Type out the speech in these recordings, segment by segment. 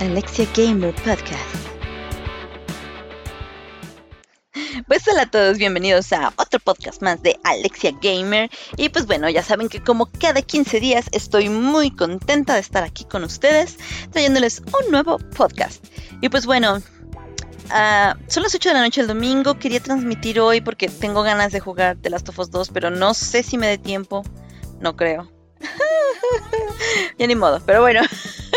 Alexia Gamer Podcast. Pues hola a todos, bienvenidos a otro podcast más de Alexia Gamer. Y pues bueno, ya saben que como cada 15 días estoy muy contenta de estar aquí con ustedes, trayéndoles un nuevo podcast. Y pues bueno, uh, son las 8 de la noche el domingo, quería transmitir hoy porque tengo ganas de jugar The Last of Us 2, pero no sé si me dé tiempo, no creo. ya ni modo, pero bueno.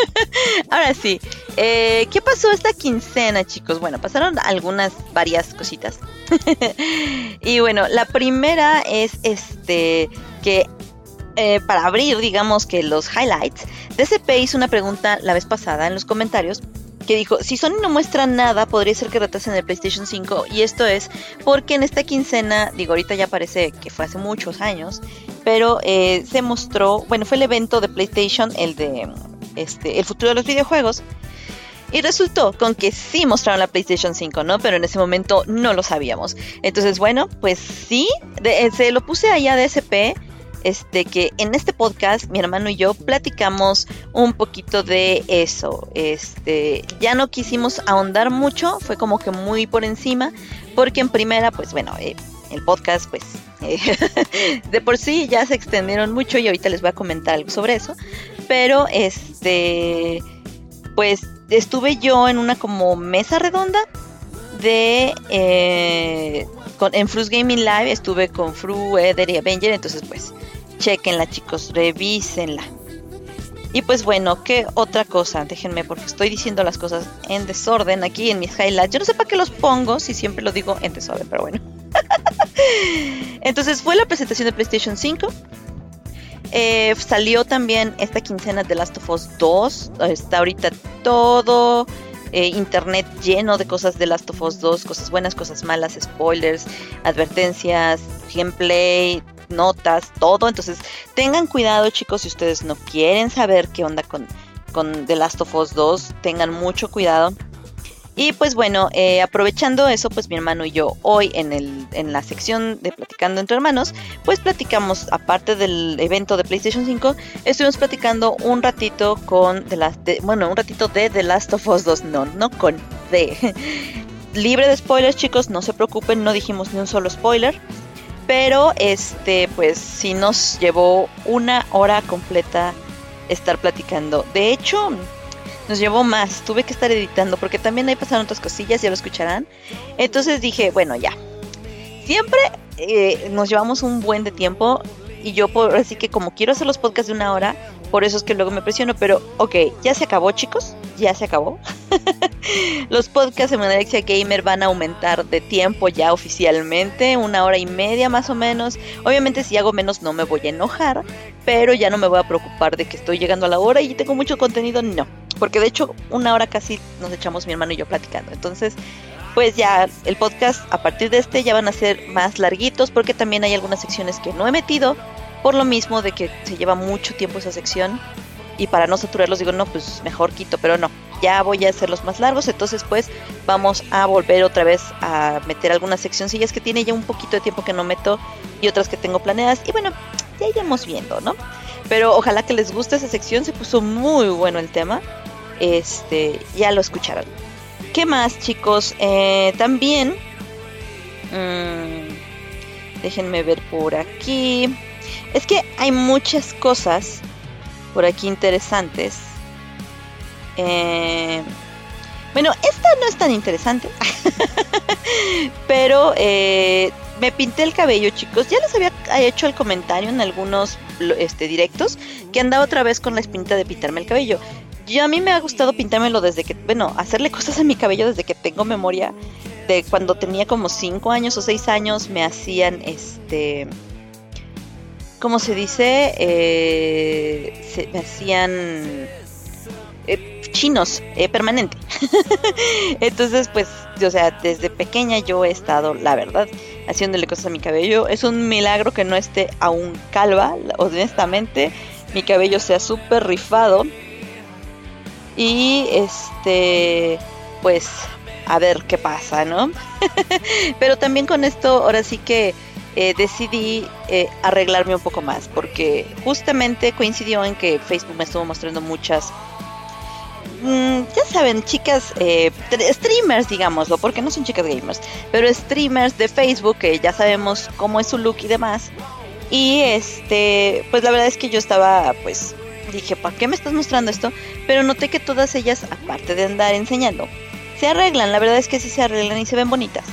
Ahora sí, eh, ¿qué pasó esta quincena, chicos? Bueno, pasaron algunas, varias cositas. y bueno, la primera es este que eh, para abrir, digamos que los highlights, DCP hizo una pregunta la vez pasada en los comentarios que dijo, si Sony no muestra nada, podría ser que retrasen el PlayStation 5. Y esto es porque en esta quincena, digo, ahorita ya parece que fue hace muchos años, pero eh, se mostró, bueno, fue el evento de PlayStation, el de este, el futuro de los videojuegos. Y resultó con que sí mostraron la PlayStation 5, ¿no? Pero en ese momento no lo sabíamos. Entonces, bueno, pues sí, eh, se lo puse ahí a DSP este, que en este podcast mi hermano y yo platicamos un poquito de eso. Este, ya no quisimos ahondar mucho, fue como que muy por encima, porque en primera, pues bueno, eh, el podcast, pues de por sí ya se extendieron mucho y ahorita les voy a comentar algo sobre eso. Pero este, pues estuve yo en una como mesa redonda de eh, en Fru's Gaming Live estuve con Fru, Eder y Avenger, entonces pues chequenla chicos, revísenla. Y pues bueno, ¿qué otra cosa? Déjenme porque estoy diciendo las cosas en desorden aquí en mis highlights. Yo no sé para qué los pongo si siempre lo digo en desorden, pero bueno. Entonces fue la presentación de PlayStation 5. Eh, salió también esta quincena de Last of Us 2. Está ahorita todo eh, internet lleno de cosas de Last of Us 2, cosas buenas, cosas malas, spoilers, advertencias, gameplay, notas, todo. Entonces, tengan cuidado, chicos, si ustedes no quieren saber qué onda con, con The Last of Us 2, tengan mucho cuidado. Y pues bueno, eh, aprovechando eso, pues mi hermano y yo hoy en, el, en la sección de Platicando entre Hermanos, pues platicamos, aparte del evento de PlayStation 5, estuvimos platicando un ratito con, de las, bueno, un ratito de The Last of Us 2, no, no con, de... Libre de spoilers, chicos, no se preocupen, no dijimos ni un solo spoiler. Pero este, pues sí nos llevó una hora completa estar platicando. De hecho, nos llevó más, tuve que estar editando porque también ahí pasaron otras cosillas, ya lo escucharán. Entonces dije, bueno, ya. Siempre eh, nos llevamos un buen de tiempo y yo por, así que como quiero hacer los podcasts de una hora, por eso es que luego me presiono, pero ok, ya se acabó chicos, ya se acabó. los podcasts en Alexia Gamer van a aumentar de tiempo ya oficialmente, una hora y media más o menos. Obviamente si hago menos no me voy a enojar, pero ya no me voy a preocupar de que estoy llegando a la hora y tengo mucho contenido, no porque de hecho una hora casi nos echamos mi hermano y yo platicando. Entonces, pues ya el podcast a partir de este ya van a ser más larguitos porque también hay algunas secciones que no he metido por lo mismo de que se lleva mucho tiempo esa sección y para no saturarlos digo, no, pues mejor quito, pero no, ya voy a hacerlos más largos, entonces pues vamos a volver otra vez a meter algunas seccioncillas que tiene ya un poquito de tiempo que no meto y otras que tengo planeadas y bueno, ya iremos viendo, ¿no? Pero ojalá que les guste esa sección, se puso muy bueno el tema este, ya lo escucharon. ¿Qué más, chicos? Eh, también, mm, déjenme ver por aquí. Es que hay muchas cosas por aquí interesantes. Eh, bueno, esta no es tan interesante. pero eh, me pinté el cabello, chicos. Ya les había hecho el comentario en algunos este, directos que andaba otra vez con la espinita de pintarme el cabello. Yo a mí me ha gustado pintármelo desde que, bueno, hacerle cosas a mi cabello desde que tengo memoria. De cuando tenía como 5 años o 6 años me hacían este... ¿Cómo se dice? Eh, se, hacían eh, chinos, eh, permanente. Entonces, pues, o sea, desde pequeña yo he estado, la verdad, haciéndole cosas a mi cabello. Es un milagro que no esté aún calva, honestamente. Mi cabello sea súper rifado. Y este, pues, a ver qué pasa, ¿no? Pero también con esto, ahora sí que eh, decidí eh, arreglarme un poco más, porque justamente coincidió en que Facebook me estuvo mostrando muchas mm, ya saben, chicas, eh, streamers, digámoslo, porque no son chicas gamers, pero streamers de Facebook, que ya sabemos cómo es su look y demás. Y este, pues la verdad es que yo estaba, pues, dije, ¿para qué me estás mostrando esto? Pero noté que todas ellas, aparte de andar enseñando, se arreglan, la verdad es que sí se arreglan y se ven bonitas.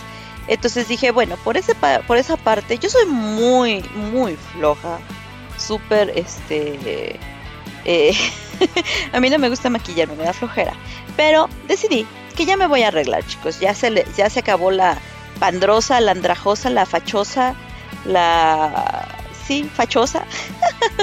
Entonces dije, bueno, por, ese por esa parte, yo soy muy, muy floja, súper, este... Eh, a mí no me gusta maquillarme, me da flojera. Pero decidí que ya me voy a arreglar, chicos. Ya se, ya se acabó la pandrosa, la andrajosa, la fachosa, la fachosa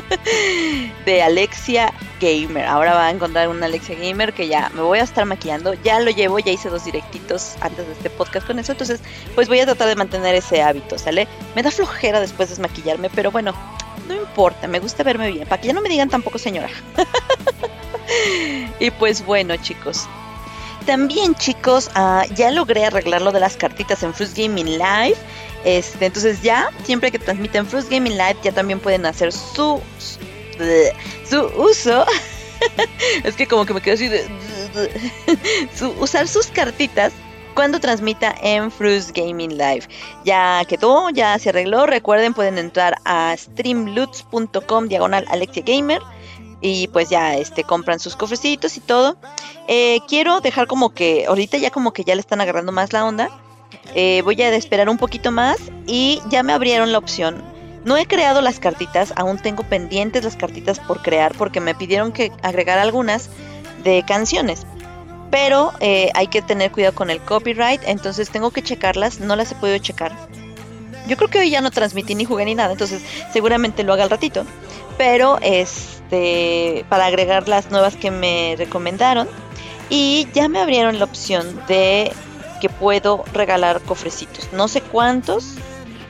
de Alexia Gamer. Ahora va a encontrar una Alexia Gamer que ya me voy a estar maquillando. Ya lo llevo, ya hice dos directitos antes de este podcast con eso. Entonces, pues voy a tratar de mantener ese hábito, ¿sale? Me da flojera después desmaquillarme, pero bueno, no importa, me gusta verme bien. Para que ya no me digan tampoco señora. y pues bueno, chicos. También, chicos, uh, ya logré arreglar lo de las cartitas en Fruits Gaming Live. Este, entonces ya, siempre que transmiten Fruits Gaming Live, ya también pueden hacer su, su uso. es que como que me quedo así de... su, usar sus cartitas cuando transmita en Fruits Gaming Live. Ya quedó, ya se arregló. Recuerden, pueden entrar a streamloots.com diagonal Alexia Gamer y pues ya este compran sus cofrecitos y todo. Eh, quiero dejar como que ahorita ya como que ya le están agarrando más la onda. Eh, voy a esperar un poquito más y ya me abrieron la opción. No he creado las cartitas, aún tengo pendientes las cartitas por crear porque me pidieron que agregar algunas de canciones. Pero eh, hay que tener cuidado con el copyright, entonces tengo que checarlas, no las he podido checar. Yo creo que hoy ya no transmití ni jugué ni nada, entonces seguramente lo haga al ratito. Pero este, para agregar las nuevas que me recomendaron. Y ya me abrieron la opción de que puedo regalar cofrecitos. No sé cuántos,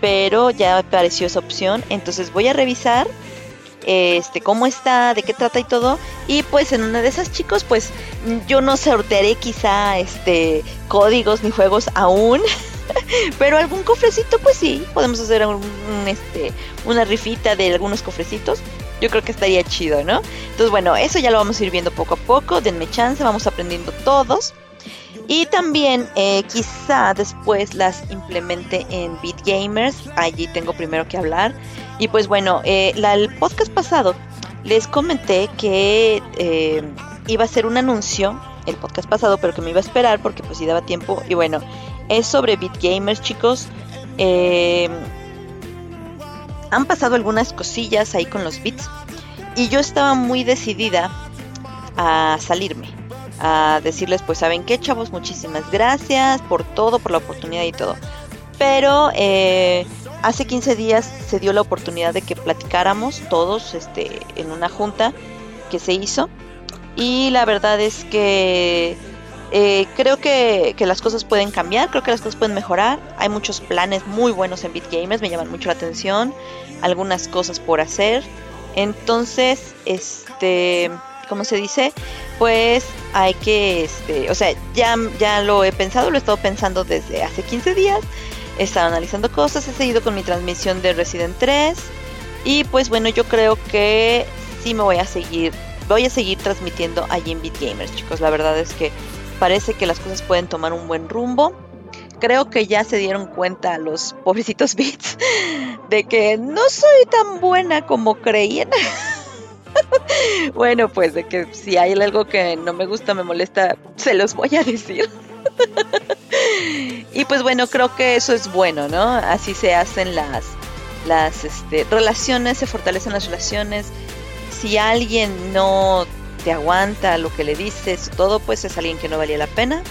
pero ya apareció esa opción. Entonces voy a revisar este cómo está, de qué trata y todo. Y pues en una de esas chicos, pues yo no sortearé quizá este códigos ni juegos aún. pero algún cofrecito, pues sí, podemos hacer un, este, una rifita de algunos cofrecitos. Yo creo que estaría chido, ¿no? Entonces, bueno, eso ya lo vamos a ir viendo poco a poco. Denme chance, vamos aprendiendo todos. Y también eh, quizá después las implemente en BitGamers. Allí tengo primero que hablar. Y pues bueno, eh, el podcast pasado les comenté que eh, iba a ser un anuncio, el podcast pasado, pero que me iba a esperar porque pues si daba tiempo. Y bueno, es sobre BitGamers chicos. han pasado algunas cosillas ahí con los bits. Y yo estaba muy decidida a salirme a decirles, pues, ¿saben qué, chavos? Muchísimas gracias por todo, por la oportunidad y todo. Pero eh, hace 15 días se dio la oportunidad de que platicáramos todos este, en una junta que se hizo. Y la verdad es que eh, creo que, que, las cosas pueden cambiar, creo que las cosas pueden mejorar. Hay muchos planes muy buenos en BitGamers, me llaman mucho la atención. Algunas cosas por hacer. Entonces, este como se dice, pues hay que, este, o sea, ya, ya lo he pensado, lo he estado pensando desde hace 15 días, he estado analizando cosas, he seguido con mi transmisión de Resident 3 y pues bueno, yo creo que sí me voy a seguir, voy a seguir transmitiendo allí en BitGamers, chicos, la verdad es que parece que las cosas pueden tomar un buen rumbo. Creo que ya se dieron cuenta los pobrecitos bits de que no soy tan buena como creían. bueno, pues de que si hay algo que no me gusta, me molesta, se los voy a decir. y pues bueno, creo que eso es bueno, ¿no? Así se hacen las, las este, relaciones, se fortalecen las relaciones. Si alguien no te aguanta lo que le dices, todo, pues es alguien que no valía la pena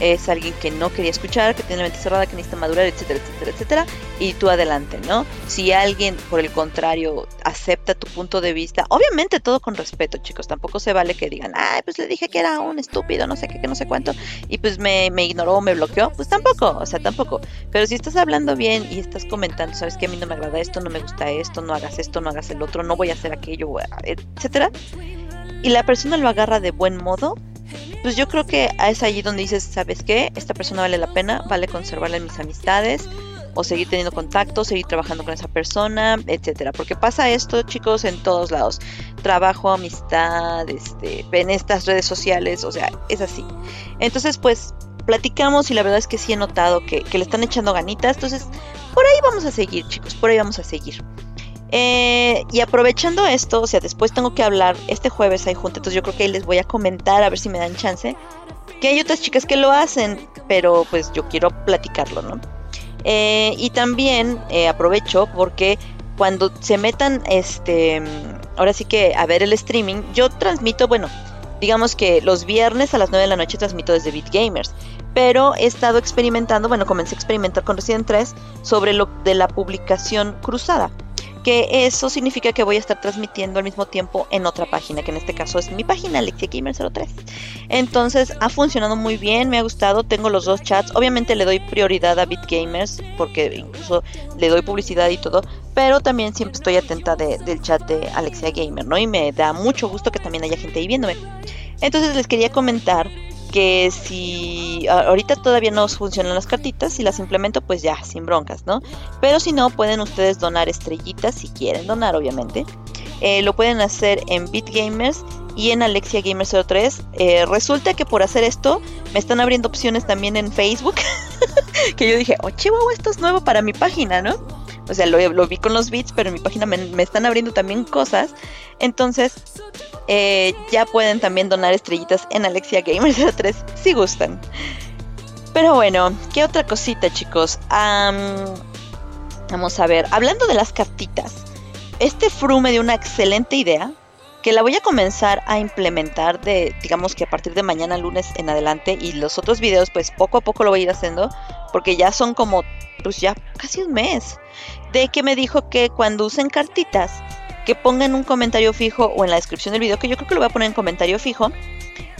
es alguien que no quería escuchar, que tiene la mente cerrada, que necesita madurar, etcétera, etcétera, etcétera, y tú adelante, ¿no? Si alguien, por el contrario, acepta tu punto de vista, obviamente todo con respeto, chicos, tampoco se vale que digan, ay, pues le dije que era un estúpido, no sé qué, que no sé cuánto, y pues me, me ignoró, me bloqueó, pues tampoco, o sea, tampoco. Pero si estás hablando bien y estás comentando, sabes que a mí no me agrada esto, no me gusta esto, no hagas esto, no hagas el otro, no voy a hacer aquello, etcétera, y la persona lo agarra de buen modo, pues yo creo que es allí donde dices, ¿sabes qué? Esta persona vale la pena, vale conservarla en mis amistades, o seguir teniendo contacto, seguir trabajando con esa persona, etcétera. Porque pasa esto, chicos, en todos lados. Trabajo, amistad, este, en estas redes sociales, o sea, es así. Entonces, pues, platicamos y la verdad es que sí he notado que, que le están echando ganitas. Entonces, por ahí vamos a seguir, chicos, por ahí vamos a seguir. Eh, y aprovechando esto, o sea, después tengo que hablar, este jueves hay junta, entonces yo creo que ahí les voy a comentar a ver si me dan chance, que hay otras chicas que lo hacen, pero pues yo quiero platicarlo, ¿no? Eh, y también eh, aprovecho porque cuando se metan, este, ahora sí que a ver el streaming, yo transmito, bueno, digamos que los viernes a las 9 de la noche transmito desde Beat Gamers, pero he estado experimentando, bueno, comencé a experimentar con Resident 3 sobre lo de la publicación cruzada que eso significa que voy a estar transmitiendo al mismo tiempo en otra página, que en este caso es mi página, Alexia Gamer 03. Entonces ha funcionado muy bien, me ha gustado, tengo los dos chats, obviamente le doy prioridad a BitGamers porque incluso le doy publicidad y todo, pero también siempre estoy atenta del chat de Alexia Gamer, ¿no? Y me da mucho gusto que también haya gente ahí viéndome. Entonces les quería comentar que si ahorita todavía no funcionan las cartitas, si las implemento pues ya, sin broncas, ¿no? Pero si no, pueden ustedes donar estrellitas si quieren donar, obviamente. Eh, lo pueden hacer en BitGamers y en Alexia Gamer 03. Eh, resulta que por hacer esto me están abriendo opciones también en Facebook. que yo dije, oh, chihuahua, esto es nuevo para mi página, ¿no? O sea, lo, vi con los bits, pero en mi página me, están abriendo también cosas. Entonces, eh, ya pueden también donar estrellitas en Alexia Gamer 03 si gustan. Pero bueno, ¿qué otra cosita, chicos? vamos a ver, hablando de las cartitas, este Fru me dio una excelente idea que la voy a comenzar a implementar de, digamos que a partir de mañana lunes en adelante y los otros videos pues poco a poco lo voy a ir haciendo porque ya son como pues ya casi un mes de que me dijo que cuando usen cartitas que pongan un comentario fijo o en la descripción del video, que yo creo que lo voy a poner en comentario fijo,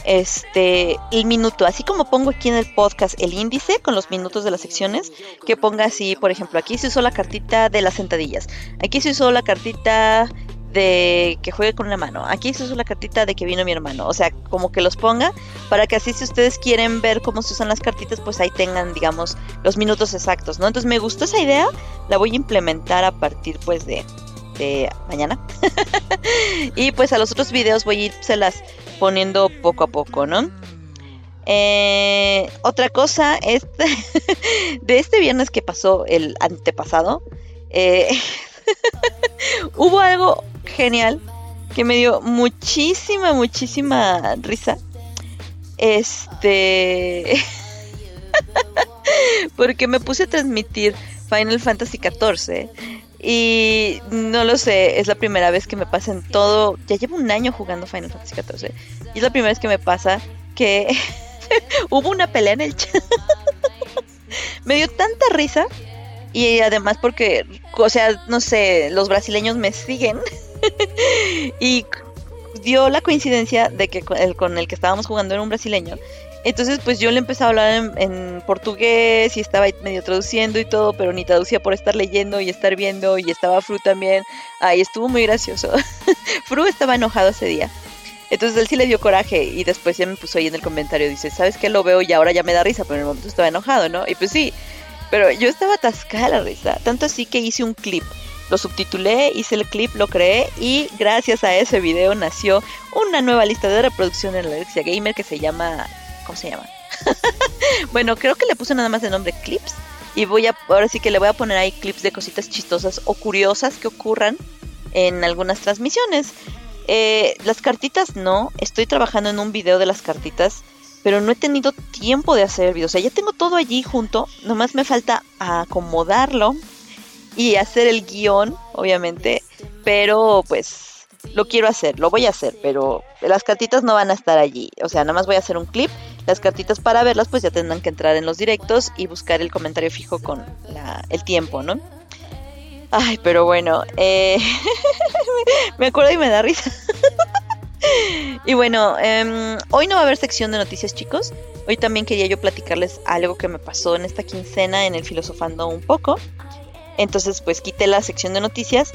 este, el minuto, así como pongo aquí en el podcast el índice con los minutos de las secciones, que ponga así, por ejemplo, aquí se usó la cartita de las sentadillas, aquí se usó la cartita de que juegue con una mano, aquí se usó la cartita de que vino mi hermano, o sea, como que los ponga para que así si ustedes quieren ver cómo se usan las cartitas, pues ahí tengan, digamos, los minutos exactos, ¿no? Entonces me gustó esa idea, la voy a implementar a partir pues de de mañana. y pues a los otros videos voy a irse las poniendo poco a poco, ¿no? Eh, otra cosa, este, de este viernes que pasó el antepasado, eh, hubo algo genial que me dio muchísima, muchísima risa. Este... porque me puse a transmitir Final Fantasy XIV y no lo sé, es la primera vez que me pasa en todo. Ya llevo un año jugando Final Fantasy XIV. Y es la primera vez que me pasa que hubo una pelea en el chat. me dio tanta risa. Y además porque, o sea, no sé, los brasileños me siguen. y dio la coincidencia de que el, con el que estábamos jugando era un brasileño. Entonces, pues yo le empecé a hablar en, portugués y estaba medio traduciendo y todo, pero ni traducía por estar leyendo y estar viendo y estaba Fru también. Ay, estuvo muy gracioso. Fru estaba enojado ese día. Entonces él sí le dio coraje y después ya me puso ahí en el comentario, dice, ¿sabes qué? Lo veo y ahora ya me da risa, pero en el momento estaba enojado, ¿no? Y pues sí, pero yo estaba atascada la risa, tanto así que hice un clip. Lo subtitulé, hice el clip, lo creé y gracias a ese video nació una nueva lista de reproducción en la Alexia Gamer que se llama ¿Cómo se llama? bueno, creo que le puse nada más de nombre clips. Y voy a, ahora sí que le voy a poner ahí clips de cositas chistosas o curiosas que ocurran en algunas transmisiones. Eh, las cartitas no, estoy trabajando en un video de las cartitas, pero no he tenido tiempo de hacer el video. O sea, ya tengo todo allí junto, nomás me falta acomodarlo y hacer el guion, obviamente, pero pues lo quiero hacer, lo voy a hacer, pero las cartitas no van a estar allí. O sea, nada más voy a hacer un clip. Las cartitas para verlas, pues ya tendrán que entrar en los directos y buscar el comentario fijo con el tiempo, ¿no? Ay, pero bueno, eh, me acuerdo y me da risa. y bueno, em, hoy no va a haber sección de noticias, chicos. Hoy también quería yo platicarles algo que me pasó en esta quincena en el Filosofando un poco. Entonces, pues quité la sección de noticias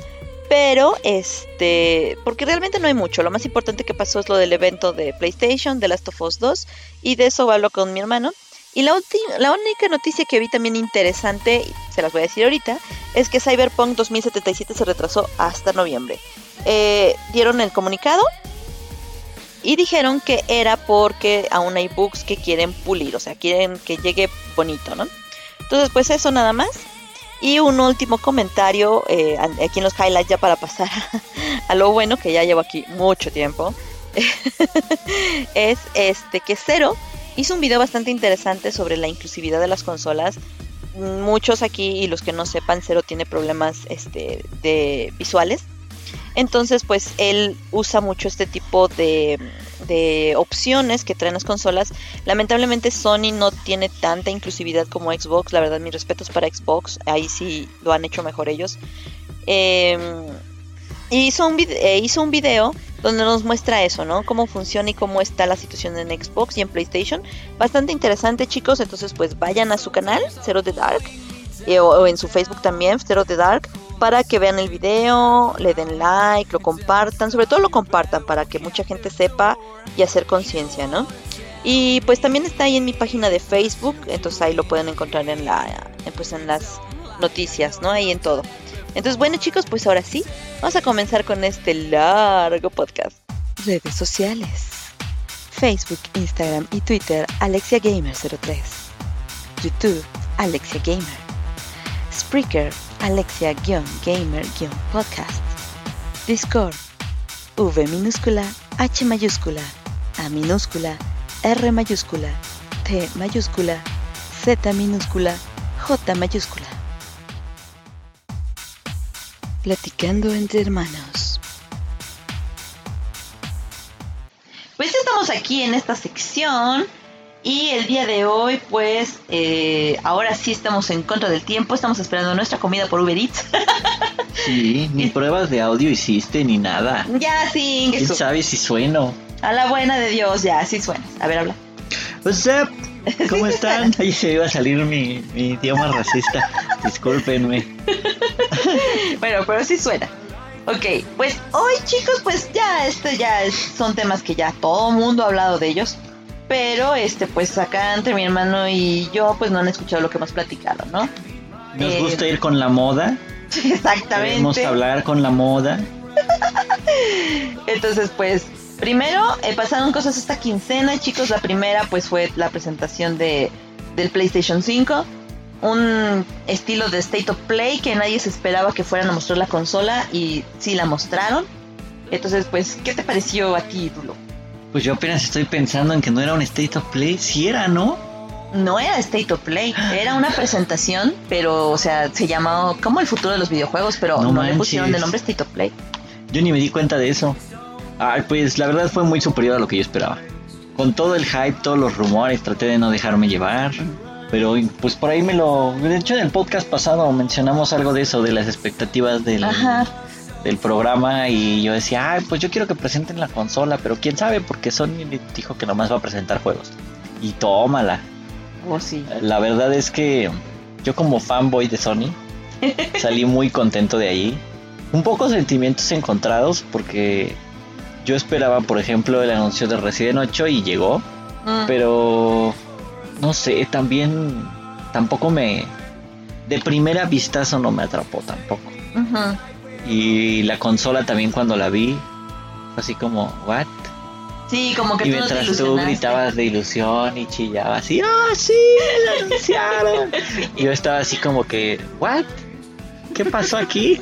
pero, este, porque realmente no hay mucho. Lo más importante que pasó es lo del evento de PlayStation, de Last of Us 2, y de eso hablo con mi hermano. Y la, la única noticia que vi también interesante, se las voy a decir ahorita, es que Cyberpunk 2077 se retrasó hasta noviembre. Eh, dieron el comunicado y dijeron que era porque aún hay bugs que quieren pulir, o sea, quieren que llegue bonito, ¿no? Entonces, pues eso nada más. Y un último comentario eh, aquí en los highlights ya para pasar a lo bueno, que ya llevo aquí mucho tiempo. es este que Cero hizo un video bastante interesante sobre la inclusividad de las consolas. Muchos aquí y los que no sepan, Cero tiene problemas este, de visuales. Entonces, pues él usa mucho este tipo de, de opciones que traen las consolas. Lamentablemente Sony no tiene tanta inclusividad como Xbox. La verdad, mis respetos para Xbox. Ahí sí lo han hecho mejor ellos. Eh, hizo, un eh, hizo un video donde nos muestra eso, ¿no? Cómo funciona y cómo está la situación en Xbox y en PlayStation. Bastante interesante, chicos. Entonces, pues vayan a su canal, Zero the Dark, eh, o, en su Facebook también, Zero the Dark, para que vean el video, le den like, lo compartan, sobre todo lo compartan para que mucha gente sepa y hacer conciencia, ¿no? Y pues también está ahí en mi página de Facebook, entonces ahí lo pueden encontrar en la, pues en las noticias, ¿no? Ahí en todo. Entonces, bueno chicos, pues ahora sí, vamos a comenzar con este largo podcast. Redes sociales. Facebook, Instagram y Twitter, Alexia Gamer 03. YouTube, Alexia Gamer. Spreaker, Alexia-Gamer-Podcast. Discord, V minúscula, H mayúscula, A minúscula, R mayúscula, T mayúscula, Z minúscula, J mayúscula. Platicando entre hermanos. Pues estamos aquí en esta sección y el día de hoy pues eh, ahora sí estamos en contra del tiempo, estamos esperando nuestra comida por Uber Eats. sí, ni pruebas de audio hiciste ni nada. Ya sí, ¿Quién sabe si sueno? A la buena de Dios, ya, sí suena. A ver, habla. What's up? ¿Cómo están? Ahí se iba a salir mi, mi idioma racista. Discúlpenme. bueno, pero sí suena. Ok, pues hoy chicos, pues ya este ya son temas que ya todo mundo ha hablado de ellos. Pero este, pues acá entre mi hermano y yo, pues no han escuchado lo que hemos platicado, ¿no? Nos eh, gusta ir con la moda. Exactamente. Queremos hablar con la moda. Entonces, pues, primero eh, pasaron cosas esta quincena, chicos. La primera, pues, fue la presentación de, del PlayStation 5 un estilo de State of Play que nadie se esperaba que fueran a mostrar la consola y sí la mostraron. Entonces, pues, ¿qué te pareció a ti, Dulo? Pues yo apenas estoy pensando en que no era un State of Play, si era, ¿no? No era State of Play, era una presentación, pero, o sea, se llamaba como el futuro de los videojuegos, pero no, le pusieron de nombre State of Play. Yo ni me di cuenta de eso. Ay, pues la verdad fue muy superior a lo que yo esperaba. Con todo el hype, todos los rumores, traté de no dejarme llevar. Pero pues por ahí me lo... De hecho en el podcast pasado mencionamos algo de eso, de las expectativas del, del programa y yo decía, ay, pues yo quiero que presenten la consola, pero quién sabe, porque Sony dijo que nomás va a presentar juegos. Y tómala. Oh, sí. La verdad es que yo como fanboy de Sony salí muy contento de ahí. Un poco sentimientos encontrados porque yo esperaba, por ejemplo, el anuncio de Resident 8 y llegó. Mm. Pero no sé, también tampoco me de primera vistazo no me atrapó tampoco. Y la consola también cuando la vi así como what? Sí, como que y mientras tú gritabas de ilusión y chillabas así, ¡ah, sí! ¡La anunciaron! y yo estaba así como que, ¿what? ¿Qué pasó aquí?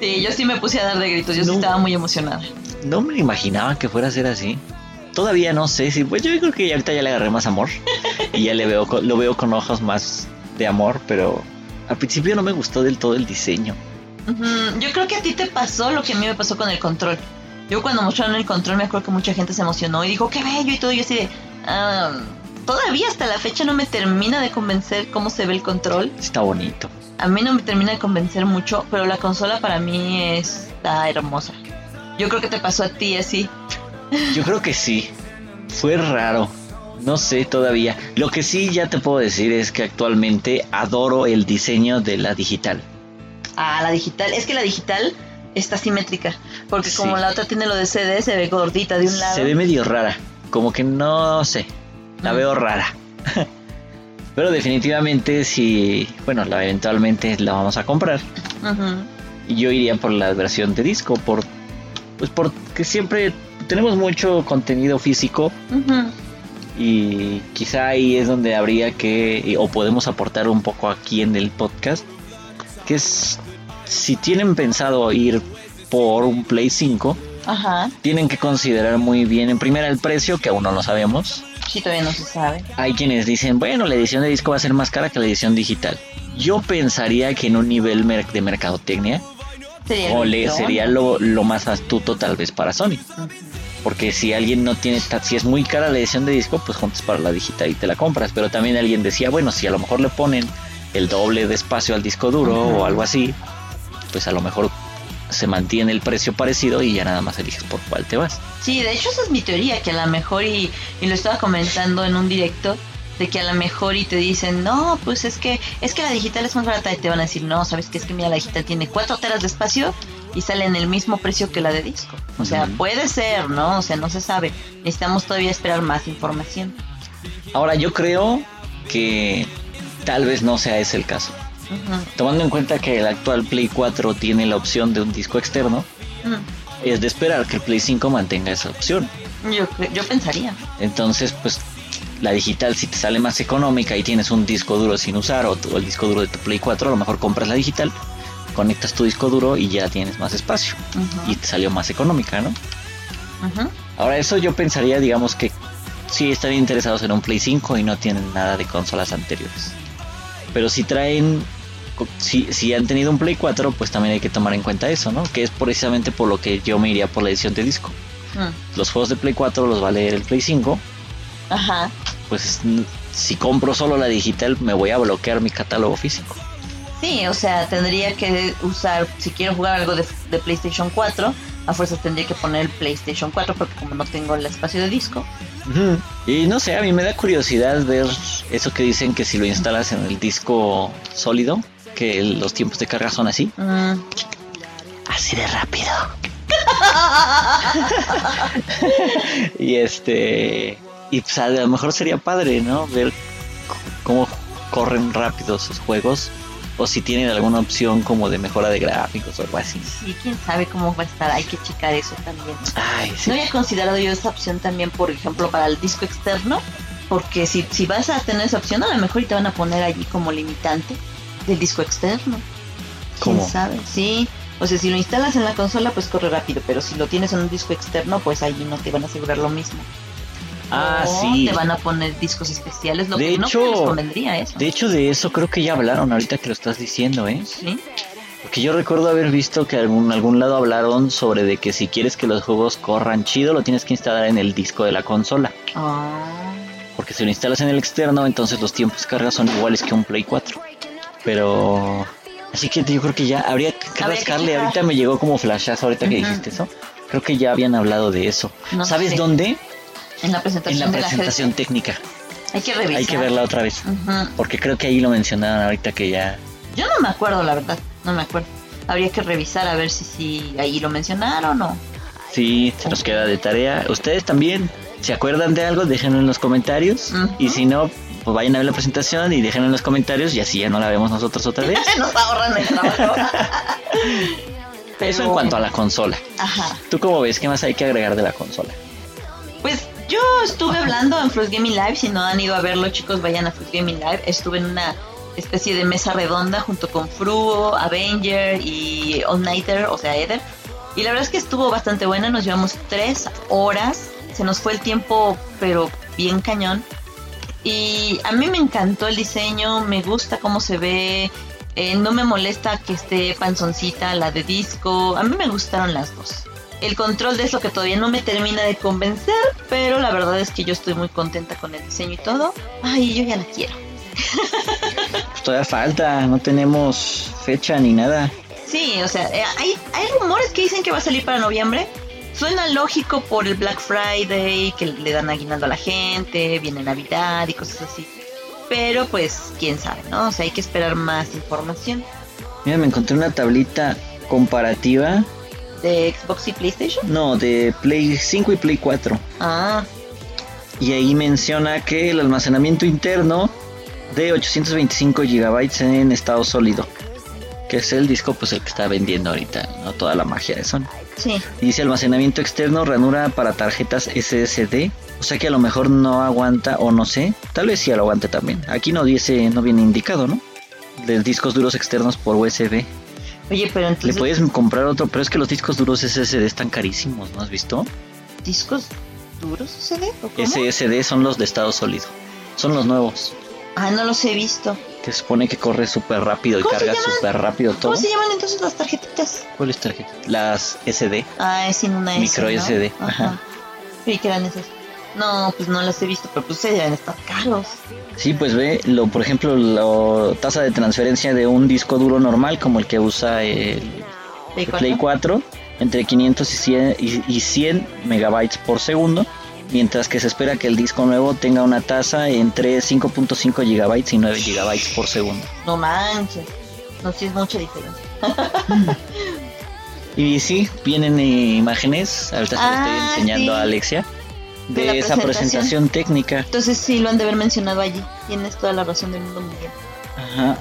Sí, yo sí me puse a dar de gritos, yo sí estaba muy emocionada. No me imaginaba que fuera a ser así todavía no sé si, pues yo creo que ahorita ya le agarré más amor y ya le veo, lo veo con ojos más de amor, pero al principio no me gustó del todo el diseño. Yo creo que a ti te pasó lo que a mí me pasó con el control. Yo cuando mostraron el control me acuerdo que mucha gente se emocionó y dijo, qué bello y todo, y yo así de, ah, todavía hasta la fecha no me termina de convencer cómo se ve el control. Está bonito. A mí no me termina de convencer mucho, pero la consola para mí está hermosa. Yo creo que te pasó a ti así. Yo creo que sí. Fue raro. No sé todavía. Lo que sí ya te puedo decir es que actualmente adoro el diseño de la digital. Ah, la digital. Es que la digital está simétrica. Porque como la otra tiene lo de CD, se ve gordita de un lado. Se ve medio rara. Como que no sé. La veo rara. Pero definitivamente si, bueno, la, eventualmente la vamos a comprar. Y yo iría por la versión de disco, por pues porque siempre tenemos mucho contenido físico. Y quizá ahí es donde habría que, o podemos aportar un poco aquí en el podcast, que es, si tienen pensado ir por un Play 5, tienen que considerar muy bien, en primera, el precio, que aún no lo sabemos. Sí, todavía no se sabe. Hay quienes dicen, bueno, la edición de disco va a ser más cara que la edición digital. Yo pensaría que en un nivel de mercadotecnia, sería, sería lo, más astuto tal vez para Sony. Porque si alguien no tiene, si es muy cara la edición de disco, pues juntas para la digital y te la compras. Pero también alguien decía, bueno, si a lo mejor le ponen el doble de espacio al disco duro o algo así, pues a lo mejor se mantiene el precio parecido y ya nada más eliges por cuál te vas. Sí, de hecho esa es mi teoría, que a lo mejor, y, y lo estaba comentando en un directo, de que a lo mejor y te dicen, no, pues es que es que la digital es más barata y te van a decir, no, sabes que es que mira, la digital tiene 4 teras de espacio y sale en el mismo precio que la de disco. O sea, puede ser, ¿no? O sea, no se sabe. Necesitamos todavía esperar más información. Ahora, yo creo que tal vez no sea ese el caso. Tomando en cuenta que el actual Play 4 tiene la opción de un disco externo, es de esperar que el Play 5 mantenga esa opción. Yo, yo pensaría. Entonces, pues la digital si te sale más económica y tienes un disco duro sin usar o, el disco duro de tu Play 4, a lo mejor compras la digital, conectas tu disco duro y ya tienes más espacio y te salió más económica, ¿no? Ahora eso yo pensaría, digamos que sí están interesados en un Play 5 y no tienen nada de consolas anteriores. Pero si traen, si, si han tenido un Play 4, pues también hay que tomar en cuenta eso, ¿no? Que es precisamente por lo que yo me iría por la edición de disco. Mm. Los juegos de Play 4 los va a leer el Play 5 Ajá. Pues si compro solo la digital me voy a bloquear mi catálogo físico. Sí, o sea, tendría que usar, si quiero jugar algo de, PlayStation 4, a fuerzas tendría que poner el PlayStation 4 porque como no tengo el espacio de disco. Y no sé, a mí me da curiosidad ver eso que dicen que si lo instalas en el disco sólido, que los tiempos de carga son así. Mm. Así de rápido. y este y pues a lo mejor sería padre, ¿no? Ver cómo corren rápido sus juegos o si tienen alguna opción como de mejora de gráficos o algo así. Sí, quién sabe cómo va a estar, hay que checar eso también. No había considerado yo esa opción también, por ejemplo, para el disco externo, porque si, si vas a tener esa opción, a lo mejor te van a poner allí como limitante del disco externo. ¿Quién sabe? Sí. O sea, si lo instalas en la consola, pues corre rápido, pero si lo tienes en un disco externo, pues allí no te van a asegurar lo mismo. Ah, sí. Te van a poner discos especiales, lo de que hecho, no convendría eso. De hecho, de eso creo que ya hablaron ahorita que lo estás diciendo, ¿eh? Sí. Porque yo recuerdo haber visto que en algún, lado hablaron sobre de que si quieres que los juegos corran chido, lo tienes que instalar en el disco de la consola. Ah. Porque si lo instalas en el externo, entonces los tiempos de carga son iguales que un Play 4. Pero... Así que yo creo que ya habría que rascarle. ahorita me llegó como flashazo ahorita que dijiste eso. Creo que ya habían hablado de eso. ¿Sabes dónde? En la presentación, en la presentación técnica. Hay que revisar. Hay que verla otra vez. Porque creo que ahí lo mencionaron ahorita que ya. Yo no me acuerdo, la verdad. No me acuerdo. Habría que revisar a ver si, si ahí lo mencionaron o. Sí, se nos queda de tarea. Ustedes también, ¿se acuerdan de algo? Déjenlo en los comentarios. Y si no, pues vayan a ver la presentación y déjenlo en los comentarios y así ya no la vemos nosotros otra vez. nos ahorran el trabajo. Eso en cuanto a la consola. Ajá. ¿Tú cómo ves? ¿Qué más hay que agregar de la consola? Pues yo estuve hablando en Fruit Gaming Live, si no han ido a verlo chicos, vayan a Fruit Gaming Live. Estuve en una especie de mesa redonda junto con Fruo, Avenger y All Nighter, o sea, Eder. Y la verdad es que estuvo bastante buena, nos llevamos tres horas, se nos fue el tiempo pero bien cañón. Y a mí me encantó el diseño, me gusta cómo se ve, eh, no me molesta que esté panzoncita la de disco, a mí me gustaron las dos el control de eso que todavía no me termina de convencer, pero la verdad es que yo estoy muy contenta con el diseño y todo. Ay, yo ya la quiero. Pues todavía falta, no tenemos fecha ni nada. Sí, o sea, eh, hay, hay rumores que dicen que va a salir para noviembre. Suena lógico por el Black Friday, que le dan aguinaldo a la gente, viene Navidad y cosas así. Pero pues, quién sabe, ¿no? O sea, hay que esperar más información. Mira, me encontré una tablita comparativa ¿De Xbox y PlayStation? No, de Play 5 y Play 4. Ah. Y ahí menciona que el almacenamiento interno de 825 GB en estado sólido. Que es el disco pues el que está vendiendo ahorita, no toda la magia de Sony. Sí. Dice almacenamiento externo, ranura para tarjetas SSD. O sea que a lo mejor no aguanta o no sé. Tal vez sí lo aguante también. Aquí no dice, no viene indicado, ¿no? De discos duros externos por USB. Oye, pero Le entonces. puedes comprar otro, pero es que los discos duros SSD están carísimos, ¿no has visto? ¿Discos duros CD? ¿O cómo? SSD son los de estado sólido. Son los nuevos. Ah, no los he visto. Que supone que corre súper rápido y ¿Cómo se carga súper rápido todo. ¿Cómo se llaman entonces las tarjetitas? ¿Cuáles tarjetas? Las SD. Ah, es sin una S. Micro ¿no? SD, Ajá. ajá. Sí, que eran esas. No, pues no las he visto, pero pues se deben estar caros. Sí, pues ve, lo, por ejemplo, la tasa de transferencia de un disco duro normal, como el que usa el ¿Play Play 4, entre 500 y 100, y- y 100 megabytes por segundo, mientras que se espera que el disco nuevo tenga una tasa entre 5.5 gigabytes y 9 gigabytes por segundo. No manches. No, sí es mucha diferencia. Y sí, vienen eh, imágenes, ahorita se le estoy Ah, enseñando sí. a Alexia, de, esa presentación. presentación técnica. Entonces sí lo han de haber mencionado allí. Tienes toda la razón del mundo mundial. Ajá.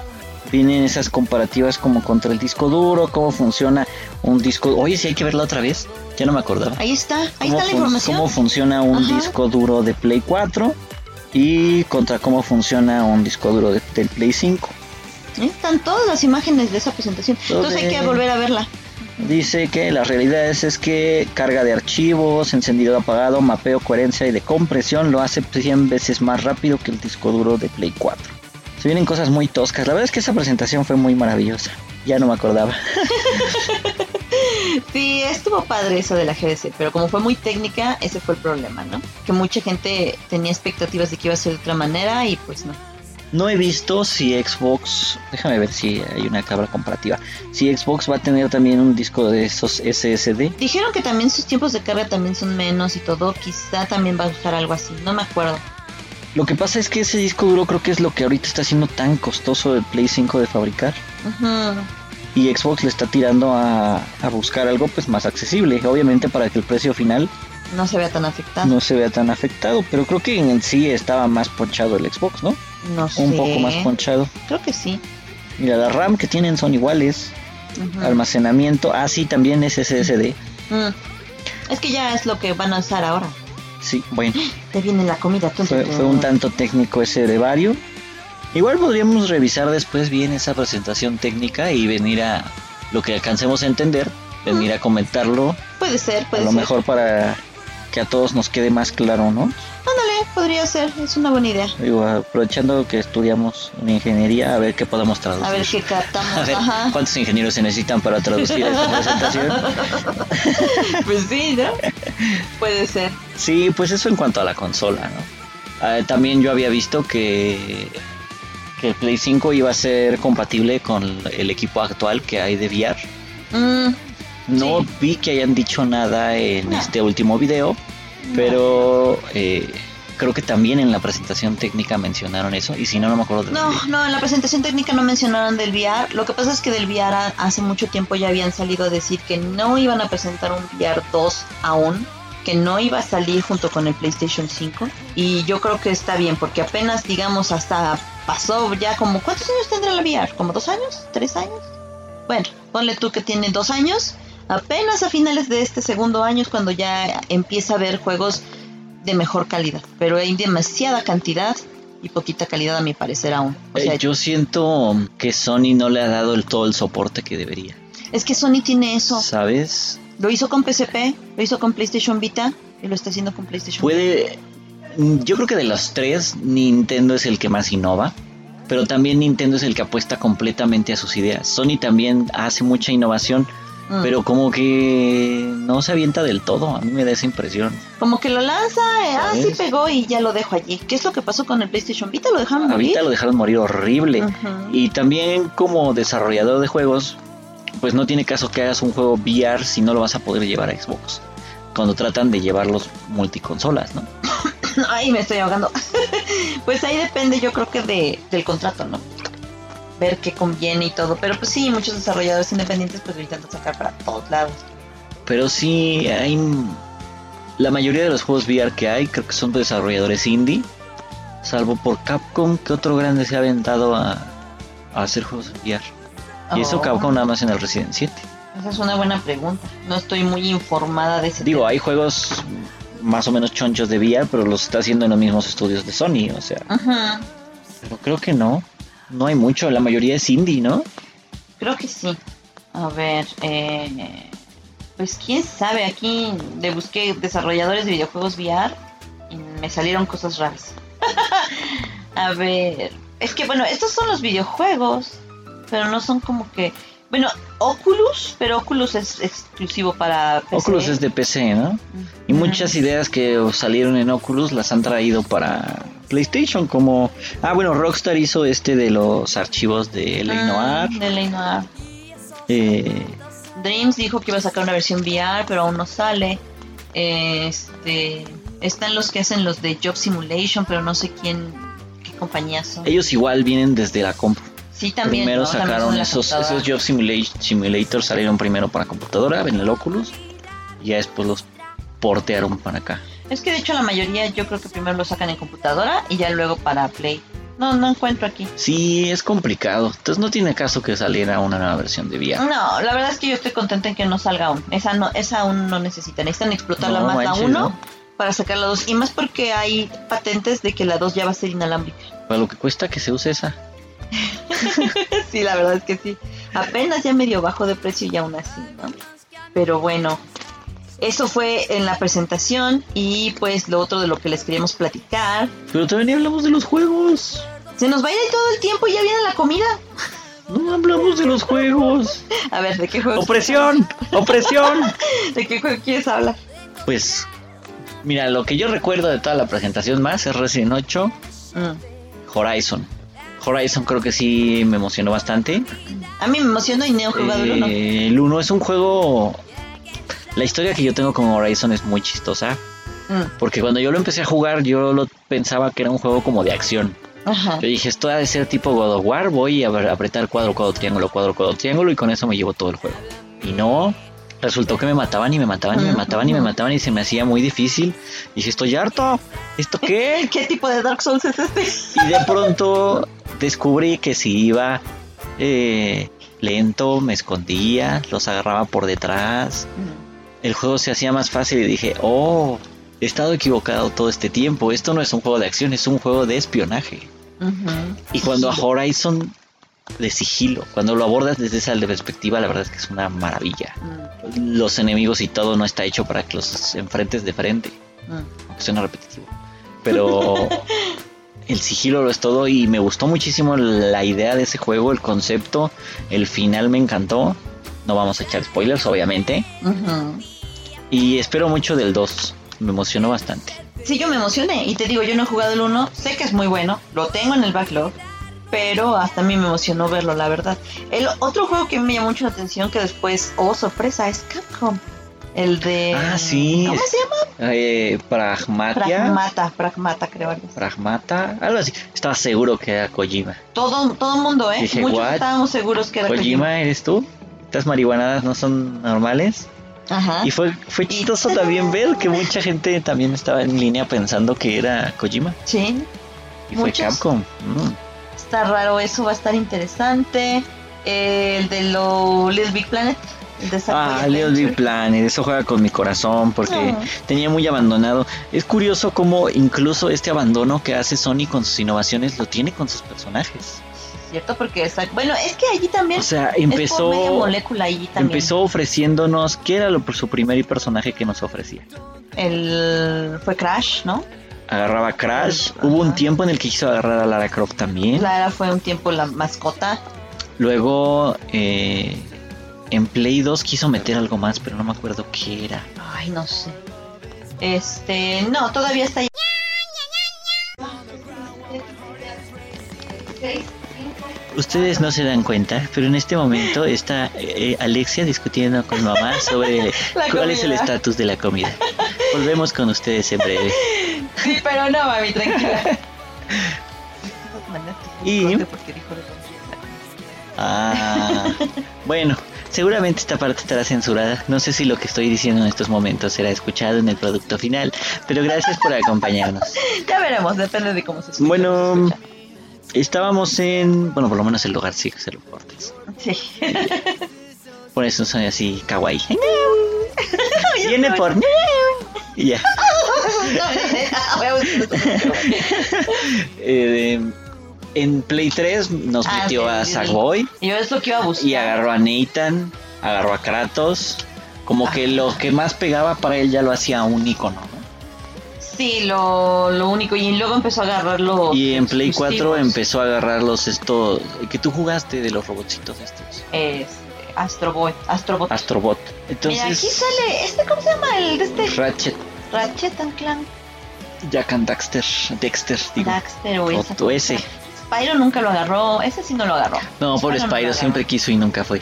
Vienen esas comparativas como contra el disco duro, cómo funciona un disco. Oye, sí hay que verla otra vez. Ya no me acordaba. Ahí está, ahí ¿Cómo está la información. Cómo funciona un Ajá. disco duro de Play 4 y contra cómo funciona un disco duro de- del Play 5. Ahí Están todas las imágenes de esa presentación. Entonces hay que volver a verla. Dice que la realidad es, es que carga de archivos, encendido apagado, mapeo, coherencia y de compresión lo hace 100 veces más rápido que el disco duro de Play 4. Se vienen cosas muy toscas. La verdad es que esa presentación fue muy maravillosa. Ya no me acordaba. Sí, estuvo padre eso de la GDC, pero como fue muy técnica, ese fue el problema, ¿no? Que mucha gente tenía expectativas de que iba a ser de otra manera y pues no. No he visto si Xbox, déjame ver si hay una cabra comparativa, si Xbox va a tener también un disco de esos SSD. Dijeron que también sus tiempos de carga también son menos y todo, quizá también va a usar algo así, no me acuerdo. Lo que pasa es que ese disco duro creo que es lo que ahorita está siendo tan costoso el Play 5 de fabricar. Y Xbox le está tirando a, a buscar algo pues más accesible, obviamente para que el precio final No se vea tan afectado. no se vea tan afectado, pero creo que en sí estaba más ponchado el Xbox, ¿no? No sé. Un poco más ponchado. Creo que sí. Mira, la RAM que tienen son iguales, almacenamiento, ah sí, también es SSD. Mm. Es que ya es lo que van a usar ahora. Sí, bueno. Te viene la comida. tun, Fue, un tanto técnico ese de Vario. Igual podríamos revisar después bien esa presentación técnica y venir a lo que alcancemos a entender, venir a comentarlo, Puede ser, a puede lo ser. mejor para que a todos nos quede más claro, ¿no? Ándale, podría ser, es una buena idea. Digo, aprovechando que estudiamos una ingeniería, a ver qué podemos traducir. A ver qué captamos. A ver, Ajá. ¿cuántos ingenieros se necesitan para traducir esta presentación? Pues sí, ¿no? Puede ser. Sí, pues eso en cuanto a la consola, ¿no? Ah, también yo había visto que, que el Play 5 iba a ser compatible con el equipo actual que hay de VR. Mm, No Sí. vi que hayan dicho nada en No. este último video, pero eh, creo que también en la presentación técnica mencionaron eso. Y si no, no me acuerdo de No, no, en la presentación técnica no mencionaron del VR. Lo que pasa es que del VR a- hace mucho tiempo ya habían salido a decir que no iban a presentar un VR 2 aún, que no iba a salir junto con el PlayStation 5. Y yo creo que está bien, porque apenas, digamos, hasta pasó ya como... ¿Cuántos años tendrá la VR? ¿Como dos años? ¿Tres años? Bueno, ponle tú que tiene dos años. Apenas a finales de este segundo año es cuando ya empieza a haber juegos de mejor calidad. Pero hay demasiada cantidad y poquita calidad a mi parecer aún. O Eh, yo siento que Sony no le ha dado el, todo el soporte que debería. es que Sony tiene eso. ¿Sabes? Lo hizo con PSP, lo hizo con PlayStation Vita y lo está haciendo con PlayStation. Puede. Yo creo que de los tres, Nintendo es el que más innova. Pero también Nintendo es el que apuesta completamente a sus ideas. Sony también hace mucha innovación, Mm. pero como que no se avienta del todo. A mí me da esa impresión. Como que lo lanza, eh, ah, sí pegó y ya lo dejo allí. ¿Qué es lo que pasó con el PlayStation Vita? ¿Lo dejaron morir? Ahorita lo dejaron morir horrible. Y también como desarrollador de juegos, pues no tiene caso que hagas un juego VR si no lo vas a poder llevar a Xbox. Cuando tratan de llevarlos multiconsolas, ¿no? Ay, me estoy ahogando. pues ahí depende, yo creo que de, del contrato, ¿no? Ver qué conviene y todo. Pero pues sí, muchos desarrolladores independientes pues lo intentan sacar para todos lados. Pero sí hay... La mayoría de los juegos VR que hay creo que son de desarrolladores indie. salvo por Capcom, ¿qué otro grande se ha aventado a, a hacer juegos VR? Y eso Oh. Capcom nada más en el Resident 7. Esa es una buena pregunta. No estoy muy informada de ese Digo, tema. hay juegos más o menos chonchos de VR, pero los está haciendo en los mismos estudios de Sony, o sea, Ajá, pero creo que no. No hay mucho, la mayoría es indie, ¿no? creo que sí. A ver, eh, pues quién sabe, aquí le busqué desarrolladores de videojuegos VR y me salieron cosas raras. A ver, es que bueno, estos son los videojuegos, pero no son como que... Bueno, Oculus, pero Oculus es exclusivo para PC. Oculus es de PC, ¿no? Y muchas ideas que salieron en Oculus las han traído para PlayStation, como... Ah, bueno, Rockstar hizo este de los archivos de L.A. Noir. Mm, de L.A. Noir. Eh, Dreams dijo que iba a sacar una versión VR, pero aún no sale. Este, están los que hacen los de Job Simulation, pero no sé quién, qué compañía son. ellos igual vienen desde la compu. sí, también. primero sacaron esos, esos Job Simula- Simulator, salieron primero para computadora, en el Oculus, y ya después los portearon para acá. Es que de hecho la mayoría yo creo que primero lo sacan en computadora y ya luego para Play. No, no encuentro aquí. Sí, es complicado. Entonces no tiene caso que saliera una nueva versión de VR. No, la verdad es que yo estoy contenta en que no salga aún. Esa no, esa aún no necesita. Necesitan explotarla No más la manches, 1 ¿no? para sacar la 2. Y más porque hay patentes de que la 2 ya va a ser inalámbrica. Para lo que cuesta que se use esa. sí, la verdad es que sí. Apenas ya medio bajo de precio y aún así, ¿no? Pero bueno, eso fue en la presentación y pues lo otro de lo que les queríamos platicar. Pero también ni hablamos de los juegos. Se nos va a ir todo el tiempo y ya viene la comida. No hablamos de los juegos. A ver, ¿de qué juego? ¡Opresión! ¡Opresión! ¿De qué juego quieres hablar? Pues, mira, lo que yo recuerdo de toda la presentación más es Resident 8, Mm. Horizon. Horizon creo que sí me emocionó bastante. A mí me emocionó y he jugado el uno. Eh, el 1 es un juego... La historia que yo tengo con Horizon es muy chistosa. Mm. Porque cuando yo lo empecé a jugar, yo lo pensaba que era un juego como de acción. Ajá. Yo dije, esto ha de ser tipo God of War, voy a apretar cuadro, cuadro, triángulo, cuadro, cuadro, triángulo y con eso me llevo todo el juego. Y no, resultó que me mataban y me mataban y me mataban y me mataban y se me hacía muy difícil. Y dije, estoy harto, ¿esto qué? ¿Qué tipo de Dark Souls es este? Y de pronto descubrí que si iba eh, lento, me escondía, los agarraba por detrás, el juego se hacía más fácil y dije, oh, he estado equivocado todo este tiempo, esto no es un juego de acción, es un juego de espionaje. Y cuando a Horizon de sigilo, cuando lo abordas desde esa perspectiva, la verdad es que es una maravilla. Mm, Los enemigos y todo no está hecho para que los enfrentes de frente, mm. aunque suena repetitivo. Pero el sigilo lo es todo y me gustó muchísimo la idea de ese juego, el concepto, el final me encantó. No vamos a echar spoilers, obviamente. Y espero mucho del 2, me emocionó bastante. Sí, yo me emocioné y te digo, yo no he jugado el 1, sé que es muy bueno, lo tengo en el backlog, pero hasta a mí me emocionó verlo, la verdad. El otro juego que me llamó mucho la atención que después, oh sorpresa, es Capcom. El de... Ah, sí. ¿Cómo se llama? Eh, Pragmatia. Pragmata, Pragmata creo. algo así. Pragmata, algo así. Estaba seguro que era Kojima. Todo, todo el mundo, ¿eh? Dije, Muchos "What? estábamos seguros que era Kojima. Kojima, ¿eres tú? Estas marihuanadas no son normales. Ajá. Y fue, fue chistoso también ver que mucha gente también estaba en línea pensando que era Kojima. Sí, Y fue Muchos. Capcom. Mm. está raro eso, va a estar interesante. El de lo Little Big Planet. El de Sackboy Ah, Little. Big Planet, eso juega con mi corazón porque Ah. tenía muy abandonado. Es curioso cómo incluso este abandono que hace Sony con sus innovaciones lo tiene con sus personajes. ¿Cierto? Porque está... Bueno, es que allí también... O sea, Es por media empezó, molécula allí también. empezó ofreciéndonos, ¿qué era lo, su primer personaje que nos ofrecía? El... Fue Crash, ¿no? Agarraba Crash, hubo un tiempo en el que quiso agarrar a Lara Croft también. Lara fue un tiempo la mascota. Luego eh, en Play 2 quiso meter algo más, pero no me acuerdo qué era. Ay, no sé. Este... No, todavía está ahí. Ustedes no se dan cuenta, pero en este momento está eh, Alexia discutiendo con mamá sobre cuál es el estatus de la comida. Volvemos con ustedes en breve. Sí, pero no, mami, tranquila. Y- Ah, bueno, Seguramente esta parte estará censurada. No sé si lo que estoy diciendo en estos momentos será escuchado en el producto final, pero gracias por acompañarnos. ya veremos, depende de cómo se escucha. Bueno, estábamos en, bueno, por lo menos el lugar sí que se lo cortes. Sí. Por eso soy así kawaii. Viene por y ya. Eh, en Play 3 nos Ah, metió sí, a. Sackboy Yo es lo que iba a buscar. y agarró a Nathan, agarró a Kratos. Como que lo que más pegaba para él ya lo hacía un icono, ¿no? Sí, lo, lo único. Y luego empezó a agarrar los. Y en Play 4 exclusivos. empezó a agarrar los estos que tú jugaste de los robotcitos estos. Es Astro Boy, Astrobot. Astrobot. Mira, aquí Entonces, sale. ¿Este cómo se llama? El de este. Ratchet, Ratchet and Clank. Jack and Daxter, Dexter, digo. Daxter o O esa ese. Spyro nunca lo agarró. Ese sí no lo agarró. No, Spyro no lo Spyro siempre quiso y nunca fue.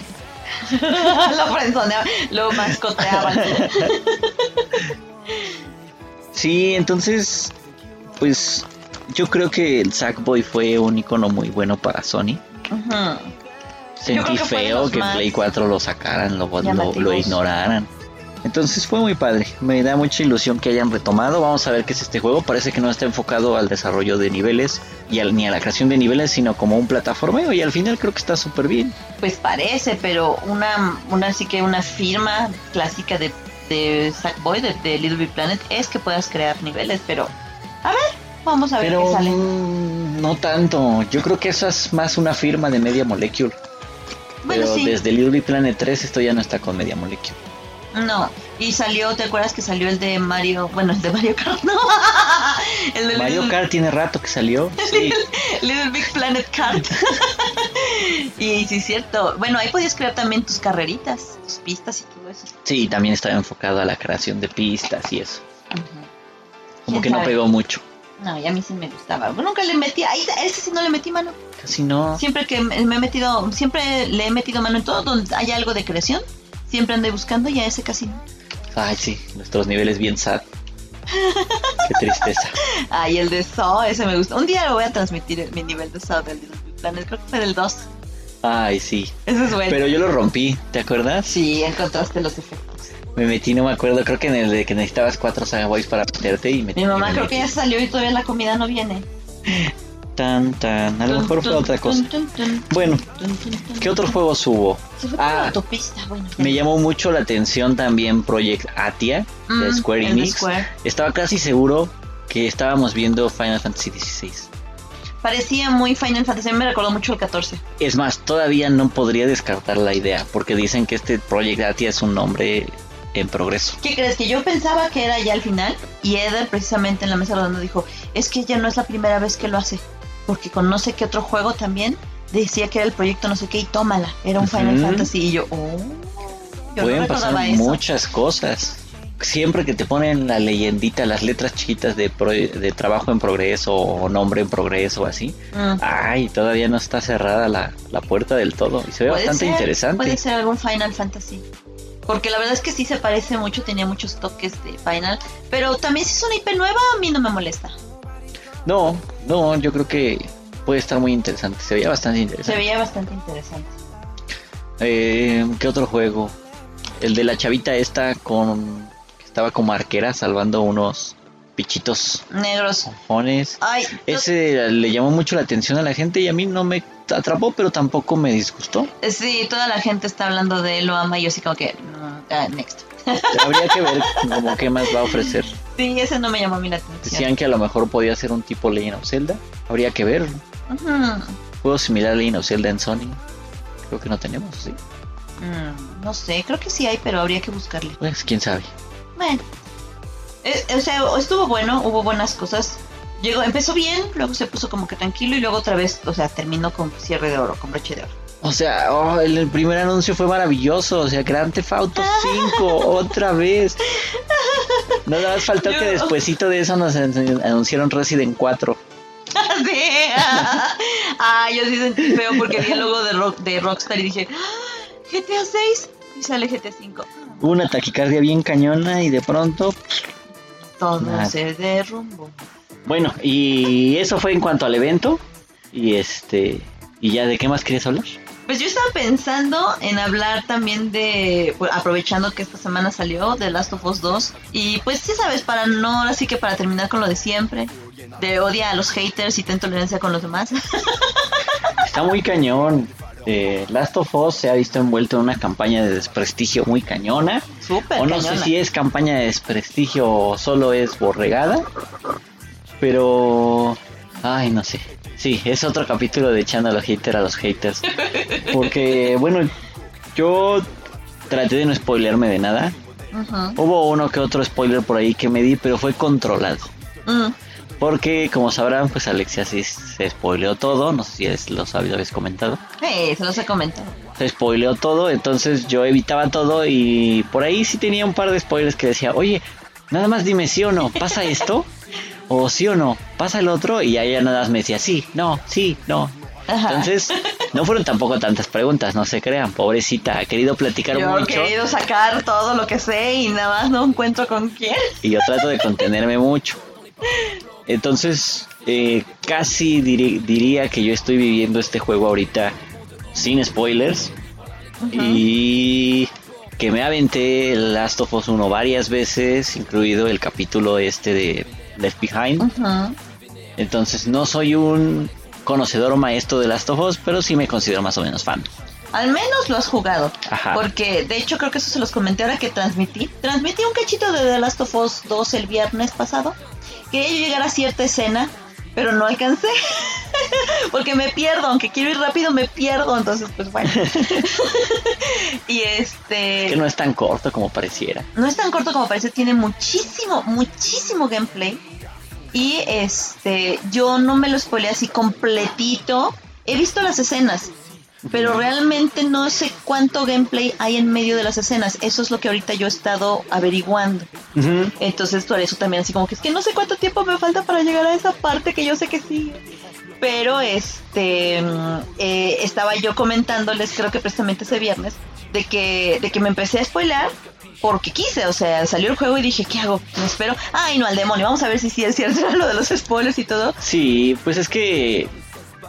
lo frenzoneaba, lo mascoteaban. Sí, entonces, pues yo creo que el Sackboy fue un icono muy bueno para Sony. Sentí que feo que Play 4 lo sacaran, lo, lo ignoraran. Entonces fue muy padre. Me da mucha ilusión que hayan retomado. Vamos a ver qué es este juego. Parece que no está enfocado al desarrollo de niveles y al- ni a la creación de niveles, sino como un plataformeo. Y al final creo que está súper bien. Pues parece, pero una, una sí que una firma clásica de, de Sackboy, de, de Little Big Planet, es que puedas crear niveles, pero a ver, vamos a ver qué sale. mm, no tanto. Yo creo que eso es más una firma de Media Molecule. Bueno, Pero sí, desde Little Big Planet 3 esto ya no está con Media Molecule. no. Y salió, ¿te acuerdas que salió el de Mario? Bueno, el de Mario Kart, no. el de Mario Little, Kart tiene rato que salió. Sí. Little Big Planet Kart. y sí, es cierto. Bueno, ahí podías crear también tus carreritas, tus pistas y todo eso. sí, también estaba enfocado a la creación de pistas y eso. Como ¿Quién que no pegó mucho. No, y a mí sí me gustaba. Nunca le metí, ahí, a ese sí no le metí mano. Casi no. Siempre que me he metido, siempre le he metido mano en todo donde haya algo de creación. Siempre ando buscando y a ese casi no. Ay, sí, nuestros niveles bien sad. Qué tristeza. Ay, el de Saw, ese me gusta. Un día lo voy a transmitir mi nivel de Saw del Creo que fue del 2. Ay, sí. Ese es bueno. Pero yo lo rompí, ¿te acuerdas? Sí, encontraste los efectos. Me metí, no me acuerdo, creo que en el de que necesitabas cuatro Saga Boys para meterte y me Mi mamá me creo que ya salió y todavía la comida no viene. Tan, tan. A lo mejor fue otra cosa. tun, tun, tun, Bueno, ¿qué otros juegos hubo? Se fue Ah, autopista, bueno. Me llamó mucho la atención también Project Atia de Mm, Square Enix. Square. Estaba casi seguro que estábamos viendo Final Fantasy XVI. Parecía muy Final Fantasy, me recordó mucho el 14. Es más, todavía no podría descartar la idea, porque dicen que este Project Atia es un nombre en progreso. ¿Qué crees? Que yo pensaba que era ya al final y Eder precisamente en la mesa redonda dijo, es que ya no es la primera vez que lo hace, porque con no sé qué otro juego también decía que era el proyecto no sé qué y tómala, era un Final. Fantasy y yo, oh, yo Pueden no pasar eso. muchas cosas. Siempre que te ponen la leyendita, las letras chiquitas de, pro- de trabajo en progreso o nombre en progreso o así, Mm. ay, todavía no está cerrada la, la puerta del todo y se ve bastante ser, interesante. Puede ser algún Final Fantasy. Porque la verdad es que sí se parece mucho, tenía muchos toques de Final. Pero también si es una IP nueva, a mí no me molesta. No, no, yo creo que puede estar muy interesante. Se veía bastante Se interesante. veía bastante interesante. Eh, ¿Qué otro juego? El de la chavita esta con... estaba como arquera salvando unos pichitos Negros. Ay, Ese le llamó mucho la atención a la gente y a mí no me atrapó, pero tampoco me disgustó. sí, toda la gente está hablando de él, lo ama y yo así como que, mm, ah, next. Habría que ver como qué más va a ofrecer. Sí, ese no me llamó a mí la atención. Decían que a lo mejor podía ser un tipo Legend of Zelda. Habría que ver. Ujú. Juego similar a Legend of Zelda en Sony. Creo que no tenemos, sí. Mm, no sé, creo que sí hay, pero habría que buscarle. Pues quién sabe. Bueno. Eh, o sea, estuvo bueno, hubo buenas cosas. Llegó, empezó bien, luego se puso como que tranquilo y luego otra vez, o sea, terminó con cierre de oro, con broche de oro. O sea, oh, el, el primer anuncio fue maravilloso. O sea, Grand Theft Auto 5, otra vez. No nada más faltó que despuesito de eso nos an- anunciaron Resident 4. sí. ah, yo sí sentí feo porque vi el logo de, Rock, de Rockstar y dije, "Ah, GTA 6 y sale GTA 5. Hubo una taquicardia bien cañona y de pronto... Todo Nada. se derrumbó. Bueno, y eso fue en cuanto al evento. Y este... ¿Y ya de qué más querías hablar? Pues yo estaba pensando en hablar también de, pues, aprovechando que esta semana salió, de Last of Us 2. Y pues sí sabes, para no, así que para terminar con lo de siempre, de odia a los haters y ten tolerancia con los demás. Está muy cañón. Eh, Last of Us se ha visto envuelto en una campaña de desprestigio muy cañona. Súper O no sé si es campaña de desprestigio o solo es borregada. Pero... Ay, no sé. Sí, es otro capítulo de echando a los haters a los haters. Porque, bueno, yo traté de no spoilearme de nada. Hubo uno que otro spoiler por ahí que me di, pero fue controlado. Mm. Porque, como sabrán, pues Alexia sí se spoileó todo. No sé si es, lo sabéis, habéis comentado. Eh, se los he comentado. Se spoileó todo, entonces yo evitaba todo y por ahí sí tenía un par de spoilers que decía, oye, nada más dime sí o no, ¿pasa esto? O sí o no, ¿pasa el otro? Y ella nada más me decía sí, no, sí, no. Ajá. Entonces, no fueron tampoco tantas preguntas, no se crean, pobrecita, ha querido platicar Yo he mucho querido sacar todo lo que sé y nada más no encuentro con quién. y yo trato de contenerme mucho. Entonces, eh, casi diría que yo estoy viviendo este juego ahorita sin spoilers y que me aventé Last of Us 1 varias veces, incluido el capítulo este de Left Behind. Entonces, no soy un conocedor o maestro de Last of Us, pero sí me considero más o menos fan. Al menos lo has jugado. Ajá. Porque de hecho creo que eso se los comenté ahora que transmití. Transmití un cachito de The Last of Us 2 el viernes pasado. Quería yo llegar a cierta escena, pero no alcancé. Porque me pierdo, aunque quiero ir rápido, me pierdo. Entonces, pues bueno. y este... Que no es tan corto como pareciera. no es tan corto como parece, tiene muchísimo, muchísimo gameplay. Y este, yo no me lo spoilé así completito. He visto las escenas, pero realmente no sé cuánto gameplay hay en medio de las escenas. Eso es lo que ahorita yo he estado averiguando. Ujú. Entonces, por eso también así como que es que no sé cuánto tiempo me falta para llegar a esa parte que yo sé que sí. Pero este mm, eh, estaba yo comentándoles, creo que precisamente ese viernes, de que, de que me empecé a spoiler porque quise, o sea, salió el juego y dije, ¿qué hago? Me espero. Ay, no, al demonio, vamos a ver si sí es cierto lo de los spoilers y todo. Sí, pues es que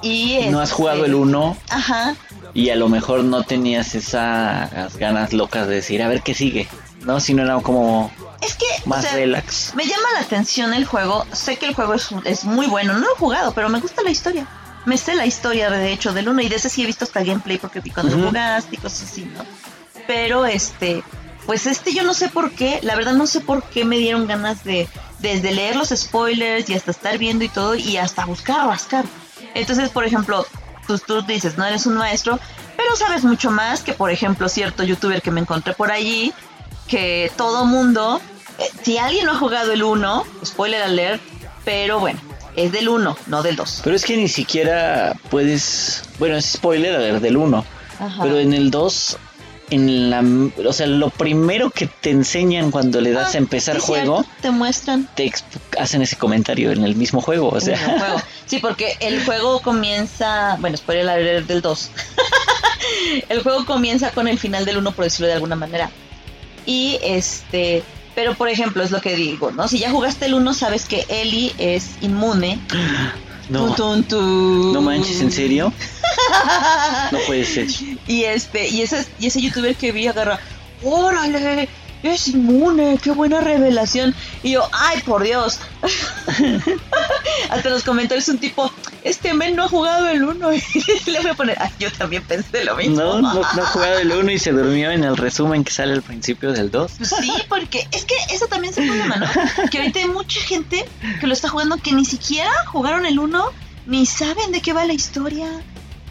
Y no has este, jugado el 1 Ajá, y a lo mejor no tenías esas ganas locas de decir, a ver qué sigue, ¿no? Si no era como es que, o más sea, relax. Me llama la atención el juego. Sé que el juego es, es muy bueno. No lo he jugado, pero me gusta la historia. Me sé la historia, de hecho, del uno. Y de ese sí he visto hasta gameplay porque cuando lo Ujú. jugaste y cosas así, ¿no? Pero este, pues este yo no sé por qué. La verdad no sé por qué me dieron ganas de desde leer los spoilers y hasta estar viendo y todo y hasta buscar, rascar. Entonces, por ejemplo, pues tú dices, no eres un maestro, pero sabes mucho más que, por ejemplo, cierto youtuber que me encontré por allí, que todo mundo, eh, si alguien no ha jugado el 1, spoiler alert, pero bueno, es del 1, no del 2. Pero es que ni siquiera puedes, bueno, es spoiler a ver del 1, Ajá. pero en el 2 en la, o sea, lo primero que te enseñan cuando le das Ah, a empezar juego, cierto, te muestran te hacen ese comentario en el mismo juego, o sea, juego. Sí, porque el juego comienza, bueno, spoiler alert del 2. el juego comienza con el final del 1, por decirlo de alguna manera. Y este, pero por ejemplo, es lo que digo, ¿no? Si ya jugaste el 1, sabes que Ellie es inmune. no, Tun, tun, tun. no manches, ¿en serio? No puede ser. Y este, y ese, y ese youtuber que vi agarra, órale, es inmune, qué buena revelación. Y yo, ay por Dios. Hasta los comentarios un tipo, este men no ha jugado el 1. Y le voy a poner, ay, yo también pensé lo mismo. No, no, no ha jugado el 1 y se durmió en el resumen que sale al principio del 2. Pues sí, porque es que eso también es un problema, ¿no? Que ahorita hay mucha gente que lo está jugando que ni siquiera jugaron el 1, ni saben de qué va la historia,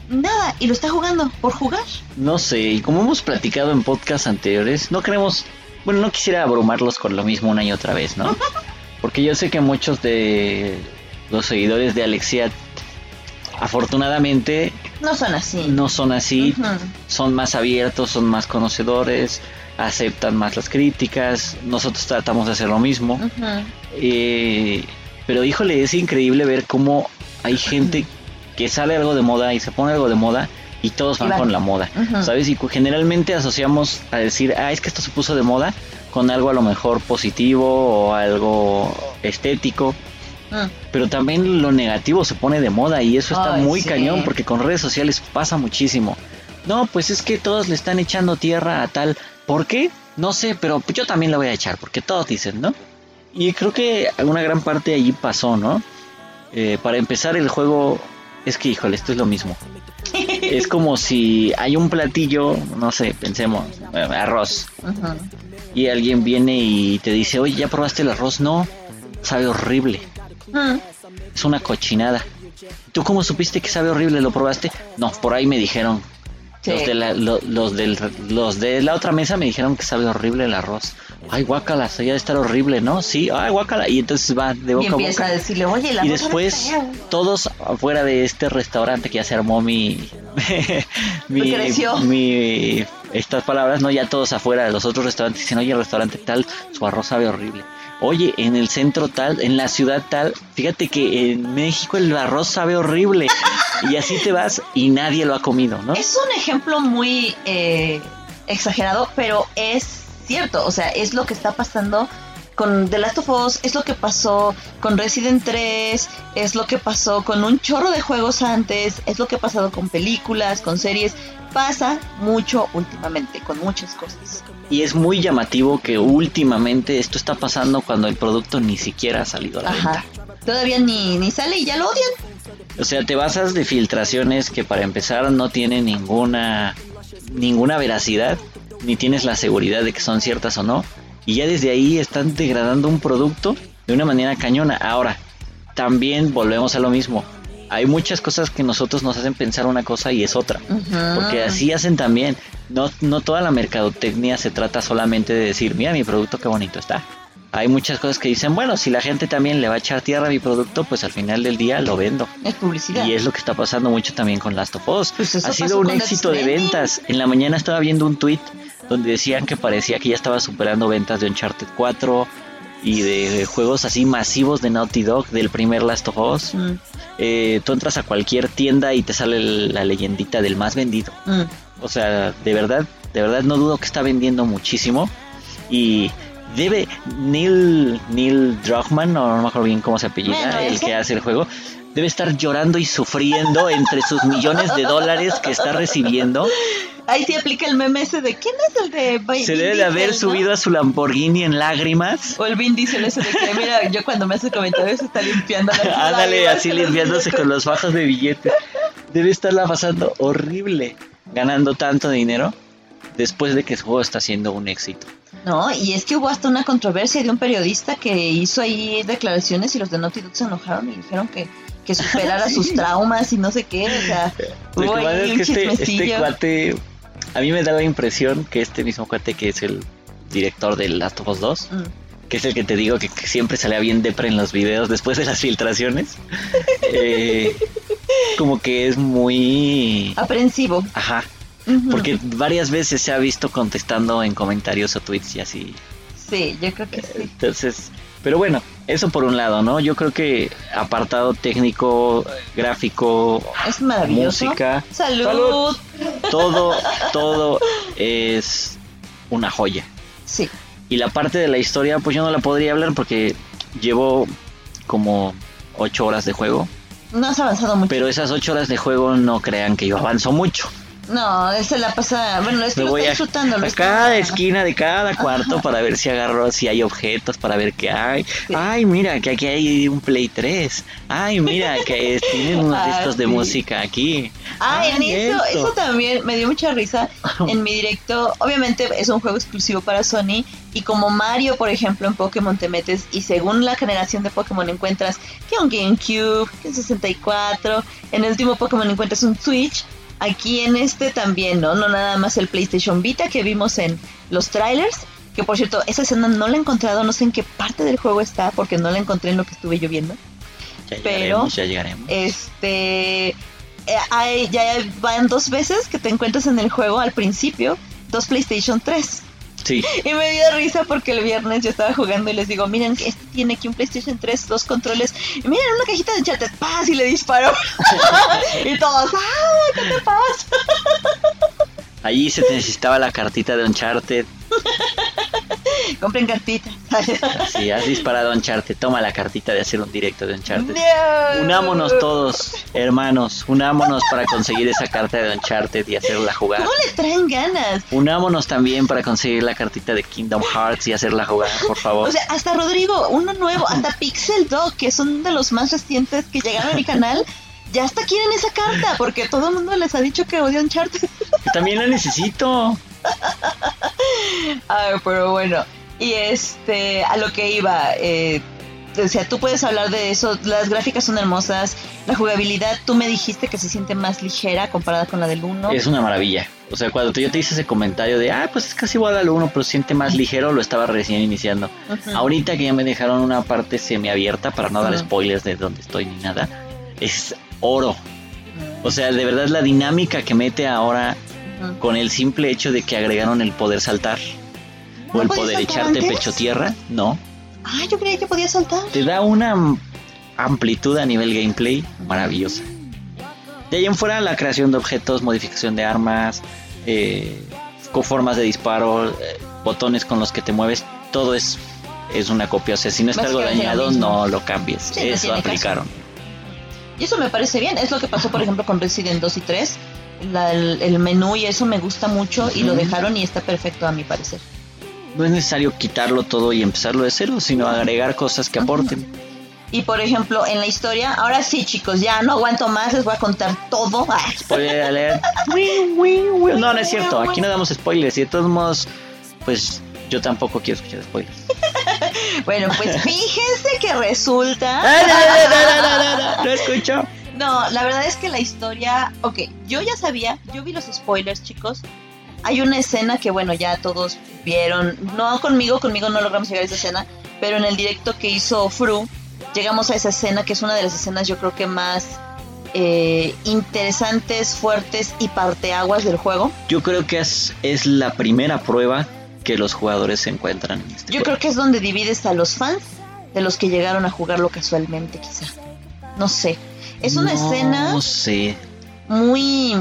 nada, y lo está jugando por jugar. No sé, y como hemos platicado en podcasts anteriores, no queremos, bueno, no quisiera abrumarlos con lo mismo una y otra vez, ¿no? Porque yo sé que muchos de los seguidores de Alexia, afortunadamente, No son así. no son así, son más abiertos, son más conocedores, aceptan más las críticas, nosotros tratamos de hacer lo mismo. Eh, pero híjole, es increíble ver cómo hay gente que sale algo de moda y se pone algo de moda y todos van Y van. con la moda. ¿sabes? Y generalmente asociamos a decir, ah, es que esto se puso de moda con algo a lo mejor positivo o algo estético, Mm. pero también lo negativo se pone de moda y eso está Ay, muy sí. cañón porque con redes sociales pasa muchísimo. no, pues es que todos le están echando tierra a tal. ¿Por qué? No sé, pero yo también le voy a echar, porque todos dicen, ¿no? Y creo que una gran parte allí pasó, ¿no? Eh, para empezar, el juego es que, híjole, esto es lo mismo. es como si hay un platillo, no sé, pensemos, eh, arroz. Y alguien viene y te dice, oye, ¿ya probaste el arroz? No, sabe horrible. Es una cochinada. ¿Tú cómo supiste que sabe horrible? ¿Lo probaste? No, por ahí me dijeron. Los, de la, los, del, los de la otra mesa me dijeron que sabe horrible el arroz. Ay, guácala, se de estar horrible, ¿no? Sí, ay, guácala. Y entonces va de boca y empieza a boca. decirle, oye, Y después, todos afuera de este restaurante que ya se armó mi. mi, mi. Estas palabras, ¿no? Ya todos afuera de los otros restaurantes dicen, oye, el restaurante tal, su arroz sabe horrible oye, en el centro tal, en la ciudad tal, fíjate que en México el arroz sabe horrible. y así te vas y nadie lo ha comido, ¿no? Es un ejemplo muy eh, exagerado, pero es cierto, o sea, es lo que está pasando con The Last of Us, es lo que pasó con Resident 3, es lo que pasó con un chorro de juegos antes, es lo que ha pasado con películas, con series, pasa mucho últimamente, con muchas cosas. Y es muy llamativo que últimamente esto está pasando cuando el producto ni siquiera ha salido a la Ajá. venta. Todavía ni, ni sale y ya lo odian. O sea, te basas de filtraciones que para empezar no tienen ninguna ninguna veracidad, ni tienes la seguridad de que son ciertas o no, y ya desde ahí están degradando un producto de una manera cañona. Ahora, también volvemos a lo mismo hay muchas cosas que nosotros nos hacen pensar una cosa y es otra. Porque así hacen también. No, no toda la mercadotecnia se trata solamente de decir, mira mi producto, qué bonito está. Hay muchas cosas que dicen, bueno, si la gente también le va a echar tierra a mi producto, pues al final del día lo vendo. Es publicidad. Y es lo que está pasando mucho también con Last of Us. Pues ha sido un éxito de ventas. En la mañana estaba viendo un tweet donde decían que parecía que ya estaba superando ventas de Uncharted 4 y de juegos así masivos de Naughty Dog del primer Last of Us. Mm. Eh, tú entras a cualquier tienda y te sale la leyendita del más vendido. Mm. O sea, de verdad, de verdad no dudo que está vendiendo muchísimo y debe Neil Neil Druckmann, no, no me acuerdo bien cómo se apellida, el que hace el juego, debe estar llorando y sufriendo entre sus millones de dólares que está recibiendo Ahí sí aplica el meme ese de ¿quién es el de Se debe de haber subido a su Lamborghini en lágrimas. O el Vin Diesel ese de que, mira, yo cuando me hace comentarios está limpiando la Ándale, así limpiándose con los bajos de billetes. Debe estarla pasando horrible ganando tanto dinero después de que su juego está siendo un éxito. No, y es que hubo hasta una controversia de un periodista que hizo ahí declaraciones y los de Naughty Dog se enojaron y dijeron que que superara sus traumas y no sé qué, o sea, hubo ahí un este, este cuate a mí me da la impresión que este mismo cuate que es el director de Last of Us 2, mm. que es el que te digo que, siempre salía bien depre en los videos después de las filtraciones, eh, como que es muy... Aprensivo. Ajá. Porque varias veces se ha visto contestando en comentarios o tweets y así. Sí, yo creo que sí. Entonces, pero bueno, eso por un lado, ¿no? Yo creo que apartado técnico, gráfico, es música, salud. todo, todo es una joya. Sí. Y la parte de la historia, pues yo no la podría hablar porque llevo como ocho horas de juego. No has avanzado mucho. Pero esas ocho horas de juego no crean que yo avanzo mucho. No, esa la pasa. Bueno, es que lo voy disfrutando. A cada esquina de cada cuarto para ver si agarro, si hay objetos, para ver qué hay. Ay, mira, que aquí hay un Play 3. Ay, mira, que tienen unos ah, discos de música aquí. Ay, en eso, eso también me dio mucha risa en mi directo. Obviamente es un juego exclusivo para Sony. Y como Mario, por ejemplo, en Pokémon te metes y según la generación de Pokémon encuentras que un GameCube, que un 64. En el último Pokémon encuentras un Switch Aquí en este también, ¿no? No nada más el PlayStation Vita que vimos en los trailers. Que por cierto, esa escena no la he encontrado, no sé en qué parte del juego está, porque no la encontré en lo que estuve yo viendo. Ya Pero, ya llegaremos. Este. Eh, ya van dos veces que te encuentras en el juego al principio, dos PlayStation 3. Y me dio risa porque el viernes yo estaba jugando y les digo, miren, este tiene aquí un PlayStation 3, dos controles, y miren una cajita de Uncharted, ¡paz! Y le disparo. y todos, ¡ah! ¿Qué te pasa? Allí se necesitaba la cartita de Uncharted. Compren cartitas. Si has disparado a Uncharted, toma la cartita de hacer un directo de Uncharted. Unámonos todos, hermanos, unámonos para conseguir esa carta de Uncharted y hacerla jugar. ¿Cómo le traen ganas? Unámonos también para conseguir la cartita de Kingdom Hearts y hacerla jugar, por favor. O sea, hasta Rodrigo, uno nuevo, hasta Pixel Dog, que son de los más recientes que llegaron a mi canal, ya hasta quieren esa carta, porque todo el mundo les ha dicho que odia Uncharted. Yo también la necesito. Ay, pero bueno, y este, a lo que iba, eh, o sea, tú puedes hablar de eso, las gráficas son hermosas, la jugabilidad, tú me dijiste que se siente más ligera comparada con la del 1. Es una maravilla. O sea, cuando yo te hice ese comentario de, ah, pues es casi igual al 1, pero se siente más ligero, lo estaba recién iniciando. Ahorita que ya me dejaron una parte semiabierta para no dar spoilers de dónde estoy ni nada, es oro. O sea, de verdad la dinámica que mete ahora con el simple hecho de que agregaron el poder saltar o el poder echarte pecho tierra, no. Ah, yo creía que podía saltar. Te da una amplitud a nivel gameplay maravillosa. De ahí en fuera la creación de objetos, modificación de armas, eh, con formas de disparo, eh, botones con los que te mueves, todo es, es una copia. O sea, si no está algo dañado, no lo cambies. eso aplicaron. Y eso me parece bien. Es lo que pasó, por ejemplo, con Resident 2 y 3. el, menú y eso me gusta mucho y lo dejaron y está perfecto a mi parecer. No es necesario quitarlo todo y empezarlo de cero, sino agregar cosas que aporten. Y por ejemplo, en la historia, ahora sí, chicos, ya no aguanto más, les voy a contar todo. Spoiler No, no es cierto, aquí no damos spoilers y de todos modos, pues yo tampoco quiero escuchar spoilers. bueno, pues fíjense que resulta. no, no, no, escucho. No, la verdad es que la historia. Ok, yo ya sabía, yo vi los spoilers, chicos. Hay una escena que, bueno, ya todos vieron. No conmigo, conmigo no logramos llegar a esa escena. Pero en el directo que hizo Fru, llegamos a esa escena que es una de las escenas, yo creo que más eh, interesantes, fuertes y parteaguas del juego. Yo creo que es, es la primera prueba que los jugadores se encuentran. Este Yo creo que es donde divides a los fans de los que llegaron a jugarlo casualmente, quizá. No sé. Es una escena. No sé. Muy.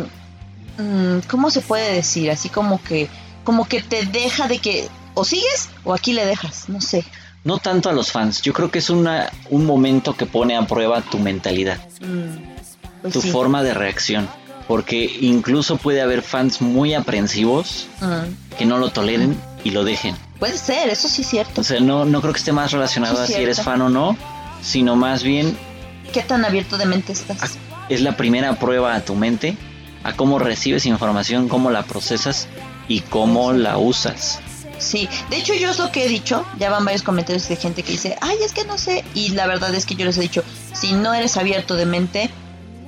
Mm, ¿Cómo se puede decir? Así como que. Como que te deja de que. O sigues o aquí le dejas. No sé. No tanto a los fans. Yo creo que es una, un momento que pone a prueba tu mentalidad. Mm, pues tu forma de reacción porque incluso puede haber fans muy aprensivos que no lo toleren y lo dejen. Puede ser, eso sí es cierto. O sea, no, no creo que esté más relacionado a si eres fan o no, sino más bien... ¿Qué tan abierto de mente estás? es la primera prueba a tu mente, a cómo recibes información, cómo la procesas y cómo la usas. Sí, de hecho yo es lo que he dicho, ya van varios comentarios de gente que dice, ay, es que no sé, y la verdad es que yo les he dicho, si no eres abierto de mente,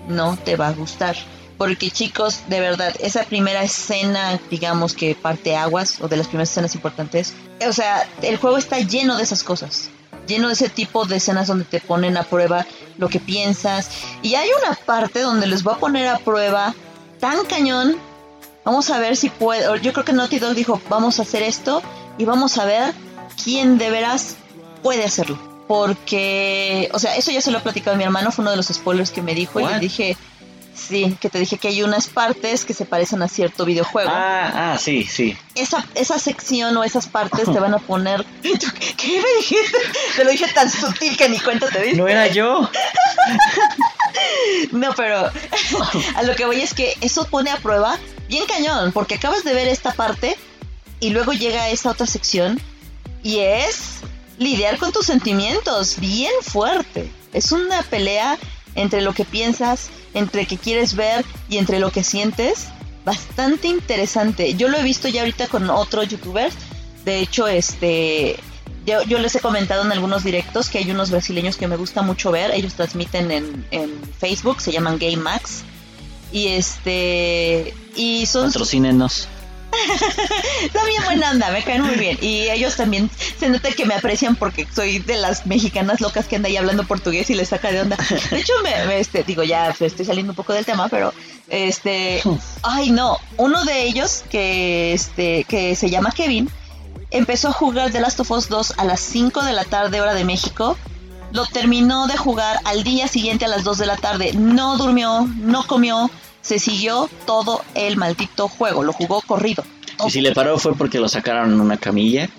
no te va a gustar porque chicos, de verdad, esa primera escena, digamos que parte aguas, o de las primeras escenas importantes, o sea, el juego está lleno de esas cosas, lleno de ese tipo de escenas donde te ponen a prueba lo que piensas, y hay una parte donde les voy a poner a prueba tan cañón, vamos a ver si puede, yo creo que Naughty Dog dijo, vamos a hacer esto, y vamos a ver quién de veras puede hacerlo. Porque, o sea, eso ya se lo he platicado a mi hermano, fue uno de los spoilers que me dijo, y le dije, Sí, que te dije que hay unas partes que se parecen a cierto videojuego. Ah, ah, sí, sí. Esa, esa sección o esas partes te van a poner. ¿Qué me dijiste? Te lo dije tan sutil que ni cuenta te diste. No era yo. no, pero a lo que voy es que eso pone a prueba bien cañón, porque acabas de ver esta parte y luego llega esa otra sección y es lidiar con tus sentimientos bien fuerte. Es una pelea entre lo que piensas, entre que quieres ver y entre lo que sientes, bastante interesante. Yo lo he visto ya ahorita con otros youtubers. De hecho, este yo, les he comentado en algunos directos que hay unos brasileños que me gusta mucho ver. Ellos transmiten en, en Facebook, se llaman Game Max. Y este. Y son. Patrocínenos. También buena onda, me caen muy bien. Y ellos también se nota que me aprecian porque soy de las mexicanas locas que anda ahí hablando portugués y les saca de onda. De hecho, me, este, digo, ya estoy saliendo un poco del tema, pero este, ay no, uno de ellos que este, que se llama Kevin, empezó a jugar The Last of Us 2 a las 5 de la tarde hora de México. Lo terminó de jugar al día siguiente a las 2 de la tarde. No durmió, no comió, se siguió todo el maldito juego, lo jugó corrido. Y si le paró fue porque lo sacaron en una camilla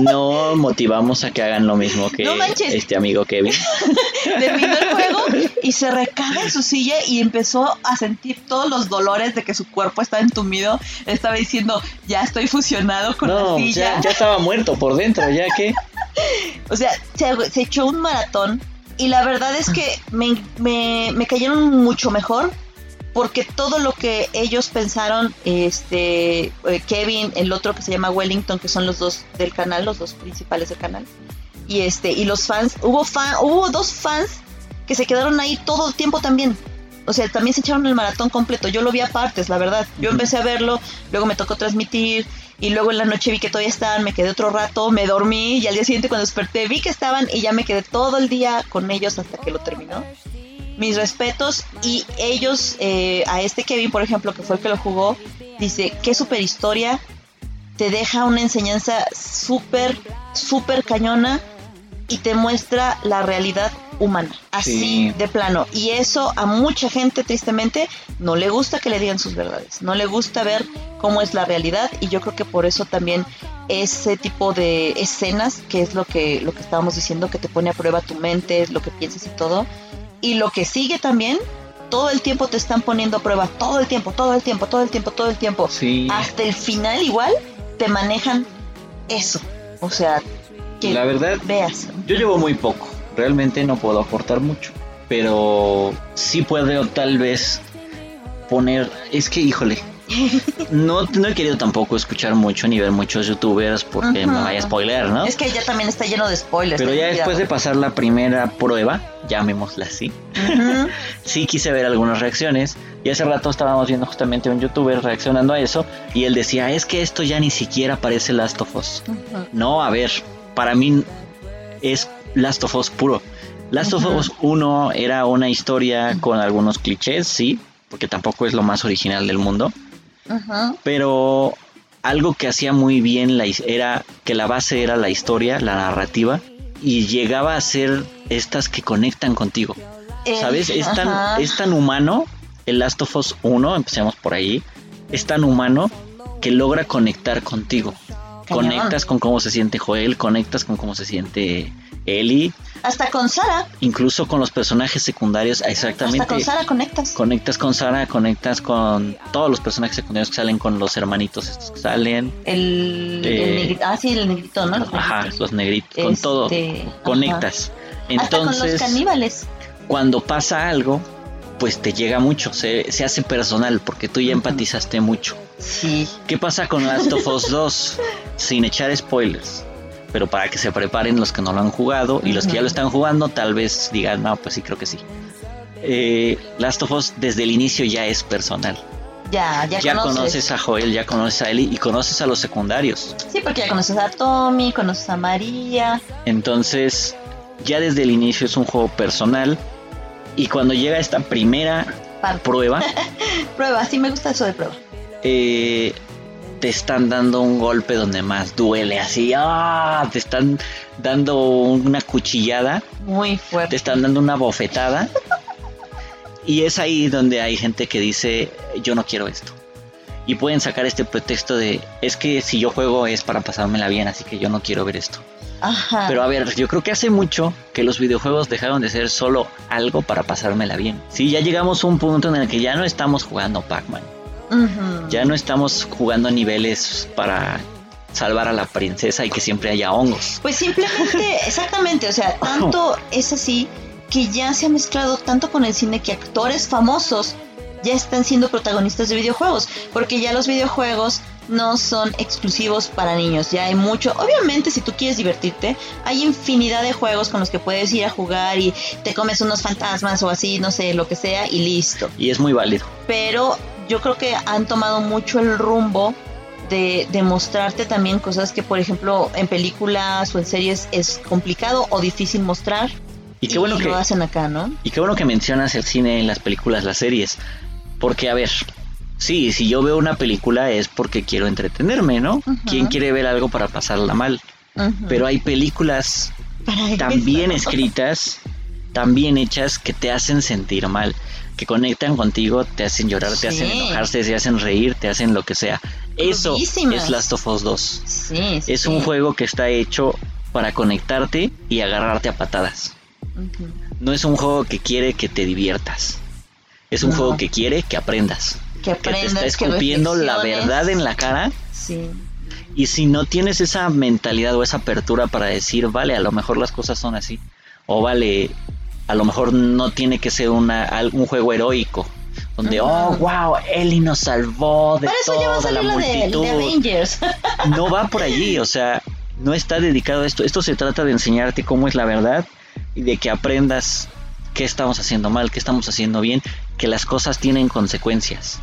no motivamos a que hagan lo mismo que No este amigo Kevin. Terminó el juego y se recaga en su silla y empezó a sentir todos los dolores de que su cuerpo estaba entumido. Estaba diciendo, ya estoy fusionado con No, la silla. ya, ya estaba muerto por dentro, ya que O sea, se, se echó un maratón y la verdad es que me, me- me cayeron mucho mejor porque todo lo que ellos pensaron, este eh, Kevin, el otro que se llama Wellington, que son los dos del canal, los dos principales del canal, y este y los fans, hubo fan, hubo dos fans que se quedaron ahí todo el tiempo también. O sea, también se echaron el maratón completo. Yo lo vi a partes, la verdad. Yo empecé a verlo, luego me tocó transmitir y luego en la noche vi que todavía estaban, me quedé otro rato, me dormí y al día siguiente cuando desperté vi que estaban y ya me quedé todo el día con ellos hasta que lo terminó. Mis respetos y ellos, eh, a este Kevin, por ejemplo, que fue el que lo jugó, dice, qué super historia, te deja una enseñanza súper, súper cañona y te muestra la realidad humana, así Sí. de plano. Y eso a mucha gente, tristemente, no le gusta que le digan sus verdades, no le gusta ver cómo es la realidad y yo creo que por eso también ese tipo de escenas, que es lo que, lo que estábamos diciendo, que te pone a prueba tu mente, lo que piensas y todo, y lo que sigue también, todo el tiempo te están poniendo a prueba, todo el tiempo, todo el tiempo, todo el tiempo, todo el tiempo. sí. Hasta el final igual te manejan eso. O sea, que La verdad, veas. yo llevo muy poco. Realmente no puedo aportar mucho. Pero sí puedo tal vez poner... Es que, híjole. No, no he querido tampoco escuchar mucho ni ver muchos youtubers porque me vaya a spoiler, ¿no? Es que ya también está lleno de spoilers. Pero ya después de pasar la primera prueba, llamémosla así, sí quise ver algunas reacciones. Y hace rato estábamos viendo justamente un youtuber reaccionando a eso. Y él decía, es que esto ya ni siquiera parece Last of Us. No, a ver, para mí es Last of Us puro. Last of. Us 1 era una historia con algunos clichés, sí, porque tampoco es lo más original del mundo, Pero algo que hacía muy bien la, era que la base era la historia, la narrativa, y llegaba a ser estas que conectan contigo. Eh, ¿Sabes? Es tan, es tan humano, el Last of Us 1, empecemos por ahí, es tan humano que logra conectar contigo. Cañón. Conectas con cómo se siente Joel, conectas con cómo se siente Ellie, Hasta con Sara. incluso con los personajes secundarios, exactamente. Hasta con Sara conectas. Conectas con Sara, conectas con todos los personajes secundarios que salen, con los hermanitos estos que salen, El, Eh, el negrito. Ah, sí, el negrito, ¿no? Los ajá, negritos. los negritos, con todo, Este, ajá. conectas. Hasta con los Entonces, caníbales. cuando pasa algo, pues te llega mucho, se, se hace personal, porque tú ya empatizaste mucho. Sí. ¿Qué pasa con Last of Us 2? Sin echar spoilers. Pero para que se preparen los que no lo han jugado y los que ya lo están jugando, tal vez digan, no, pues sí, creo que sí. Eh, Last of Us desde el inicio ya es personal. Ya, ya, Ya, conoces. conoces a Joel, ya conoces a Ellie y conoces a los secundarios. Sí, porque ya conoces a Tommy, conoces a María. Entonces, ya desde el inicio es un juego personal. Y cuando llega esta primera Parte. prueba, Prueba, sí me gusta eso de prueba. eh, te están dando un golpe donde más duele, así, ¡ah! te están dando una cuchillada, Muy te fuerte. están dando una bofetada. Y es ahí donde hay gente que dice, yo no quiero esto. Y pueden sacar este pretexto de, es que si yo juego es para pasármela bien, así que yo no quiero ver esto. Ajá. Pero a ver, yo creo que hace mucho que los videojuegos dejaron de ser solo algo para pasármela bien. Sí, ya llegamos a un punto en el que ya no estamos jugando Pac-Man. Ya no estamos jugando a niveles para salvar a la princesa y que siempre haya hongos. Pues simplemente, exactamente, o sea, tanto es así que ya se ha mezclado tanto con el cine que actores famosos ya están siendo protagonistas de videojuegos, porque ya los videojuegos no son exclusivos para niños, ya hay mucho, obviamente si tú quieres divertirte, hay infinidad de juegos con los que puedes ir a jugar y te comes unos fantasmas o así, no sé, lo que sea y listo Y es muy válido. pero yo creo que han tomado mucho el rumbo de, de mostrarte también cosas que, por ejemplo, en películas o en series es complicado o difícil mostrar. Y qué bueno que, lo hacen acá, ¿no? y qué bueno que mencionas el cine, las películas, las series. Porque, a ver, sí, si yo veo una película es porque quiero entretenerme, ¿no? Ujú. ¿Quién quiere ver algo para pasarla mal? Pero hay películas eso. escritas, tan bien hechas que te hacen sentir mal, que conectan contigo, te hacen llorar, te hacen enojarse, te hacen reír, te hacen lo que sea. Eso es Last of Us 2. Sí, sí, Es un juego que está hecho para conectarte y agarrarte a patadas. No es un juego que quiere que te diviertas. Es un No. juego que quiere que aprendas. Que Que te aprendas, está escupiendo la verdad en la cara. Sí. Y si no tienes esa mentalidad o esa apertura para decir, vale, a lo mejor las cosas son así. O vale, a lo mejor no tiene que ser una, un juego heroico. Donde, Ujú. oh, wow, Ellie nos salvó de eso toda la de, multitud. de Avengers. no va por allí, o sea, no está dedicado a esto. Esto se trata de enseñarte cómo es la verdad y de que aprendas qué estamos haciendo mal, qué estamos haciendo bien, que las cosas tienen consecuencias.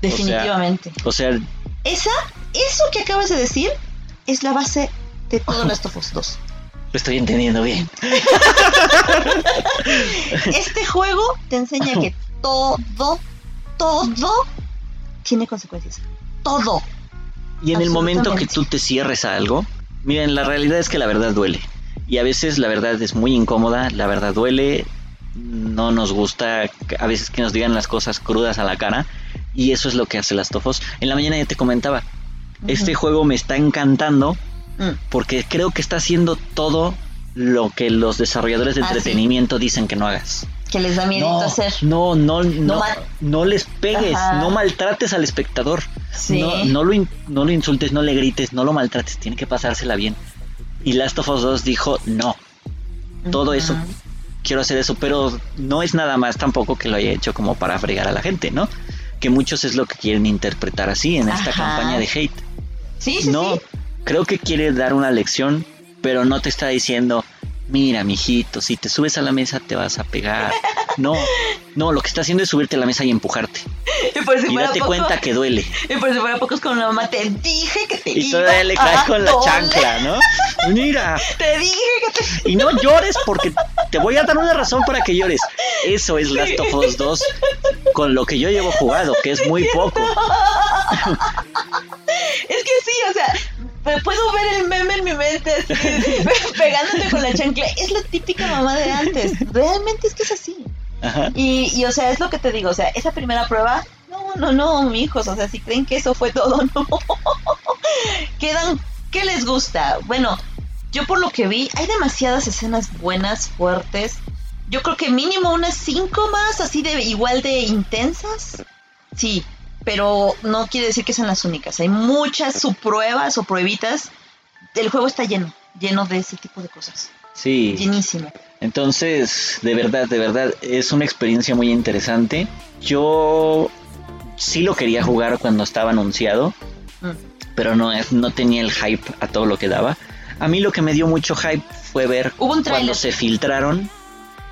Definitivamente. O sea, Esa, eso que acabas de decir, es la base de todo Last of Us 2. Lo estoy entendiendo bien. Este juego te enseña que todo, todo tiene consecuencias. Todo. Y en el momento que tú te cierres a algo, miren, la realidad es que la verdad duele. Y a veces la verdad es muy incómoda, la verdad duele, no nos gusta a veces que nos digan las cosas crudas a la cara. Y eso es lo que hace Last of Us. En la mañana ya te comentaba, este juego me está encantando. Porque creo que está haciendo todo lo que los desarrolladores de Ah, sí. entretenimiento dicen que no hagas. Que les da miedo No, hacer. no, no, no, mal- no les pegues, Ajá. no maltrates al espectador. Sí. No, no, lo in- no lo insultes, no le grites, no lo maltrates, tiene que pasársela bien. Y Last of Us 2 dijo, no, todo eso, quiero hacer eso, pero no es nada más tampoco que lo haya hecho como para fregar a la gente, ¿no? Que muchos es lo que quieren interpretar así en esta campaña de hate. Sí, sí, no, sí. Creo que quiere dar una lección, pero no te está diciendo, mira, mijito, si te subes a la mesa te vas a pegar. No, no, lo que está haciendo es subirte a la mesa y empujarte. Y por si Y date poco, cuenta que duele. Y por si fuera poco es como la mamá, te dije que te Y iba todavía le caes a con la chancla, ¿no? Mira, Te dije que te... y no llores porque te voy a dar una razón para que llores. Eso es Last of Us 2 con lo que yo llevo jugado, que es muy poco. Es que sí, o sea, puedo ver el meme en mi mente así, pegándote con la chancla. Es la típica mamá de antes. Realmente es que es así. Ajá. Y, y, o sea, es lo que te digo, o sea, esa primera prueba, no, no, no, mi hijos, o sea, si creen que eso fue todo, no. Quedan, ¿qué les gusta? Bueno, yo por lo que vi, hay demasiadas escenas buenas, fuertes. Yo creo que mínimo unas cinco más, así de igual de intensas. Sí, pero no quiere decir que sean las únicas. Hay muchas subpruebas o pruebitas. El juego está lleno, lleno de ese tipo de cosas. Sí. Llenísimo. Entonces, de verdad, de verdad, es una experiencia muy interesante. Yo sí lo quería jugar cuando estaba anunciado, Mm. pero no, no tenía el hype a todo lo que daba. A mí lo que me dio mucho hype fue ver Hubo un cuando se filtraron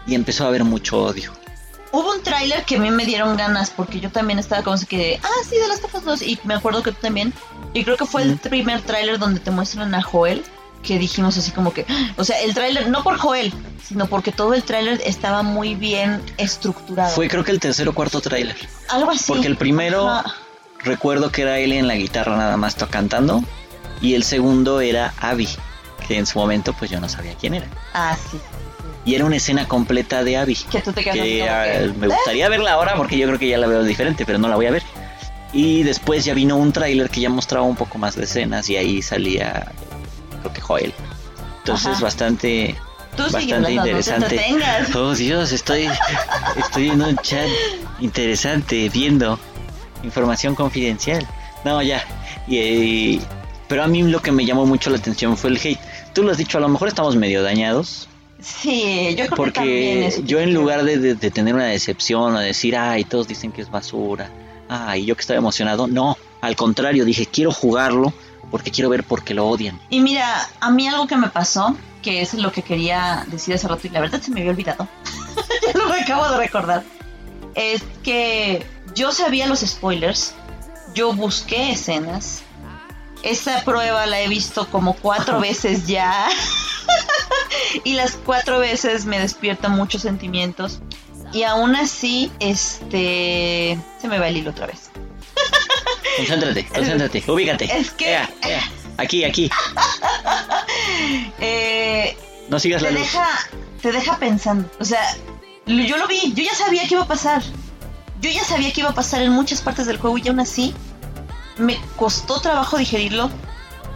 y empezó a haber mucho odio. Hubo un tráiler que a mí me dieron ganas porque yo también estaba como así que, ah, sí, de las Us 2 y me acuerdo que tú también. Y creo que fue el primer tráiler donde te muestran a Joel que dijimos así como que, o sea, el tráiler no por Joel, sino porque todo el tráiler estaba muy bien estructurado. Fue creo que el tercer o cuarto tráiler. algo así. Porque el primero Ajá. recuerdo que era él en la guitarra nada más cantando y el segundo era Abby, que en su momento pues yo no sabía quién era. Ah, sí. Y era una escena completa de Abby. Que tú te quedas que ah, que, me gustaría verla ahora porque yo creo que ya la veo diferente, pero no la voy a ver. Y después ya vino un tráiler que ya mostraba un poco más de escenas y ahí salía, creo que Joel. Entonces Ajá. bastante, Tú bastante interesante. No. Oh Dios, estoy, estoy en un chat interesante viendo información confidencial. No, ya. Y, eh, pero a mí lo que me llamó mucho la atención fue el hate. Tú lo has dicho, a lo mejor estamos medio dañados. Sí, yo creo que también Porque yo en lugar de, de- de tener una decepción o decir, ay, todos dicen que es basura, ay, yo que estaba emocionado, no, al contrario, dije, quiero jugarlo porque quiero ver por qué lo odian. Y mira, a mí algo que me pasó, que es lo que quería decir hace rato y la verdad se me había olvidado, ya lo acabo de recordar, es que yo sabía los spoilers, yo busqué escenas, esa prueba la he visto como cuatro veces ya, y las cuatro veces me despiertan muchos sentimientos, y aún así, este, se me va el hilo otra vez. Concéntrate, concéntrate, ubícate. Es que- Ea, ea, aquí, aquí, Eh, no sigas la te luz. deja, te deja pensando. O sea, yo lo vi, yo ya sabía que iba a pasar. Yo ya sabía que iba a pasar en muchas partes del juego y aún así me costó trabajo digerirlo,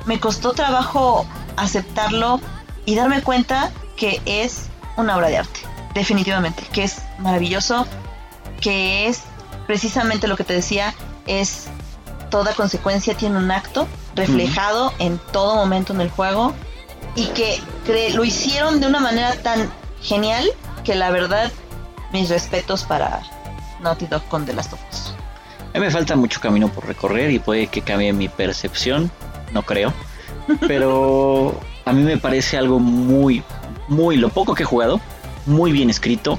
me costó trabajo aceptarlo y darme cuenta que es una obra de arte, definitivamente, que es maravilloso, que es precisamente lo que te decía, es toda consecuencia tiene un acto reflejado en todo momento en el juego y que lo hicieron de una manera tan genial que la verdad mis respetos para Naughty Dog con The Last of Us. A mí me falta mucho camino por recorrer y puede que cambie mi percepción, no creo. Pero a mí me parece algo muy, muy, lo poco que he jugado, muy bien escrito,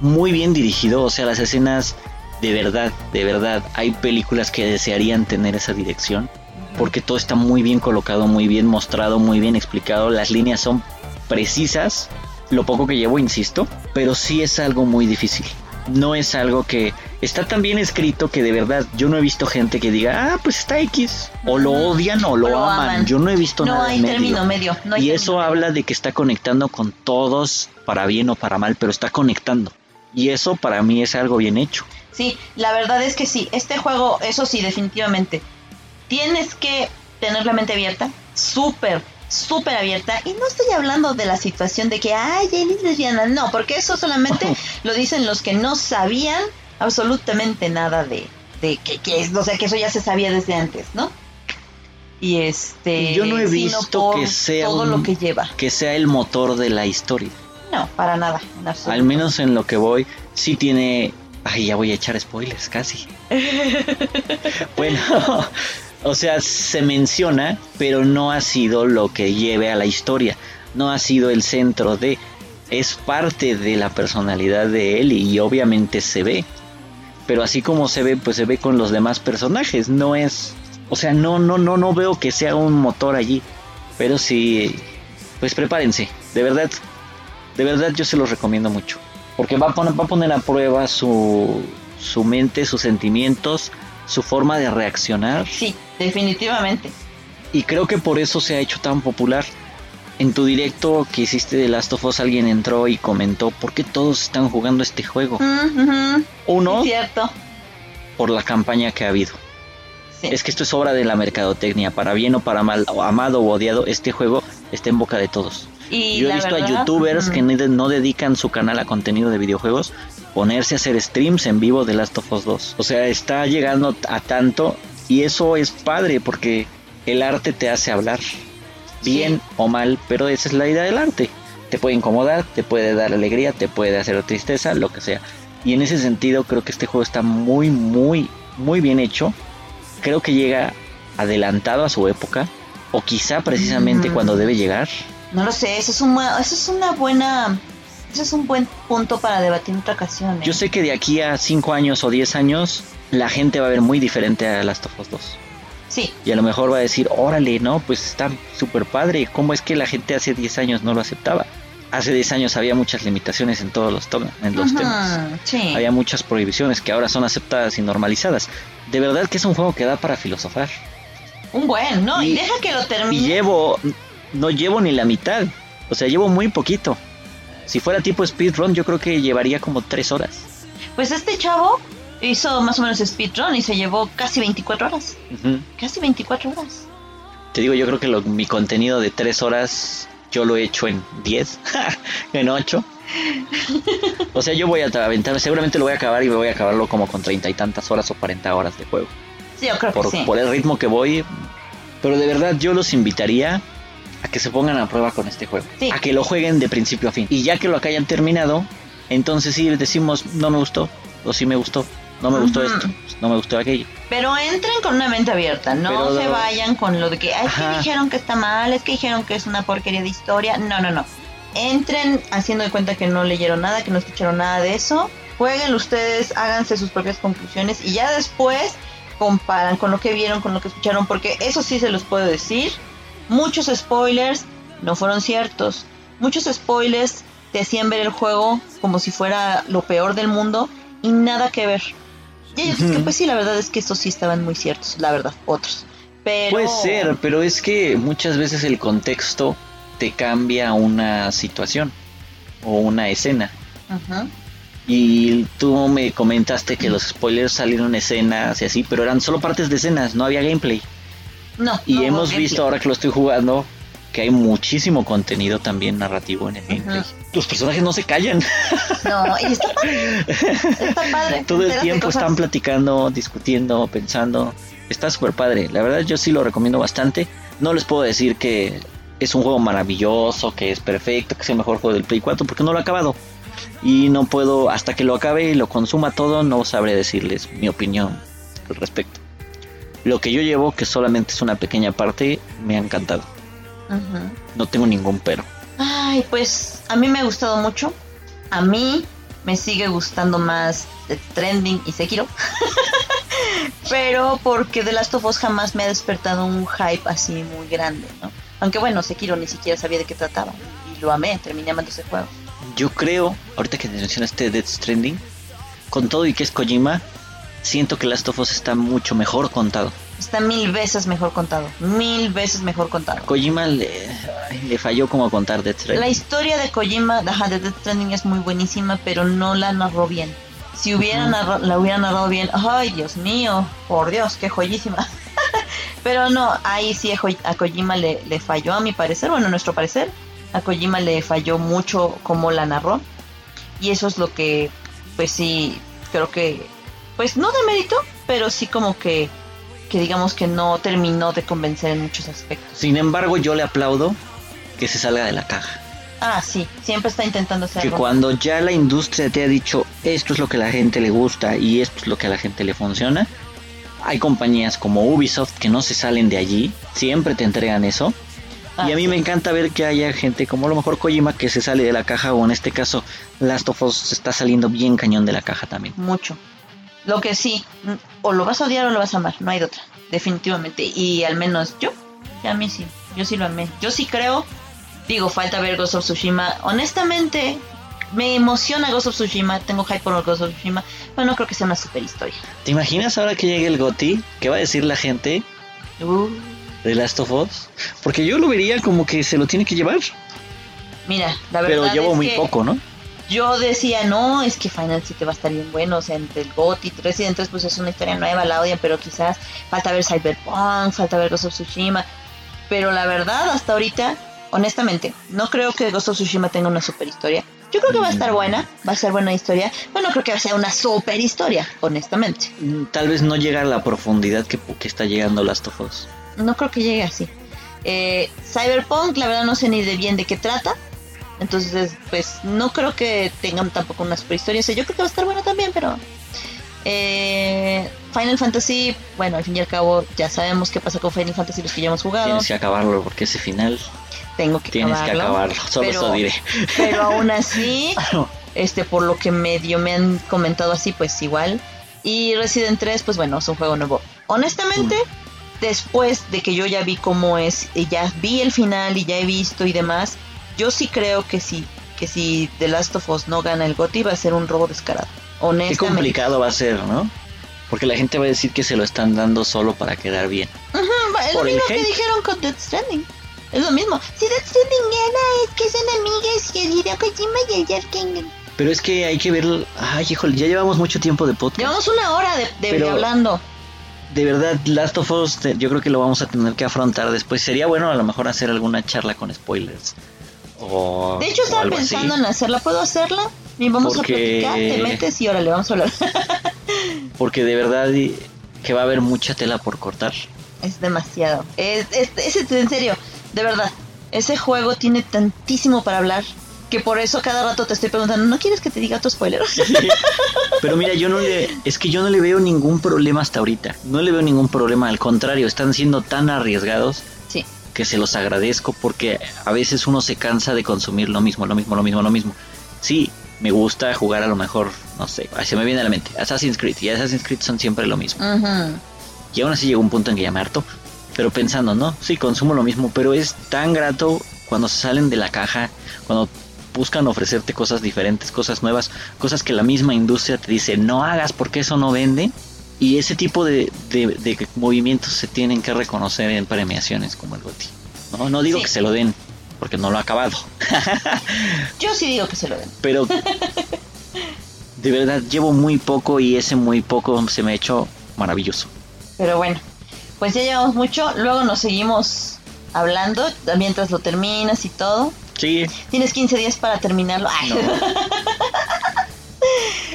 muy bien dirigido. O sea, las escenas, de verdad, de verdad, hay películas que desearían tener esa dirección. Porque todo está muy bien colocado, muy bien mostrado, muy bien explicado. Las líneas son precisas. Lo poco que llevo, insisto, pero sí es algo muy difícil no es algo que está tan bien escrito que de verdad yo no he visto gente que diga, ah, pues está X, o lo odian o lo, aman. Yo no he visto no nada hay término medio. y eso habla de que está conectando con todos, para bien o para mal, pero está conectando. Y eso para mí es algo bien hecho. Sí, la verdad es que sí, este juego, eso sí, definitivamente. Tienes que tener la mente abierta, súper, súper abierta y no estoy hablando de la situación de que, ay, él es lesbiana, no, porque eso solamente lo dicen los que no sabían absolutamente nada de, de que, que es, o sea, que eso ya se sabía desde antes, ¿no? Y este, yo no he visto que sea todo lo que lleva, que sea el motor de la historia. No, para nada, Al menos en lo que voy, sí tiene, ay, ya voy a echar spoilers, casi. bueno, o sea, se menciona, pero no ha sido lo que lleve a la historia. No ha sido el centro de. Es parte de la personalidad de él y obviamente se ve. Pero así como se ve, pues se ve con los demás personajes. No es. O sea, no, no, no, no veo que sea un motor allí. Pero sí. Pues prepárense. De verdad. De verdad yo se los recomiendo mucho. Porque va a poner, va a, poner a prueba su, su mente, sus sentimientos su forma de reaccionar. Sí, definitivamente. Y creo que por eso se ha hecho tan popular. En tu directo que hiciste de Last of Us alguien entró y comentó por qué todos están jugando este juego. Uno, cierto. por la campaña que ha habido. Es que esto es obra de la mercadotecnia, para bien o para mal, amado o odiado, este juego está en boca de todos. Y Yo he visto a youtubers que no dedican su canal a contenido de videojuegos ponerse a hacer streams en vivo de Last of Us 2. O sea, está llegando a tanto y eso es padre porque el arte te hace hablar, bien o mal, pero esa es la idea del arte. Te puede incomodar, te puede dar alegría, te puede hacer tristeza, lo que sea. Y en ese sentido creo que este juego está muy, muy, muy bien hecho. Creo que llega adelantado a su época, o quizá precisamente cuando debe llegar. No lo sé, eso es, eso es una buena ese es un buen punto para debatir en otra ocasión. ¿eh? Yo sé que de aquí a 5 años o 10 años la gente va a ver muy diferente a Last of Us 2. Sí. Y a lo mejor va a decir, órale, no, pues está súper padre. ¿Cómo es que la gente hace 10 años no lo aceptaba? Hace 10 años había muchas limitaciones en todos los, en los temas. Sí. Había muchas prohibiciones que ahora son aceptadas y normalizadas. De verdad que es un juego que da para filosofar. Un buen, ¿no? Y, y deja que lo termine. Y llevo, no llevo ni la mitad. O sea, llevo muy poquito. Si fuera tipo speedrun, yo creo que llevaría como 3 horas. Pues este chavo hizo más o menos speedrun y se llevó casi 24 horas. Casi 24 horas. Te digo, yo creo que mi contenido de 3 horas yo lo he hecho en 10, en 8. o sea, yo voy a aventar, seguramente lo voy a acabar y me voy a acabarlo como con treinta y tantas horas o 40 horas de juego. Sí, yo creo por, que sí. Por el ritmo que voy. Pero de verdad yo los invitaría a que se pongan a prueba con este juego. A que lo jueguen de principio a fin. Y ya que lo hayan terminado, entonces sí decimos, no me gustó, o sí me gustó, no me gustó esto, no me gustó aquello. Pero entren con una mente abierta, no se vayan con lo de que, es que dijeron que está mal, es que dijeron que es una porquería de historia. No, no, no. Entren haciendo de cuenta que no leyeron nada, que no escucharon nada de eso. Jueguen ustedes, háganse sus propias conclusiones y ya después comparan con lo que vieron, con lo que escucharon, porque eso sí se los puedo decir Muchos spoilers no fueron ciertos. Muchos spoilers te hacían ver el juego como si fuera lo peor del mundo y nada que ver. Y ellos que pues sí, la verdad es que estos sí estaban muy ciertos, la verdad, otros. Pero... Puede ser, pero es que muchas veces el contexto te cambia una situación o una escena. Y tú me comentaste que los spoilers salieron escenas y así, pero eran solo partes de escenas, no había gameplay. No. Y no hemos gameplay. visto ahora que lo estoy jugando que hay muchísimo contenido también narrativo en el gameplay. Los personajes no se callan. No, y está padre. Está padre. Todo el tiempo están platicando, discutiendo, pensando. Está súper padre. La verdad yo sí lo recomiendo bastante. No les puedo decir que es un juego maravilloso, que es perfecto, que es el mejor juego del Play 4, porque no lo he acabado. Y no puedo, hasta que lo acabe y lo consuma todo, no sabré decirles mi opinión al respecto. Lo que yo llevo, que solamente es una pequeña parte, me ha encantado. No tengo ningún pero. Ay, pues a mí me ha gustado mucho. A mí me sigue gustando más Death Stranding y Sekiro. Pero porque The Last of Us jamás me ha despertado un hype así muy grande, ¿no? Aunque bueno, Sekiro ni siquiera sabía de qué trataba. Y lo amé, terminé amando ese juego. Yo creo, ahorita que mencionaste Death Stranding, con todo y que es Kojima, siento que Last of Us está mucho mejor contado. Está mil veces mejor contado. Mil veces mejor contado. Kojima le, ay, le falló como contar Death La Stranding. historia de Kojima, ajá, de Death Stranding es muy buenísima, pero no la narró bien. Si hubiera Ujú. narra- la hubiera narrado bien, ay Dios mío, por Dios, qué joyísima. pero no, ahí sí a, a Kojima le, le falló, a mi parecer, bueno, a nuestro parecer, a Kojima le falló mucho como la narró. Y eso es lo que, pues sí, creo que, pues no de mérito, pero sí como que, que digamos que no terminó de convencer en muchos aspectos. Sin embargo, yo le aplaudo que se salga de la caja. Ah, sí, siempre está intentando hacer Que algo. cuando ya la industria te ha dicho esto es lo que a la gente le gusta y esto es lo que a la gente le funciona, hay compañías como Ubisoft que no se salen de allí, siempre te entregan eso. Ah, y a mí sí. me encanta ver que haya gente como a lo mejor Kojima que se sale de la caja o en este caso Last of Us se está saliendo bien cañón de la caja también. mucho. Lo que sí, o lo vas a odiar o lo vas a amar, no hay de otra, definitivamente. Y al menos yo, a mí sí, yo sí lo amé. Yo sí creo, digo, falta ver Ghost of Tsushima. Honestamente, me emociona Ghost of Tsushima, tengo hype por Ghost of Tsushima, pero no creo que sea una super historia. ¿Te imaginas ahora que llegue el GOTI? ¿Qué va a decir la gente Uh, de Last of Us? Porque yo lo vería como que se lo tiene que llevar, mira, la verdad pero llevo es muy que poco, ¿no? Yo decía, no, es que Final 7 va a estar bien bueno, o sea, entre el GOT y Resident 3 pues es una historia nueva, la odian, pero quizás falta ver Cyberpunk, falta ver Ghost of Tsushima, pero la verdad, hasta ahorita, honestamente, no creo que Ghost of Tsushima tenga una super historia. Yo creo que va a estar buena, va a ser buena historia, bueno, creo que va a ser una super historia, honestamente. Mm, Tal vez no llega a la profundidad que, que está llegando Last of Us. No creo que llegue así. Eh, Cyberpunk, la verdad no sé ni de bien de qué trata. Entonces, pues no creo que tengan tampoco una super historia. O sea, yo creo que va a estar bueno también, pero... eh, Final Fantasy, bueno, al fin y al cabo ya sabemos qué pasa con Final Fantasy los que ya hemos jugado. Tienes que acabarlo porque ese final Tengo que tienes que acabarlo. Solo pero- eso diré. Pero aún así, este por lo que medio me han comentado así, pues igual. Y Resident 3, pues bueno, es un juego nuevo. Honestamente, después de que yo ya vi cómo es, y ya vi el final y ya he visto y demás, yo sí creo que sí, que si The Last of Us no gana el GOTY va a ser un robo descarado. Qué Honestamente. complicado va a ser, ¿no? Porque la gente va a decir que se lo están dando solo para quedar bien. Es lo por mismo que dijeron con Death Stranding. Es lo mismo. Si Death Stranding gana es que son amigas y el Hideo Kojima y el Jeff King. Pero es que hay que ver. Ay, híjole, ya llevamos mucho tiempo de podcast. Llevamos una hora de, de Pero- hablando. De verdad, Last of Us, yo creo que lo vamos a tener que afrontar después. Sería bueno a lo mejor hacer alguna charla con spoilers. O, De hecho, estaba pensando así. en hacerla. ¿Puedo hacerla? Y vamos Porque- a platicar. Te metes y órale, vamos a hablar. Porque de verdad que va a haber mucha tela por cortar. es demasiado. Es, es, es- en serio, de verdad. Ese juego tiene tantísimo para hablar que por eso cada rato te estoy preguntando, ¿no quieres que te diga tu spoiler? Pero mira, yo no le, es que yo no le veo ningún problema hasta ahorita. No le veo ningún problema, al contrario, están siendo tan arriesgados. Que se los agradezco porque a veces uno se cansa de consumir lo mismo, lo mismo, lo mismo, lo mismo. Sí, me gusta jugar a lo mejor, no sé, se me viene a la mente, Assassin's Creed y Assassin's Creed son siempre lo mismo. Y aún así llegó un punto en que ya me harto, pero pensando, ¿no? Sí, consumo lo mismo, pero es tan grato cuando se salen de la caja, cuando buscan ofrecerte cosas diferentes, cosas nuevas, cosas que la misma industria te dice, no hagas porque eso no vende. Y ese tipo de, de- de movimientos se tienen que reconocer en premiaciones como el GOTY. No, no digo Sí. que se lo den, porque no lo ha acabado. Yo sí digo que se lo den. Pero De verdad, llevo muy poco y ese muy poco se me ha hecho maravilloso. Pero bueno, pues ya llevamos mucho. Luego nos seguimos hablando mientras lo terminas y todo. Sí. Tienes 15 días para terminarlo. Ay. No.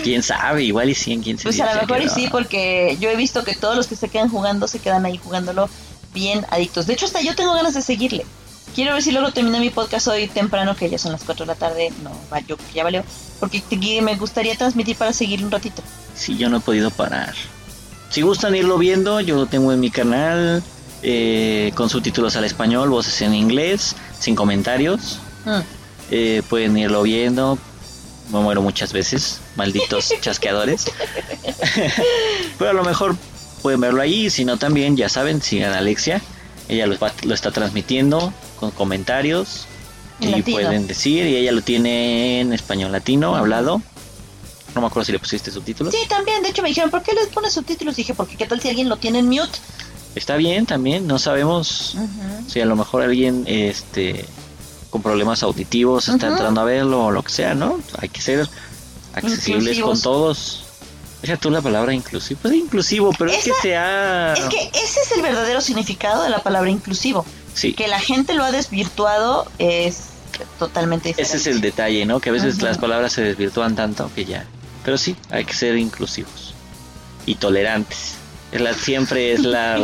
Quién sabe, igual y sí en 15 Pues a lo mejor y sí, porque yo he visto que todos los que se quedan jugando se quedan ahí jugándolo bien adictos. De hecho, hasta yo tengo ganas de seguirle. Quiero ver si luego termino mi podcast hoy temprano, que ya son las 4 de la tarde. No, yo ya valió. Porque te- me gustaría transmitir para seguir un ratito. Sí, yo no he podido parar. Si gustan irlo viendo, yo lo tengo en mi canal eh, con subtítulos al español, voces en inglés, sin comentarios. Mm. Eh, pueden irlo viendo. Me muero muchas veces, malditos chasqueadores. Pero a lo mejor pueden verlo ahí, si no también, ya saben, sigan a Alexia. Ella lo, va- lo está transmitiendo con comentarios. En Y latino. pueden decir, y ella lo tiene en español latino, hablado. No me acuerdo si le pusiste subtítulos. Sí, también. De hecho, me dijeron, ¿por qué les pones subtítulos? Dije, porque qué tal si alguien lo tiene en mute. Está bien también, no sabemos Ujú. si a lo mejor alguien este con problemas auditivos está entrando a verlo o lo que sea, ¿no? Hay que ser accesibles Inclusivos. con todos. Deja tú la palabra inclusivo. Pues inclusivo, pero es que sea... Es que ese es el verdadero significado de la palabra inclusivo. Sí, Que la gente lo ha desvirtuado es totalmente diferente. ese es el detalle, ¿no? Que a veces las palabras se desvirtúan tanto que ya... Pero sí, hay que ser inclusivos y tolerantes. La, siempre es la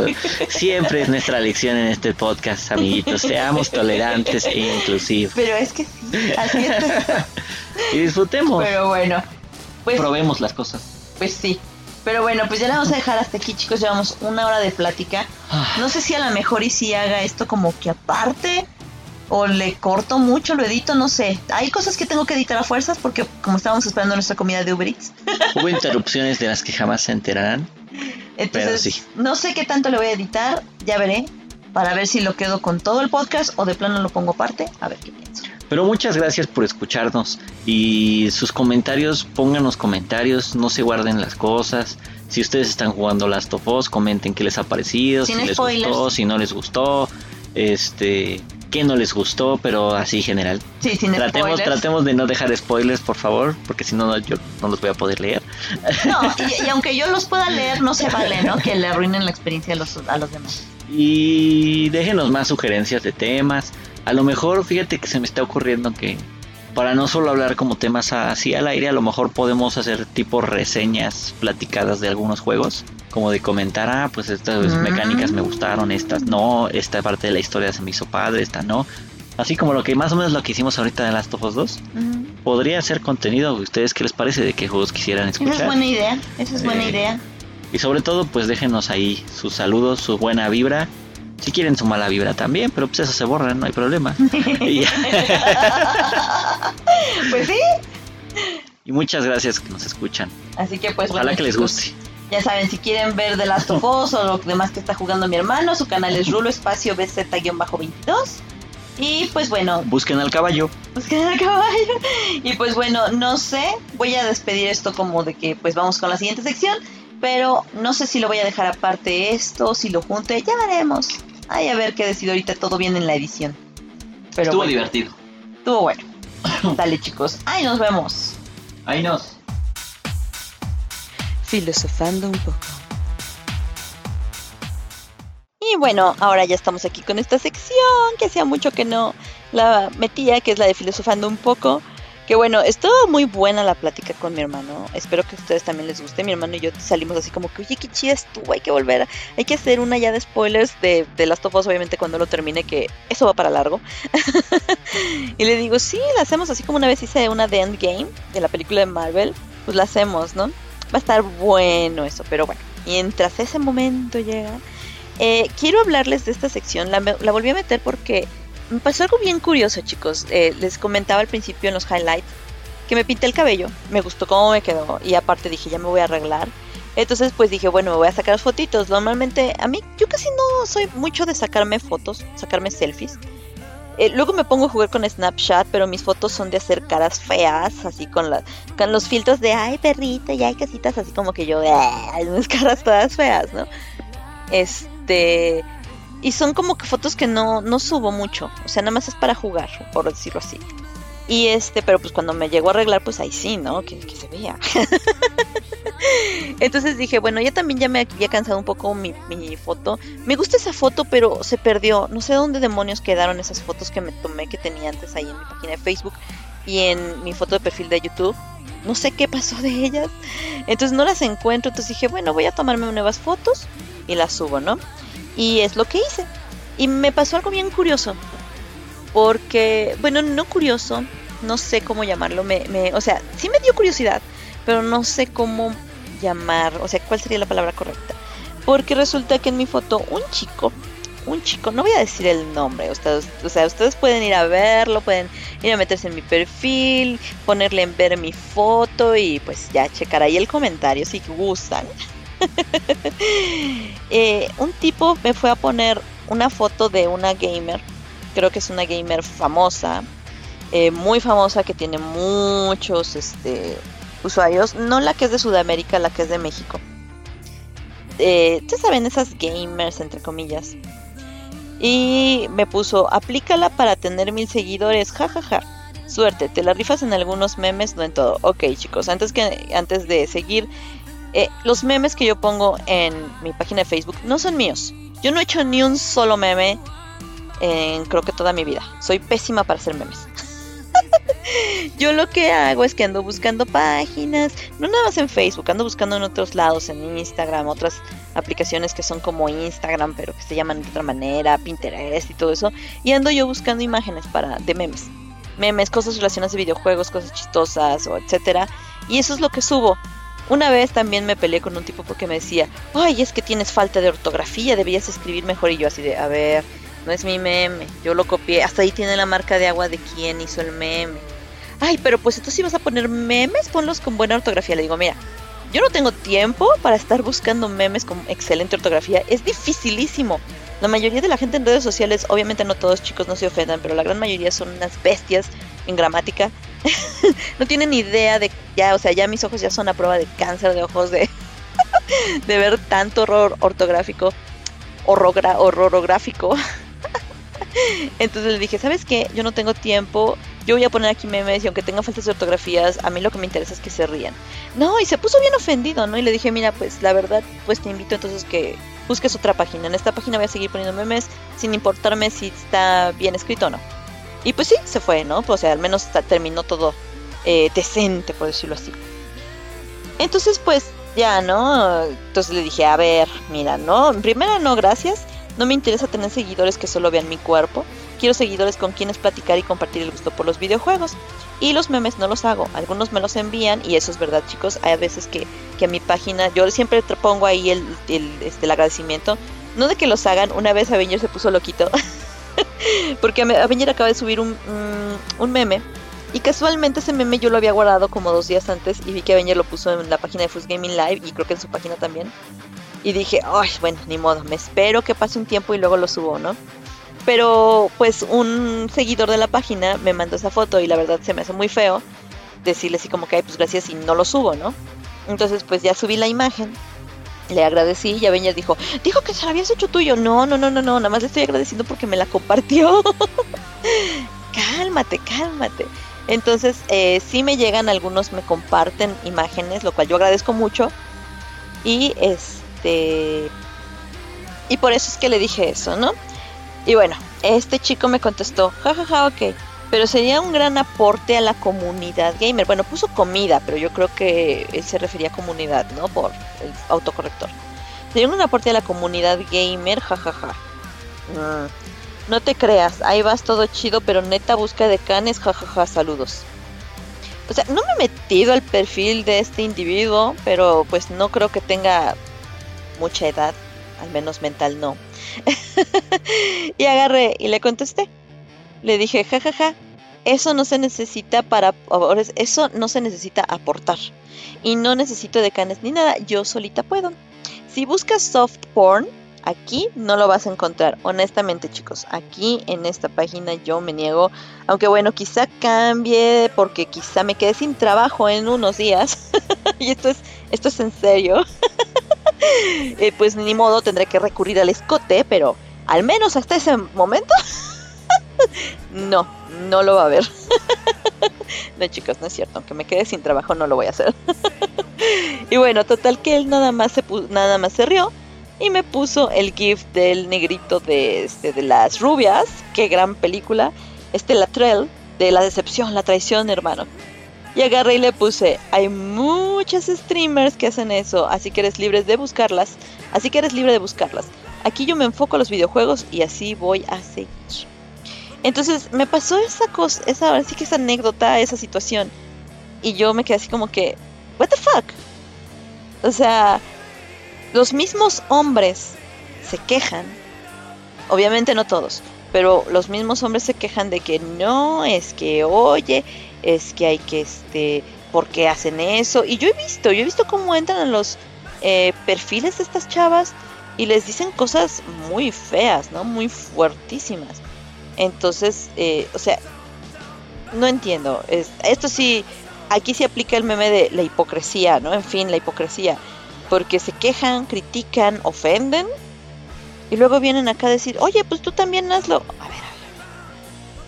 siempre es nuestra lección en este podcast, amiguitos. Seamos tolerantes e inclusivos. Pero es que sí, así es. Y disfrutemos. Pero bueno, pues, Probemos las cosas. pues sí. Pero bueno, pues ya la vamos a dejar hasta aquí, chicos. Llevamos una hora de plática. Ah. No sé si a lo mejor y si haga esto como que aparte o le corto mucho, lo edito, no sé. Hay cosas que tengo que editar a fuerzas porque como estábamos esperando nuestra comida de Uber Eats. Hubo interrupciones de las que jamás se enterarán. Entonces, sí. no sé qué tanto le voy a editar, ya veré, para ver si lo quedo con todo el podcast o de plano lo pongo aparte, a ver qué pienso. Pero muchas gracias por escucharnos y sus comentarios, pónganos comentarios, no se guarden las cosas. Si ustedes están jugando Last of Us, comenten qué les ha parecido, Sin si les gustó, si no les gustó, este, qué no les gustó, pero así general. Sí, sin Tratemos, spoilers. tratemos de no dejar spoilers, por favor, porque si no, no, yo no los voy a poder leer. No, y, y aunque yo los pueda leer, no se vale, ¿no? Que le arruinen la experiencia a los, a los demás. Y déjenos más sugerencias de temas. A lo mejor, fíjate que se me está ocurriendo que para no solo hablar como temas así al aire, a lo mejor podemos hacer tipo reseñas platicadas de algunos juegos. Como de comentar, ah, pues estas Mm. mecánicas me gustaron, estas no, esta parte de la historia se me hizo padre, esta no. Así como lo que más o menos lo que hicimos ahorita de Last of Us 2. Podría ser contenido, ¿ustedes qué les parece? ¿De qué juegos quisieran Esa es escuchar? buena idea, esa es buena Eh, idea. Y sobre todo, pues déjenos ahí sus saludos, su buena vibra. Si quieren su mala vibra también, pero pues eso se borra, no hay problema. Pues sí, y muchas gracias que nos escuchan. así que pues Ojalá que les guste. Ya saben, si quieren ver The Last of Us o lo demás que está jugando mi hermano, su canal es Rulo Espacio BZ-22. Y pues bueno, Busquen al caballo. busquen al caballo. Y pues bueno, no sé, voy a despedir esto como de que pues vamos con la siguiente sección, pero no sé si lo voy a dejar aparte esto, si lo junte, ya veremos. Ay, a ver qué decido ahorita, todo bien en la edición. Pero Estuvo bueno, divertido. estuvo bueno. Dale chicos, ay, nos vemos. Ahí nos. Filosofando un poco. Y bueno, ahora ya estamos aquí con esta sección que hacía mucho que no la metía, que es la de filosofando un poco. Que bueno, estuvo muy buena la plática con mi hermano. Espero que a ustedes también les guste. Mi hermano y yo salimos así como que, oye, qué chida estuvo, hay que volver. hay que hacer una ya de spoilers de, de Last of Us, obviamente, cuando lo termine, que eso va para largo. y le digo, sí, la hacemos así como una vez hice una de Endgame, de la película de Marvel. Pues la hacemos, ¿no? Va a estar bueno eso, pero bueno, mientras ese momento llega, eh, quiero hablarles de esta sección. La, volví a meter porque me pasó algo bien curioso, chicos. Eh, les comentaba al principio en los highlights que me pinté el cabello, me gustó cómo me quedó y aparte dije, ya me voy a arreglar. Entonces pues dije, bueno, me voy a sacar fotitos. Normalmente a mí yo casi no soy mucho de sacarme fotos, sacarme selfies. Eh, luego me pongo a jugar con Snapchat, pero mis fotos son de hacer caras feas, así con, la, con los filtros de, ay, perrito, y hay casitas así como que yo, ay, unas caras todas feas, ¿no? Este... Y son como que fotos que no, no subo mucho, o sea, nada más es para jugar, por decirlo así. Y este, pero pues cuando me llegó a arreglar, pues ahí sí, ¿no? Que, que se vea. Entonces dije, bueno, ya también ya me había cansado un poco mi, mi, foto. Me gusta esa foto, pero se perdió. No sé dónde demonios quedaron esas fotos que me tomé que tenía antes ahí en mi página de Facebook y en mi foto de perfil de YouTube. No sé qué pasó de ellas. Entonces no las encuentro. Entonces dije, bueno, voy a tomarme nuevas fotos y las subo, ¿no? Y es lo que hice. Y me pasó algo bien curioso. Porque, bueno, no curioso, no sé cómo llamarlo. Me, me, o sea, sí me dio curiosidad, pero no sé cómo llamar, o sea, cuál sería la palabra correcta. Porque resulta que en mi foto un chico, un chico, no voy a decir el nombre, ustedes, o sea, ustedes pueden ir a verlo, pueden ir a meterse en mi perfil, ponerle en ver mi foto y pues ya checar ahí el comentario si gustan. eh, un tipo me fue a poner una foto de una gamer, creo que es una gamer famosa, eh, muy famosa que tiene muchos este, usuarios, no la que es de Sudamérica, la que es de México. Eh, Ustedes saben, esas gamers, entre comillas. Y me puso, aplícala para tener mil seguidores, jajaja. Suerte, te la rifas en algunos memes, no en todo. Ok, chicos, antes, que, antes de seguir, eh, los memes que yo pongo en mi página de Facebook no son míos. Yo no he hecho ni un solo meme en creo que toda mi vida. Soy pésima para hacer memes. Yo lo que hago es que ando buscando páginas, no nada más en Facebook, ando buscando en otros lados, en Instagram, otras aplicaciones que son como Instagram, pero que se llaman de otra manera, Pinterest y todo eso, y ando yo buscando imágenes para de memes. Memes, cosas relacionadas a videojuegos, cosas chistosas o etcétera, y eso es lo que subo. Una vez también me peleé con un tipo porque me decía, "Ay, es que tienes falta de ortografía, debías escribir mejor." Y yo así de, "A ver, no es mi meme, yo lo copié, hasta ahí tiene la marca de agua de quién hizo el meme." ay, pero pues entonces si vas a poner memes, ponlos con buena ortografía. Le digo, mira, yo no tengo tiempo para estar buscando memes con excelente ortografía. Es dificilísimo. La mayoría de la gente en redes sociales, obviamente no todos chicos no se ofendan, pero la gran mayoría son unas bestias en gramática. no tienen idea de ya, o sea, ya mis ojos ya son a prueba de cáncer de ojos de, de ver tanto horror ortográfico, horrorográfico. Entonces le dije, ¿sabes qué? Yo no tengo tiempo yo voy a poner aquí memes y aunque tenga faltas de ortografías, a mí lo que me interesa es que se rían. No, y se puso bien ofendido, ¿no? Y le dije, mira, pues la verdad, pues te invito entonces que busques otra página. En esta página voy a seguir poniendo memes sin importarme si está bien escrito o no. Y pues sí, se fue, ¿no? Pues, o sea, al menos terminó todo eh, decente, por decirlo así. Entonces, pues ya, ¿no? Entonces le dije, a ver, mira, no, primero no, gracias. No me interesa tener seguidores que solo vean mi cuerpo. Quiero seguidores con quienes platicar y compartir el gusto por los videojuegos. Y los memes no los hago. Algunos me los envían y eso es verdad, chicos. Hay veces que, que a mi página, yo siempre pongo ahí el, este, el agradecimiento. No de que los hagan. Una vez Avenger se puso loquito. porque Avenger acaba de subir un, un meme y casualmente ese meme yo lo había guardado como dos días antes y vi que Avenger lo puso en la página de First Gaming Live y creo que en su página también. Y dije, ay, bueno, ni modo, me espero que pase un tiempo y luego lo subo, ¿no? Pero pues un seguidor de la página me mandó esa foto y la verdad se me hace muy feo decirle así como que, ay, pues gracias y no lo subo, ¿no? Entonces pues ya subí la imagen, le agradecí y ya dijo, dijo que se la habías hecho tuyo. No, no, no, no, no, nada más le estoy agradeciendo porque me la compartió. cálmate, cálmate. Entonces, eh, sí me llegan algunos, me comparten imágenes, lo cual yo agradezco mucho. Y este. Y por eso es que le dije eso, ¿no? Y bueno, este chico me contestó, jajaja, ja, ja, ok, pero sería un gran aporte a la comunidad gamer. Bueno, puso comida, pero yo creo que él se refería a comunidad, ¿no? Por el autocorrector. Sería un aporte a la comunidad gamer, jajaja. Mm, no te creas, ahí vas todo chido, pero neta busca de canes, jajaja, saludos. O sea, no me he metido al perfil de este individuo, pero pues no creo que tenga mucha edad, al menos mental no. y agarré y le contesté. Le dije, jajaja, eso no se necesita para, eso no se necesita aportar. Y no necesito de canes ni nada, yo solita puedo. Si buscas soft porn, aquí no lo vas a encontrar. Honestamente, chicos, aquí en esta página yo me niego. Aunque bueno, quizá cambie porque quizá me quede sin trabajo en unos días. y esto es, esto es en serio. Eh, pues ni modo, tendré que recurrir al escote, pero al menos hasta ese momento, no, no lo va a ver. No, chicos, no es cierto. Aunque me quede sin trabajo, no lo voy a hacer. y bueno, total que él nada más se, nada más se rió y me puso el GIF del negrito de, este, de las rubias. Qué gran película. Este Latrell, de la decepción, la traición, hermano. Y agarré y le puse, hay muchas streamers que hacen eso, así que eres libre de buscarlas, así que eres libre de buscarlas. Aquí yo me enfoco a los videojuegos y así voy a seguir. Entonces me pasó esa cosa, esa, así que esa anécdota, esa situación. Y yo me quedé así como que, what the fuck? O sea, los mismos hombres se quejan, obviamente no todos, pero los mismos hombres se quejan de que no, es que oye, es que hay que, este, ¿por qué hacen eso? Y yo he visto, yo he visto cómo entran en los eh, perfiles de estas chavas y les dicen cosas muy feas, ¿no? Muy fuertísimas. Entonces, eh, o sea, no entiendo. esto sí, aquí se aplica el meme de la hipocresía, ¿no? En fin, la hipocresía. Porque se quejan, critican, ofenden. Y luego vienen acá a decir, oye, pues tú también hazlo. A ver,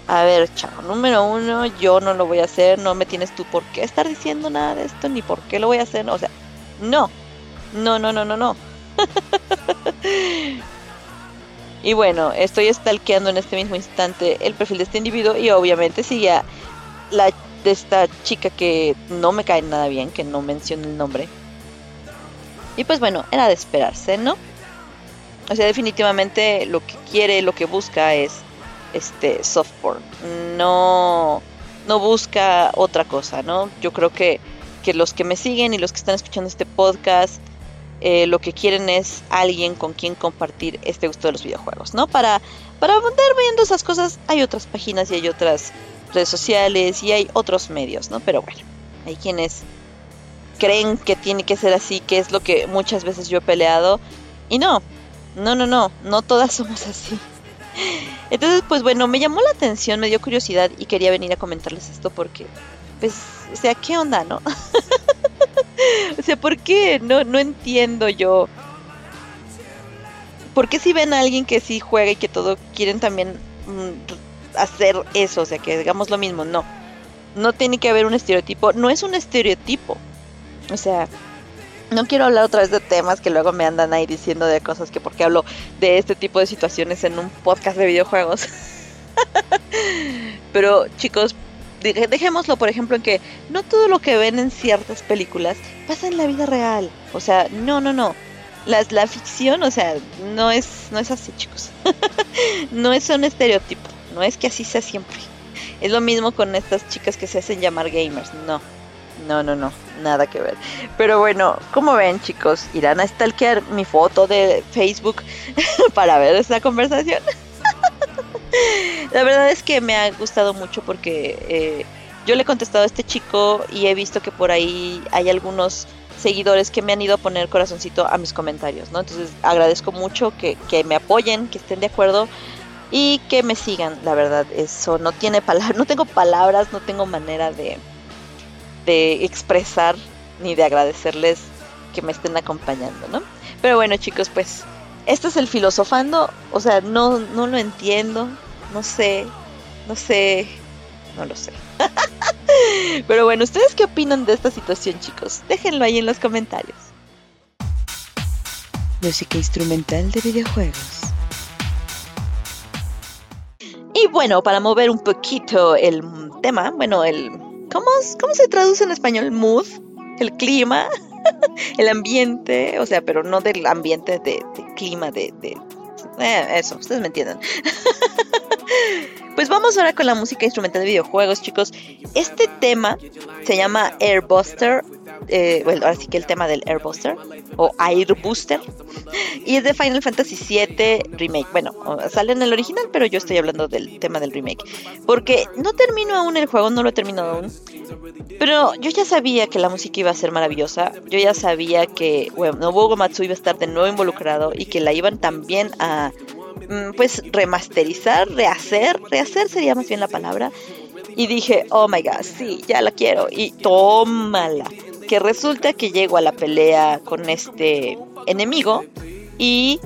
a ver, chavo, número uno, yo no lo voy a hacer, no me tienes tú por qué estar diciendo nada de esto, ni por qué lo voy a hacer, o sea, no, no, no, no, no, no. y bueno, estoy stalkeando en este mismo instante el perfil de este individuo y obviamente sigue la de esta chica que no me cae nada bien, que no menciono el nombre. Y pues bueno, era de esperarse, ¿no? O sea, definitivamente lo que quiere, lo que busca es este software. No, no busca otra cosa, ¿no? Yo creo que, que los que me siguen y los que están escuchando este podcast, eh, lo que quieren es alguien con quien compartir este gusto de los videojuegos, ¿no? Para, para andar viendo esas cosas hay otras páginas y hay otras redes sociales y hay otros medios, ¿no? Pero bueno, hay quienes creen que tiene que ser así, que es lo que muchas veces yo he peleado. Y no, no, no, no, no todas somos así. Entonces, pues bueno, me llamó la atención, me dio curiosidad y quería venir a comentarles esto porque, pues, o sea, ¿qué onda, no? o sea, ¿por qué? No, no entiendo yo. ¿Por qué si ven a alguien que sí juega y que todo quieren también mm, hacer eso? O sea, que digamos lo mismo, no. No tiene que haber un estereotipo, no es un estereotipo. O sea, no quiero hablar otra vez de temas que luego me andan ahí diciendo de cosas que porque hablo de este tipo de situaciones en un podcast de videojuegos. Pero chicos, dejémoslo por ejemplo en que no todo lo que ven en ciertas películas pasa en la vida real. O sea, no, no, no. La, la ficción, o sea, no es, no es así chicos. no es un estereotipo. No es que así sea siempre. Es lo mismo con estas chicas que se hacen llamar gamers. No no, no, no, nada que ver. Pero bueno, como ven chicos, irán a stalkear mi foto de Facebook para ver esta conversación. La verdad es que me ha gustado mucho porque eh, yo le he contestado a este chico y he visto que por ahí hay algunos seguidores que me han ido a poner corazoncito a mis comentarios, ¿no? Entonces agradezco mucho que, que me apoyen, que estén de acuerdo y que me sigan, la verdad, eso no tiene palabras, no tengo palabras, no tengo manera de, de expresar ni de agradecerles que me estén acompañando, ¿no? Pero bueno, chicos, pues este es el filosofando, o sea, no, no lo entiendo, no sé, no sé, no lo sé. Pero bueno, ¿ustedes qué opinan de esta situación, chicos? Déjenlo ahí en los comentarios. Música instrumental de videojuegos. Y bueno, para mover un poquito el tema, bueno, el ¿Cómo, ¿Cómo se traduce en español? Mood, el clima, el ambiente, o sea, pero no del ambiente de, clima, de, eh, eso, ustedes me entienden. pues vamos ahora con la música instrumental de videojuegos, chicos. Este tema se llama Airbuster eh, bueno, ahora sí que el tema del Airbuster o Airbuster y es de Final Fantasy VII Remake. Bueno, sale en el original, pero yo estoy hablando del tema del remake porque no termino aún el juego, no lo he terminado aún. Pero yo ya sabía que la música iba a ser maravillosa. Yo ya sabía que bueno, Nobuo Matsu iba a estar de nuevo involucrado y que la iban también a mm, pues remasterizar, rehacer, rehacer sería más bien la palabra. Y dije, oh my god, sí, ya la quiero. Y tómala que resulta que llego a la pelea con este enemigo y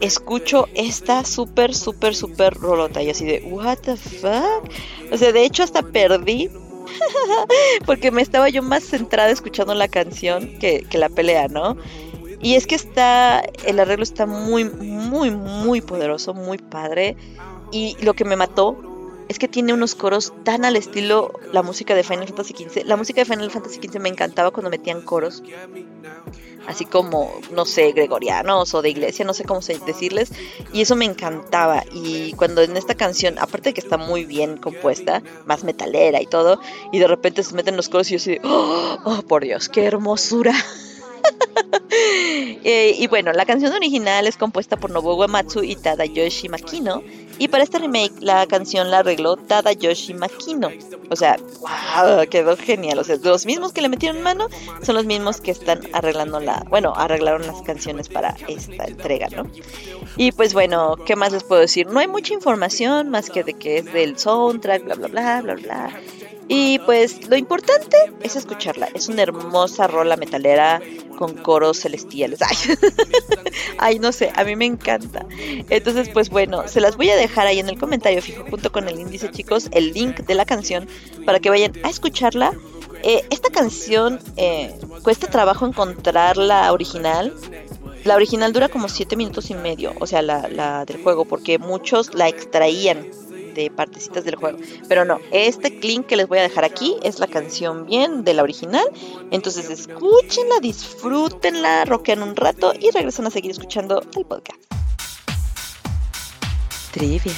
escucho esta súper, súper, súper rolota. Y así de, ¿What the fuck? O sea, de hecho, hasta perdí. porque me estaba yo más centrada escuchando la canción que, que la pelea, ¿no? Y es que está, el arreglo está muy, muy, muy poderoso, muy padre. Y lo que me mató es que tiene unos coros tan al estilo la música de Final Fantasy XV. La música de Final Fantasy XV me encantaba cuando metían coros, así como, no sé, gregorianos o de iglesia, no sé cómo decirles. Y eso me encantaba. Y cuando en esta canción, aparte de que está muy bien compuesta, más metalera y todo, y de repente se meten los coros y yo así, oh, oh por Dios, qué hermosura. Eh, y bueno, la canción original es compuesta por Nobuo Uematsu y Tadayoshi Makino. Y para este remake, la canción la arregló Tadayoshi Makino. O sea, wow, quedó genial. O sea, los mismos que le metieron mano son los mismos que están arreglando la. Bueno, arreglaron las canciones para esta entrega, ¿no? Y pues bueno, ¿qué más les puedo decir? No hay mucha información más que de que es del soundtrack, bla, bla, bla, bla, bla. Y pues lo importante es escucharla. Es una hermosa rola metalera con coros celestiales. Ay, no sé, a mí me encanta. Entonces, pues bueno, se las voy a dejar ahí en el comentario fijo junto con el índice, chicos, el link de la canción para que vayan a escucharla. Eh, esta canción eh, cuesta trabajo encontrar la original. La original dura como 7 minutos y medio, o sea, la, la del juego, porque muchos la extraían de partecitas del juego. Pero no, este link que les voy a dejar aquí es la canción bien de la original. Entonces escúchenla, disfrútenla, roquean un rato y regresan a seguir escuchando el podcast. Trivia.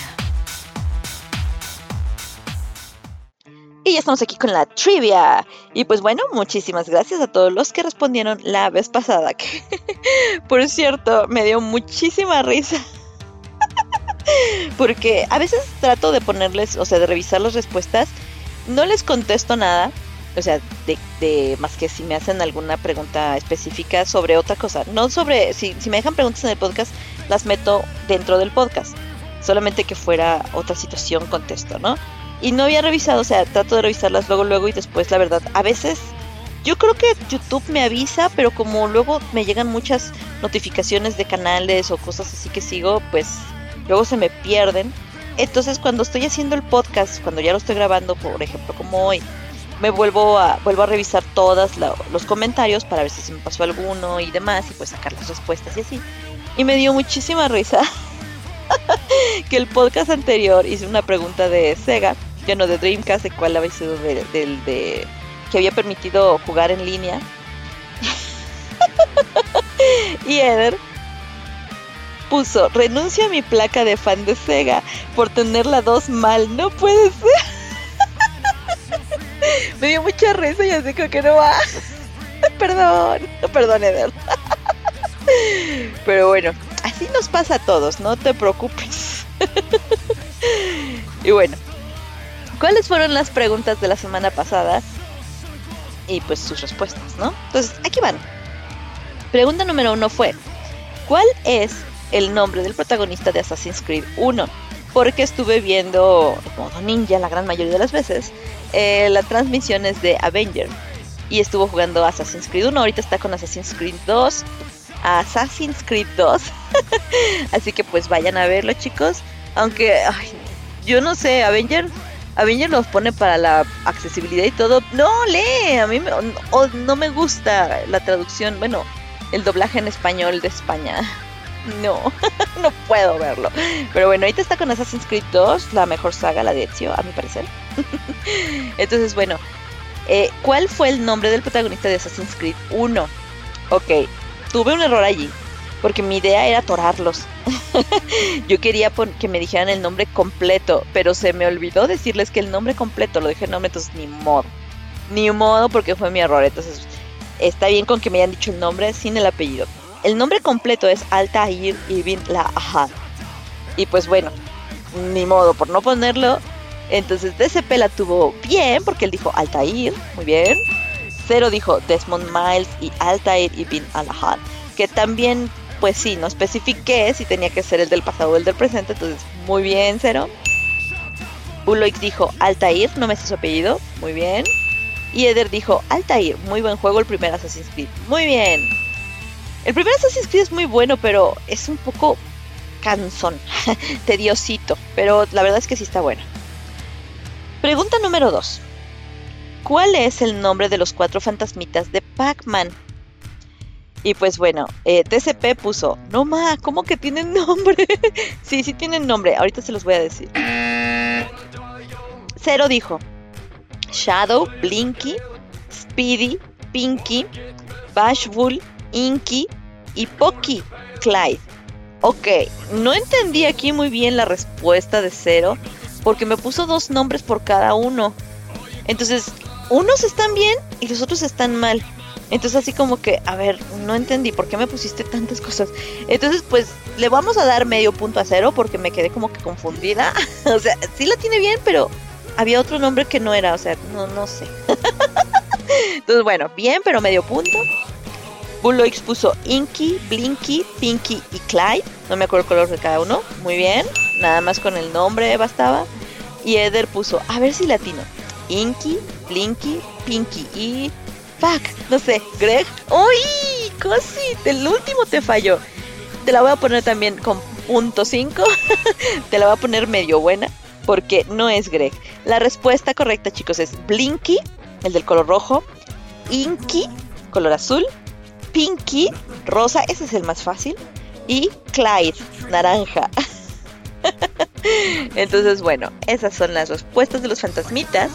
Y ya estamos aquí con la trivia. Y pues bueno, muchísimas gracias a todos los que respondieron la vez pasada. Que por cierto, me dio muchísima risa porque a veces trato de ponerles, o sea, de revisar las respuestas, no les contesto nada, o sea, de, más que si me hacen alguna pregunta específica sobre otra cosa, no sobre, si, si me dejan preguntas en el podcast, las meto dentro del podcast, solamente que fuera otra situación contesto, ¿no? Y no había revisado, o sea, trato de revisarlas luego, luego y después, la verdad, a veces yo creo que YouTube me avisa, pero como luego me llegan muchas notificaciones de canales o cosas así que sigo, pues luego se me pierden. Entonces cuando estoy haciendo el podcast, cuando ya lo estoy grabando, por ejemplo como hoy, me vuelvo a, vuelvo a revisar todos los comentarios para ver si se me pasó alguno y demás y pues sacar las respuestas y así. Y me dio muchísima risa que el podcast anterior hice una pregunta de Sega, ya no de Dreamcast, de cuál había sido del de, que había permitido jugar en línea. y Eder puso, renuncio a mi placa de fan de Sega por tener la 2 mal, no puede ser. Me dio mucha risa y así como que no va. perdón, perdón Eder. Pero bueno, así nos pasa a todos, no te preocupes. y bueno, ¿cuáles fueron las preguntas de la semana pasada? Y pues sus respuestas, ¿no? Entonces, aquí van. Pregunta número uno fue, ¿cuál es el nombre del protagonista de Assassin's Creed 1, porque estuve viendo modo ninja la gran mayoría de las veces eh, las transmisiones de Avenger y estuvo jugando Assassin's Creed 1, ahorita está con Assassin's Creed 2, Assassin's Creed 2, así que pues vayan a verlo chicos, aunque yo no sé, Avenger Avenger los pone para la accesibilidad y todo. No, lee, a mí no me gusta la traducción, bueno, el doblaje en español de España. No, no puedo verlo. Pero bueno, ahorita está con Assassin's Creed 2, la mejor saga, la de Ezio, a mi parecer. Entonces, bueno, eh, ¿cuál fue el nombre del protagonista de Assassin's Creed 1? Ok, tuve un error allí, porque mi idea era atorarlos. Yo quería que me dijeran el nombre completo, pero se me olvidó decirles que el nombre completo lo dije el nombre, entonces ni modo. Ni modo porque fue mi error. Entonces, está bien con que me hayan dicho el nombre sin el apellido. El nombre completo es Altair Ibn Ahad. Y pues bueno, ni modo por no ponerlo. Entonces DCP la tuvo bien porque él dijo Altair, muy bien. Cero dijo Desmond Miles y Altair Ibn Al-Ahad, que también, pues sí, no especifiqué si tenía que ser el del pasado o el del presente, entonces muy bien, Cero. Uloix dijo Altair, no me sé su apellido, muy bien. Y Eder dijo Altair, muy buen juego el primer Assassin's Creed, muy bien. El primer Assassin's Creed es muy bueno, pero es un poco cansón, tediosito, pero la verdad es que sí está bueno. Pregunta número 2. ¿cuál es el nombre de los cuatro fantasmitas de Pac-Man? Y pues bueno, eh, DCP puso, no ma, ¿cómo que tienen nombre? sí, sí tienen nombre, ahorita se los voy a decir. Cero dijo, Shadow, Blinky, Speedy, Pinky, Bashful, Inky y Pocky, Clyde. Ok, no entendí aquí muy bien la respuesta de Cero, porque me puso dos nombres por cada uno. Entonces, unos están bien y los otros están mal. Entonces así como que, a ver, no entendí por qué me pusiste tantas cosas. Entonces pues le vamos a dar medio punto a cero porque me quedé como que confundida. o sea, sí la tiene bien, pero había otro nombre que no era, o sea, no, no sé. Entonces bueno, bien, pero medio punto. Bulloix puso Inky, Blinky, Pinky y Clyde. No me acuerdo el color de cada uno. Muy bien. Nada más con el nombre bastaba. Y Eder puso, a ver si latino. Inky, Blinky, Pinky y fuck, no sé, Greg. ¡Uy! Casi, el último te falló. Te la voy a poner también con punto 5. te la voy a poner medio buena porque no es Greg. La respuesta correcta, chicos, es Blinky, el del color rojo, Inky, color azul, Pinky, rosa, ese es el más fácil, y Clyde, naranja. Entonces, bueno, esas son las respuestas de los fantasmitas.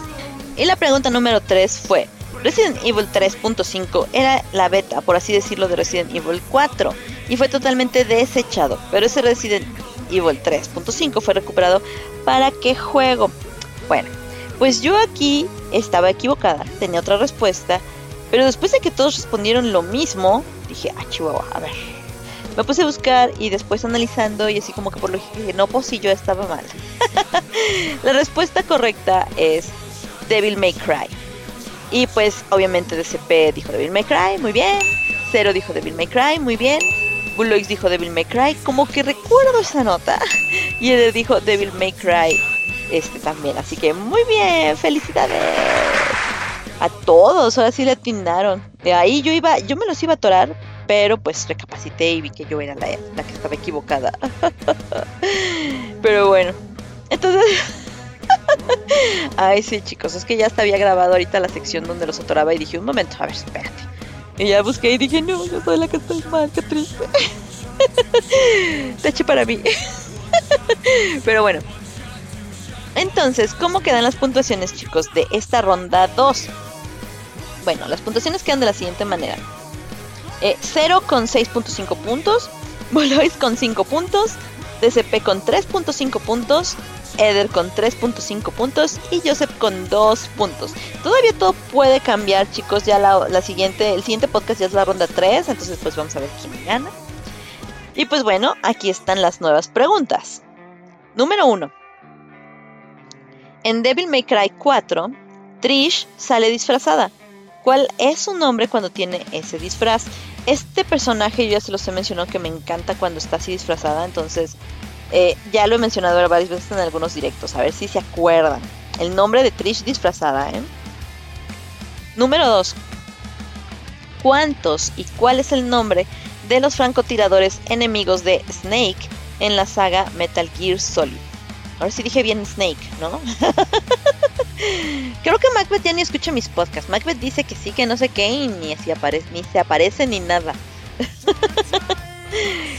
Y la pregunta número 3 fue, Resident Evil 3.5 era la beta, por así decirlo, de Resident Evil 4 y fue totalmente desechado, pero ese Resident Evil 3.5 fue recuperado para qué juego. Bueno, pues yo aquí estaba equivocada, tenía otra respuesta, pero después de que todos respondieron lo mismo, dije, ah, chihuahua, a ver. Me puse a buscar y después analizando y así como que por lo que dije, no, pues si yo estaba mal. la respuesta correcta es Devil May Cry. Y pues obviamente DCP dijo Devil May Cry, muy bien. Zero dijo Devil May Cry, muy bien. Bulldogs dijo Devil May Cry, como que recuerdo esa nota. Y él dijo Devil May Cry este también. Así que muy bien, felicidades. A todos, ahora sí le atinaron. De ahí yo iba, yo me los iba a atorar, pero pues recapacité y vi que yo era la, la que estaba equivocada. pero bueno, entonces Ay, sí, chicos, es que ya hasta había grabado ahorita la sección donde los atoraba y dije, un momento, a ver, espérate. Y ya busqué y dije, no, yo soy la que estoy mal, qué triste. Te eché para mí. Pero bueno. Entonces, ¿cómo quedan las puntuaciones, chicos, de esta ronda 2? Bueno, las puntuaciones quedan de la siguiente manera. 0 eh, con 6.5 puntos, Bolois con 5 puntos, DCP con 3.5 puntos, Eder con 3.5 puntos y Joseph con 2 puntos. Todavía todo puede cambiar, chicos. Ya la, siguiente, el siguiente podcast ya es la ronda 3, entonces pues vamos a ver quién gana. Y pues bueno, aquí están las nuevas preguntas. Número 1. En Devil May Cry 4, Trish sale disfrazada. ¿Cuál es su nombre cuando tiene ese disfraz? Este personaje yo ya se los he mencionado que me encanta cuando está así disfrazada, entonces eh, ya lo he mencionado varias veces en algunos directos, a ver si se acuerdan. El nombre de Trish disfrazada, ¿eh? Número 2. ¿Cuántos y cuál es el nombre de los francotiradores enemigos de Snake en la saga Metal Gear Solid? Ahora sí dije bien Snake, ¿no? Creo que Macbeth ya ni escucha mis podcasts. Macbeth dice que sí, que no sé qué, y ni, aparece, ni se aparece ni nada.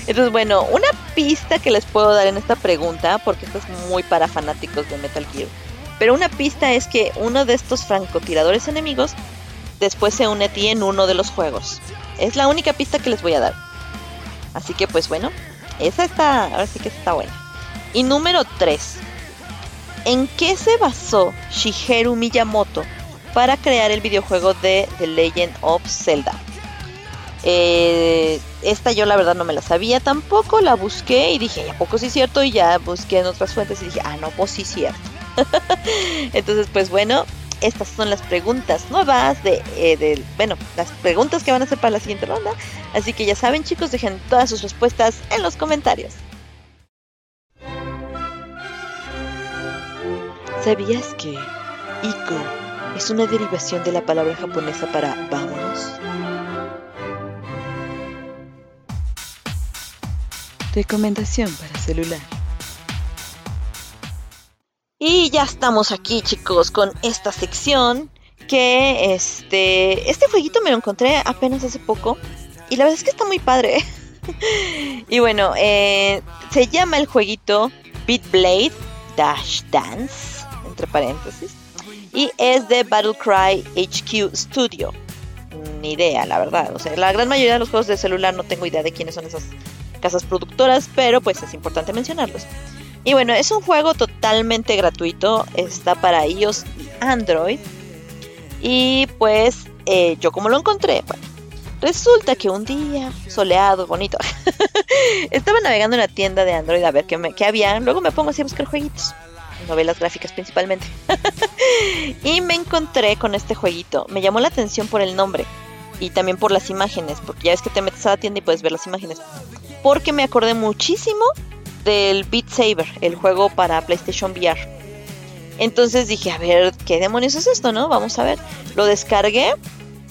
Entonces, bueno, una pista que les puedo dar en esta pregunta, porque esto es muy para fanáticos de Metal Gear, pero una pista es que uno de estos francotiradores enemigos después se une a ti en uno de los juegos. Es la única pista que les voy a dar. Así que, pues bueno, esa está, ahora sí que está buena. Y número 3. ¿En qué se basó Shigeru Miyamoto para crear el videojuego de The Legend of Zelda? Eh, esta yo la verdad no me la sabía tampoco, la busqué y dije, ¿a poco sí es cierto? Y ya busqué en otras fuentes y dije, ah, no, pues sí es cierto. Entonces, pues bueno, estas son las preguntas nuevas de, eh, bueno, las preguntas que van a hacer para la siguiente ronda. Así que ya saben chicos, dejen todas sus respuestas en los comentarios. ¿Sabías que Iko es una derivación de la palabra japonesa para vamos? Recomendación para celular. Y ya estamos aquí chicos con esta sección que este, este jueguito me lo encontré apenas hace poco y la verdad es que está muy padre. y bueno, eh, se llama el jueguito Beat Blade Dash Dance, entre paréntesis, y es de Battlecry HQ Studio. Ni idea, la verdad. O sea, la gran mayoría de los juegos de celular no tengo idea de quiénes son esas casas productoras, pero pues es importante mencionarlos. Y bueno, es un juego totalmente gratuito, está para iOS y Android. Y pues eh, yo como lo encontré, resulta que un día soleado, bonito, estaba navegando en la tienda de Android a ver qué había, luego me pongo así a buscar jueguitos, novelas gráficas principalmente. y me encontré con este jueguito, me llamó la atención por el nombre y también por las imágenes, porque ya ves que te metes a la tienda y puedes ver las imágenes. Porque me acordé muchísimo del Beat Saber, el juego para PlayStation VR. Entonces dije, a ver, ¿qué demonios es esto, no? Vamos a ver. Lo descargué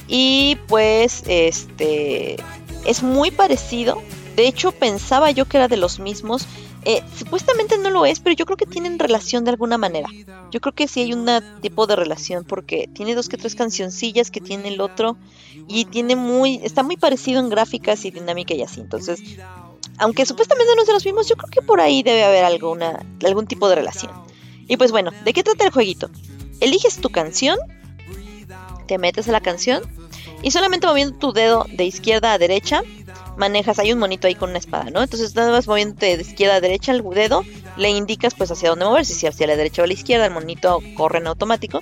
y pues este es muy parecido. De hecho, pensaba yo que era de los mismos. Eh, supuestamente no lo es, pero yo creo que tienen relación de alguna manera. Yo creo que sí hay un tipo de relación porque tiene dos que tres cancioncillas que tiene el otro y tiene muy está muy parecido en gráficas y dinámica y así. Entonces, aunque supuestamente no se los mismos, yo creo que por ahí debe haber alguna, algún tipo de relación. Y pues bueno, ¿de qué trata el jueguito? Eliges tu canción, te metes a la canción y solamente moviendo tu dedo de izquierda a derecha, manejas, hay un monito ahí con una espada, ¿no? Entonces nada más moviéndote de izquierda a derecha el dedo, le indicas pues hacia dónde moverse, si hacia la derecha o a la izquierda, el monito corre en automático.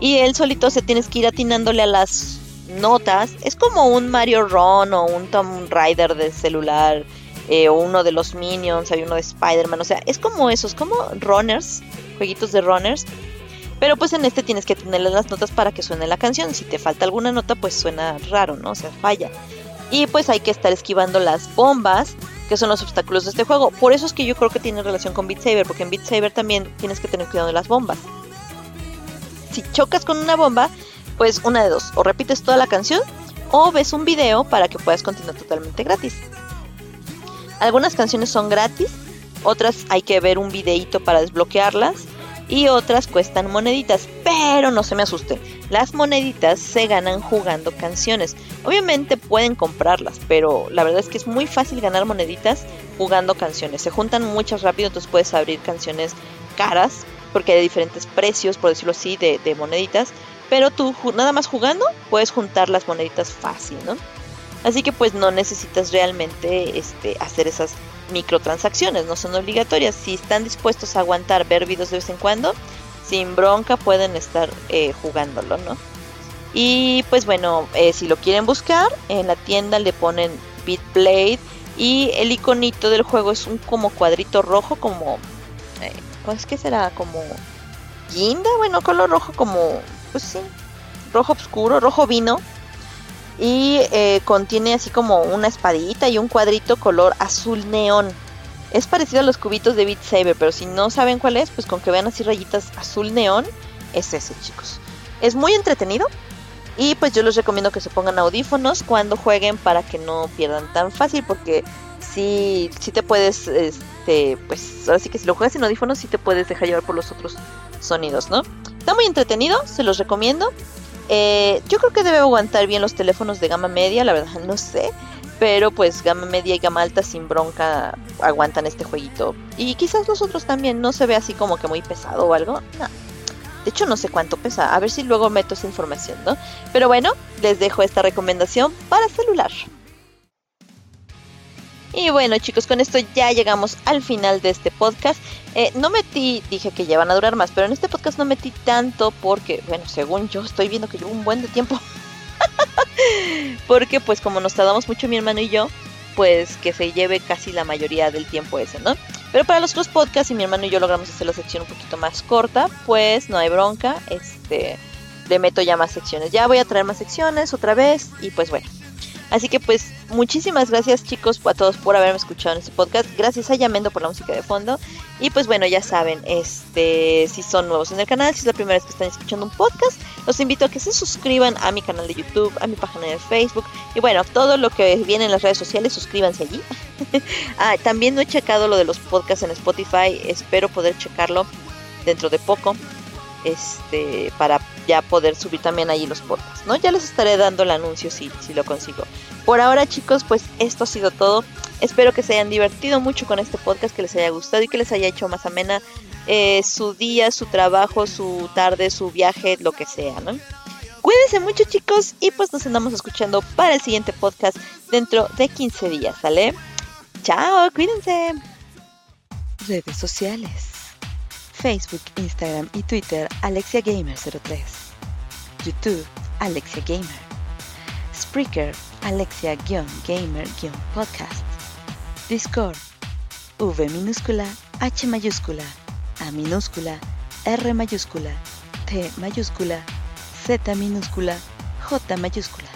Y él solito se tienes que ir atinándole a las notas. Es como un Mario Run o un Tomb Raider de celular eh, o uno de los Minions, hay uno de Spider-Man, o sea, es como esos, como runners, jueguitos de runners. Pero pues en este tienes que tenerle las notas para que suene la canción. Si te falta alguna nota, pues suena raro, ¿no? O sea, falla. Y pues hay que estar esquivando las bombas, que son los obstáculos de este juego. Por eso es que yo creo que tiene relación con Beat Saber, porque en Beat Saber también tienes que tener cuidado de las bombas. Si chocas con una bomba, pues una de dos, o repites toda la canción o ves un video para que puedas continuar totalmente gratis. Algunas canciones son gratis, otras hay que ver un videíto para desbloquearlas y otras cuestan moneditas, pero no se me asusten, las moneditas se ganan jugando canciones. Obviamente pueden comprarlas, pero la verdad es que es muy fácil ganar moneditas jugando canciones. Se juntan muchas rápido, entonces puedes abrir canciones caras, porque hay diferentes precios, por decirlo así, de, de moneditas. Pero tú nada más jugando puedes juntar las moneditas fácil, ¿no? Así que pues no necesitas realmente este, hacer esas microtransacciones, no son obligatorias. Si están dispuestos a aguantar ver de vez en cuando, sin bronca pueden estar eh, jugándolo, ¿no? Y pues bueno, eh, si lo quieren buscar, en la tienda le ponen Bitblade y el iconito del juego es un como cuadrito rojo, como... Eh, es que será? Como guinda, bueno, color rojo como... Pues sí, rojo oscuro, rojo vino y eh, contiene así como una espadita y un cuadrito color azul neón. Es parecido a los cubitos de Beat Saber, pero si no saben cuál es, pues con que vean así rayitas azul neón, es ese, chicos. Es muy entretenido y pues yo les recomiendo que se pongan audífonos cuando jueguen para que no pierdan tan fácil, porque si, si te puedes, este, pues ahora sí que si lo juegas en audífonos, sí te puedes dejar llevar por los otros sonidos, ¿no? Está muy entretenido, se los recomiendo. Eh, yo creo que debe aguantar bien los teléfonos de gama media, la verdad no sé. Pero pues gama media y gama alta sin bronca aguantan este jueguito. Y quizás los otros también, no se ve así como que muy pesado o algo. No. De hecho no sé cuánto pesa, a ver si luego meto esa información, ¿no? Pero bueno, les dejo esta recomendación para celular. Y bueno chicos, con esto ya llegamos al final de este podcast. Eh, no metí, dije que ya van a durar más, pero en este podcast no metí tanto porque, bueno, según yo estoy viendo que llevo un buen de tiempo. porque pues como nos tardamos mucho mi hermano y yo, pues que se lleve casi la mayoría del tiempo ese, ¿no? Pero para los otros podcasts y mi hermano y yo logramos hacer la sección un poquito más corta, pues no hay bronca, este, le meto ya más secciones. Ya voy a traer más secciones otra vez y pues bueno. Así que pues muchísimas gracias chicos a todos por haberme escuchado en este podcast. Gracias a Yamendo por la música de fondo. Y pues bueno, ya saben, este, si son nuevos en el canal, si es la primera vez que están escuchando un podcast, los invito a que se suscriban a mi canal de YouTube, a mi página de Facebook. Y bueno, todo lo que viene en las redes sociales, suscríbanse allí. ah, también no he checado lo de los podcasts en Spotify. Espero poder checarlo dentro de poco. Este, para ya poder subir también ahí los podcasts, ¿no? Ya les estaré dando el anuncio si, si lo consigo. Por ahora, chicos, pues esto ha sido todo. Espero que se hayan divertido mucho con este podcast, que les haya gustado y que les haya hecho más amena eh, su día, su trabajo, su tarde, su viaje, lo que sea, ¿no? Cuídense mucho, chicos, y pues nos andamos escuchando para el siguiente podcast dentro de 15 días, ¿sale? Chao, cuídense. Redes sociales. Facebook, Instagram y Twitter Alexia Gamer 03. YouTube Alexia Gamer. Spreaker Alexia-Gamer-Podcast. Discord V minúscula H mayúscula A minúscula R mayúscula T mayúscula Z minúscula J mayúscula.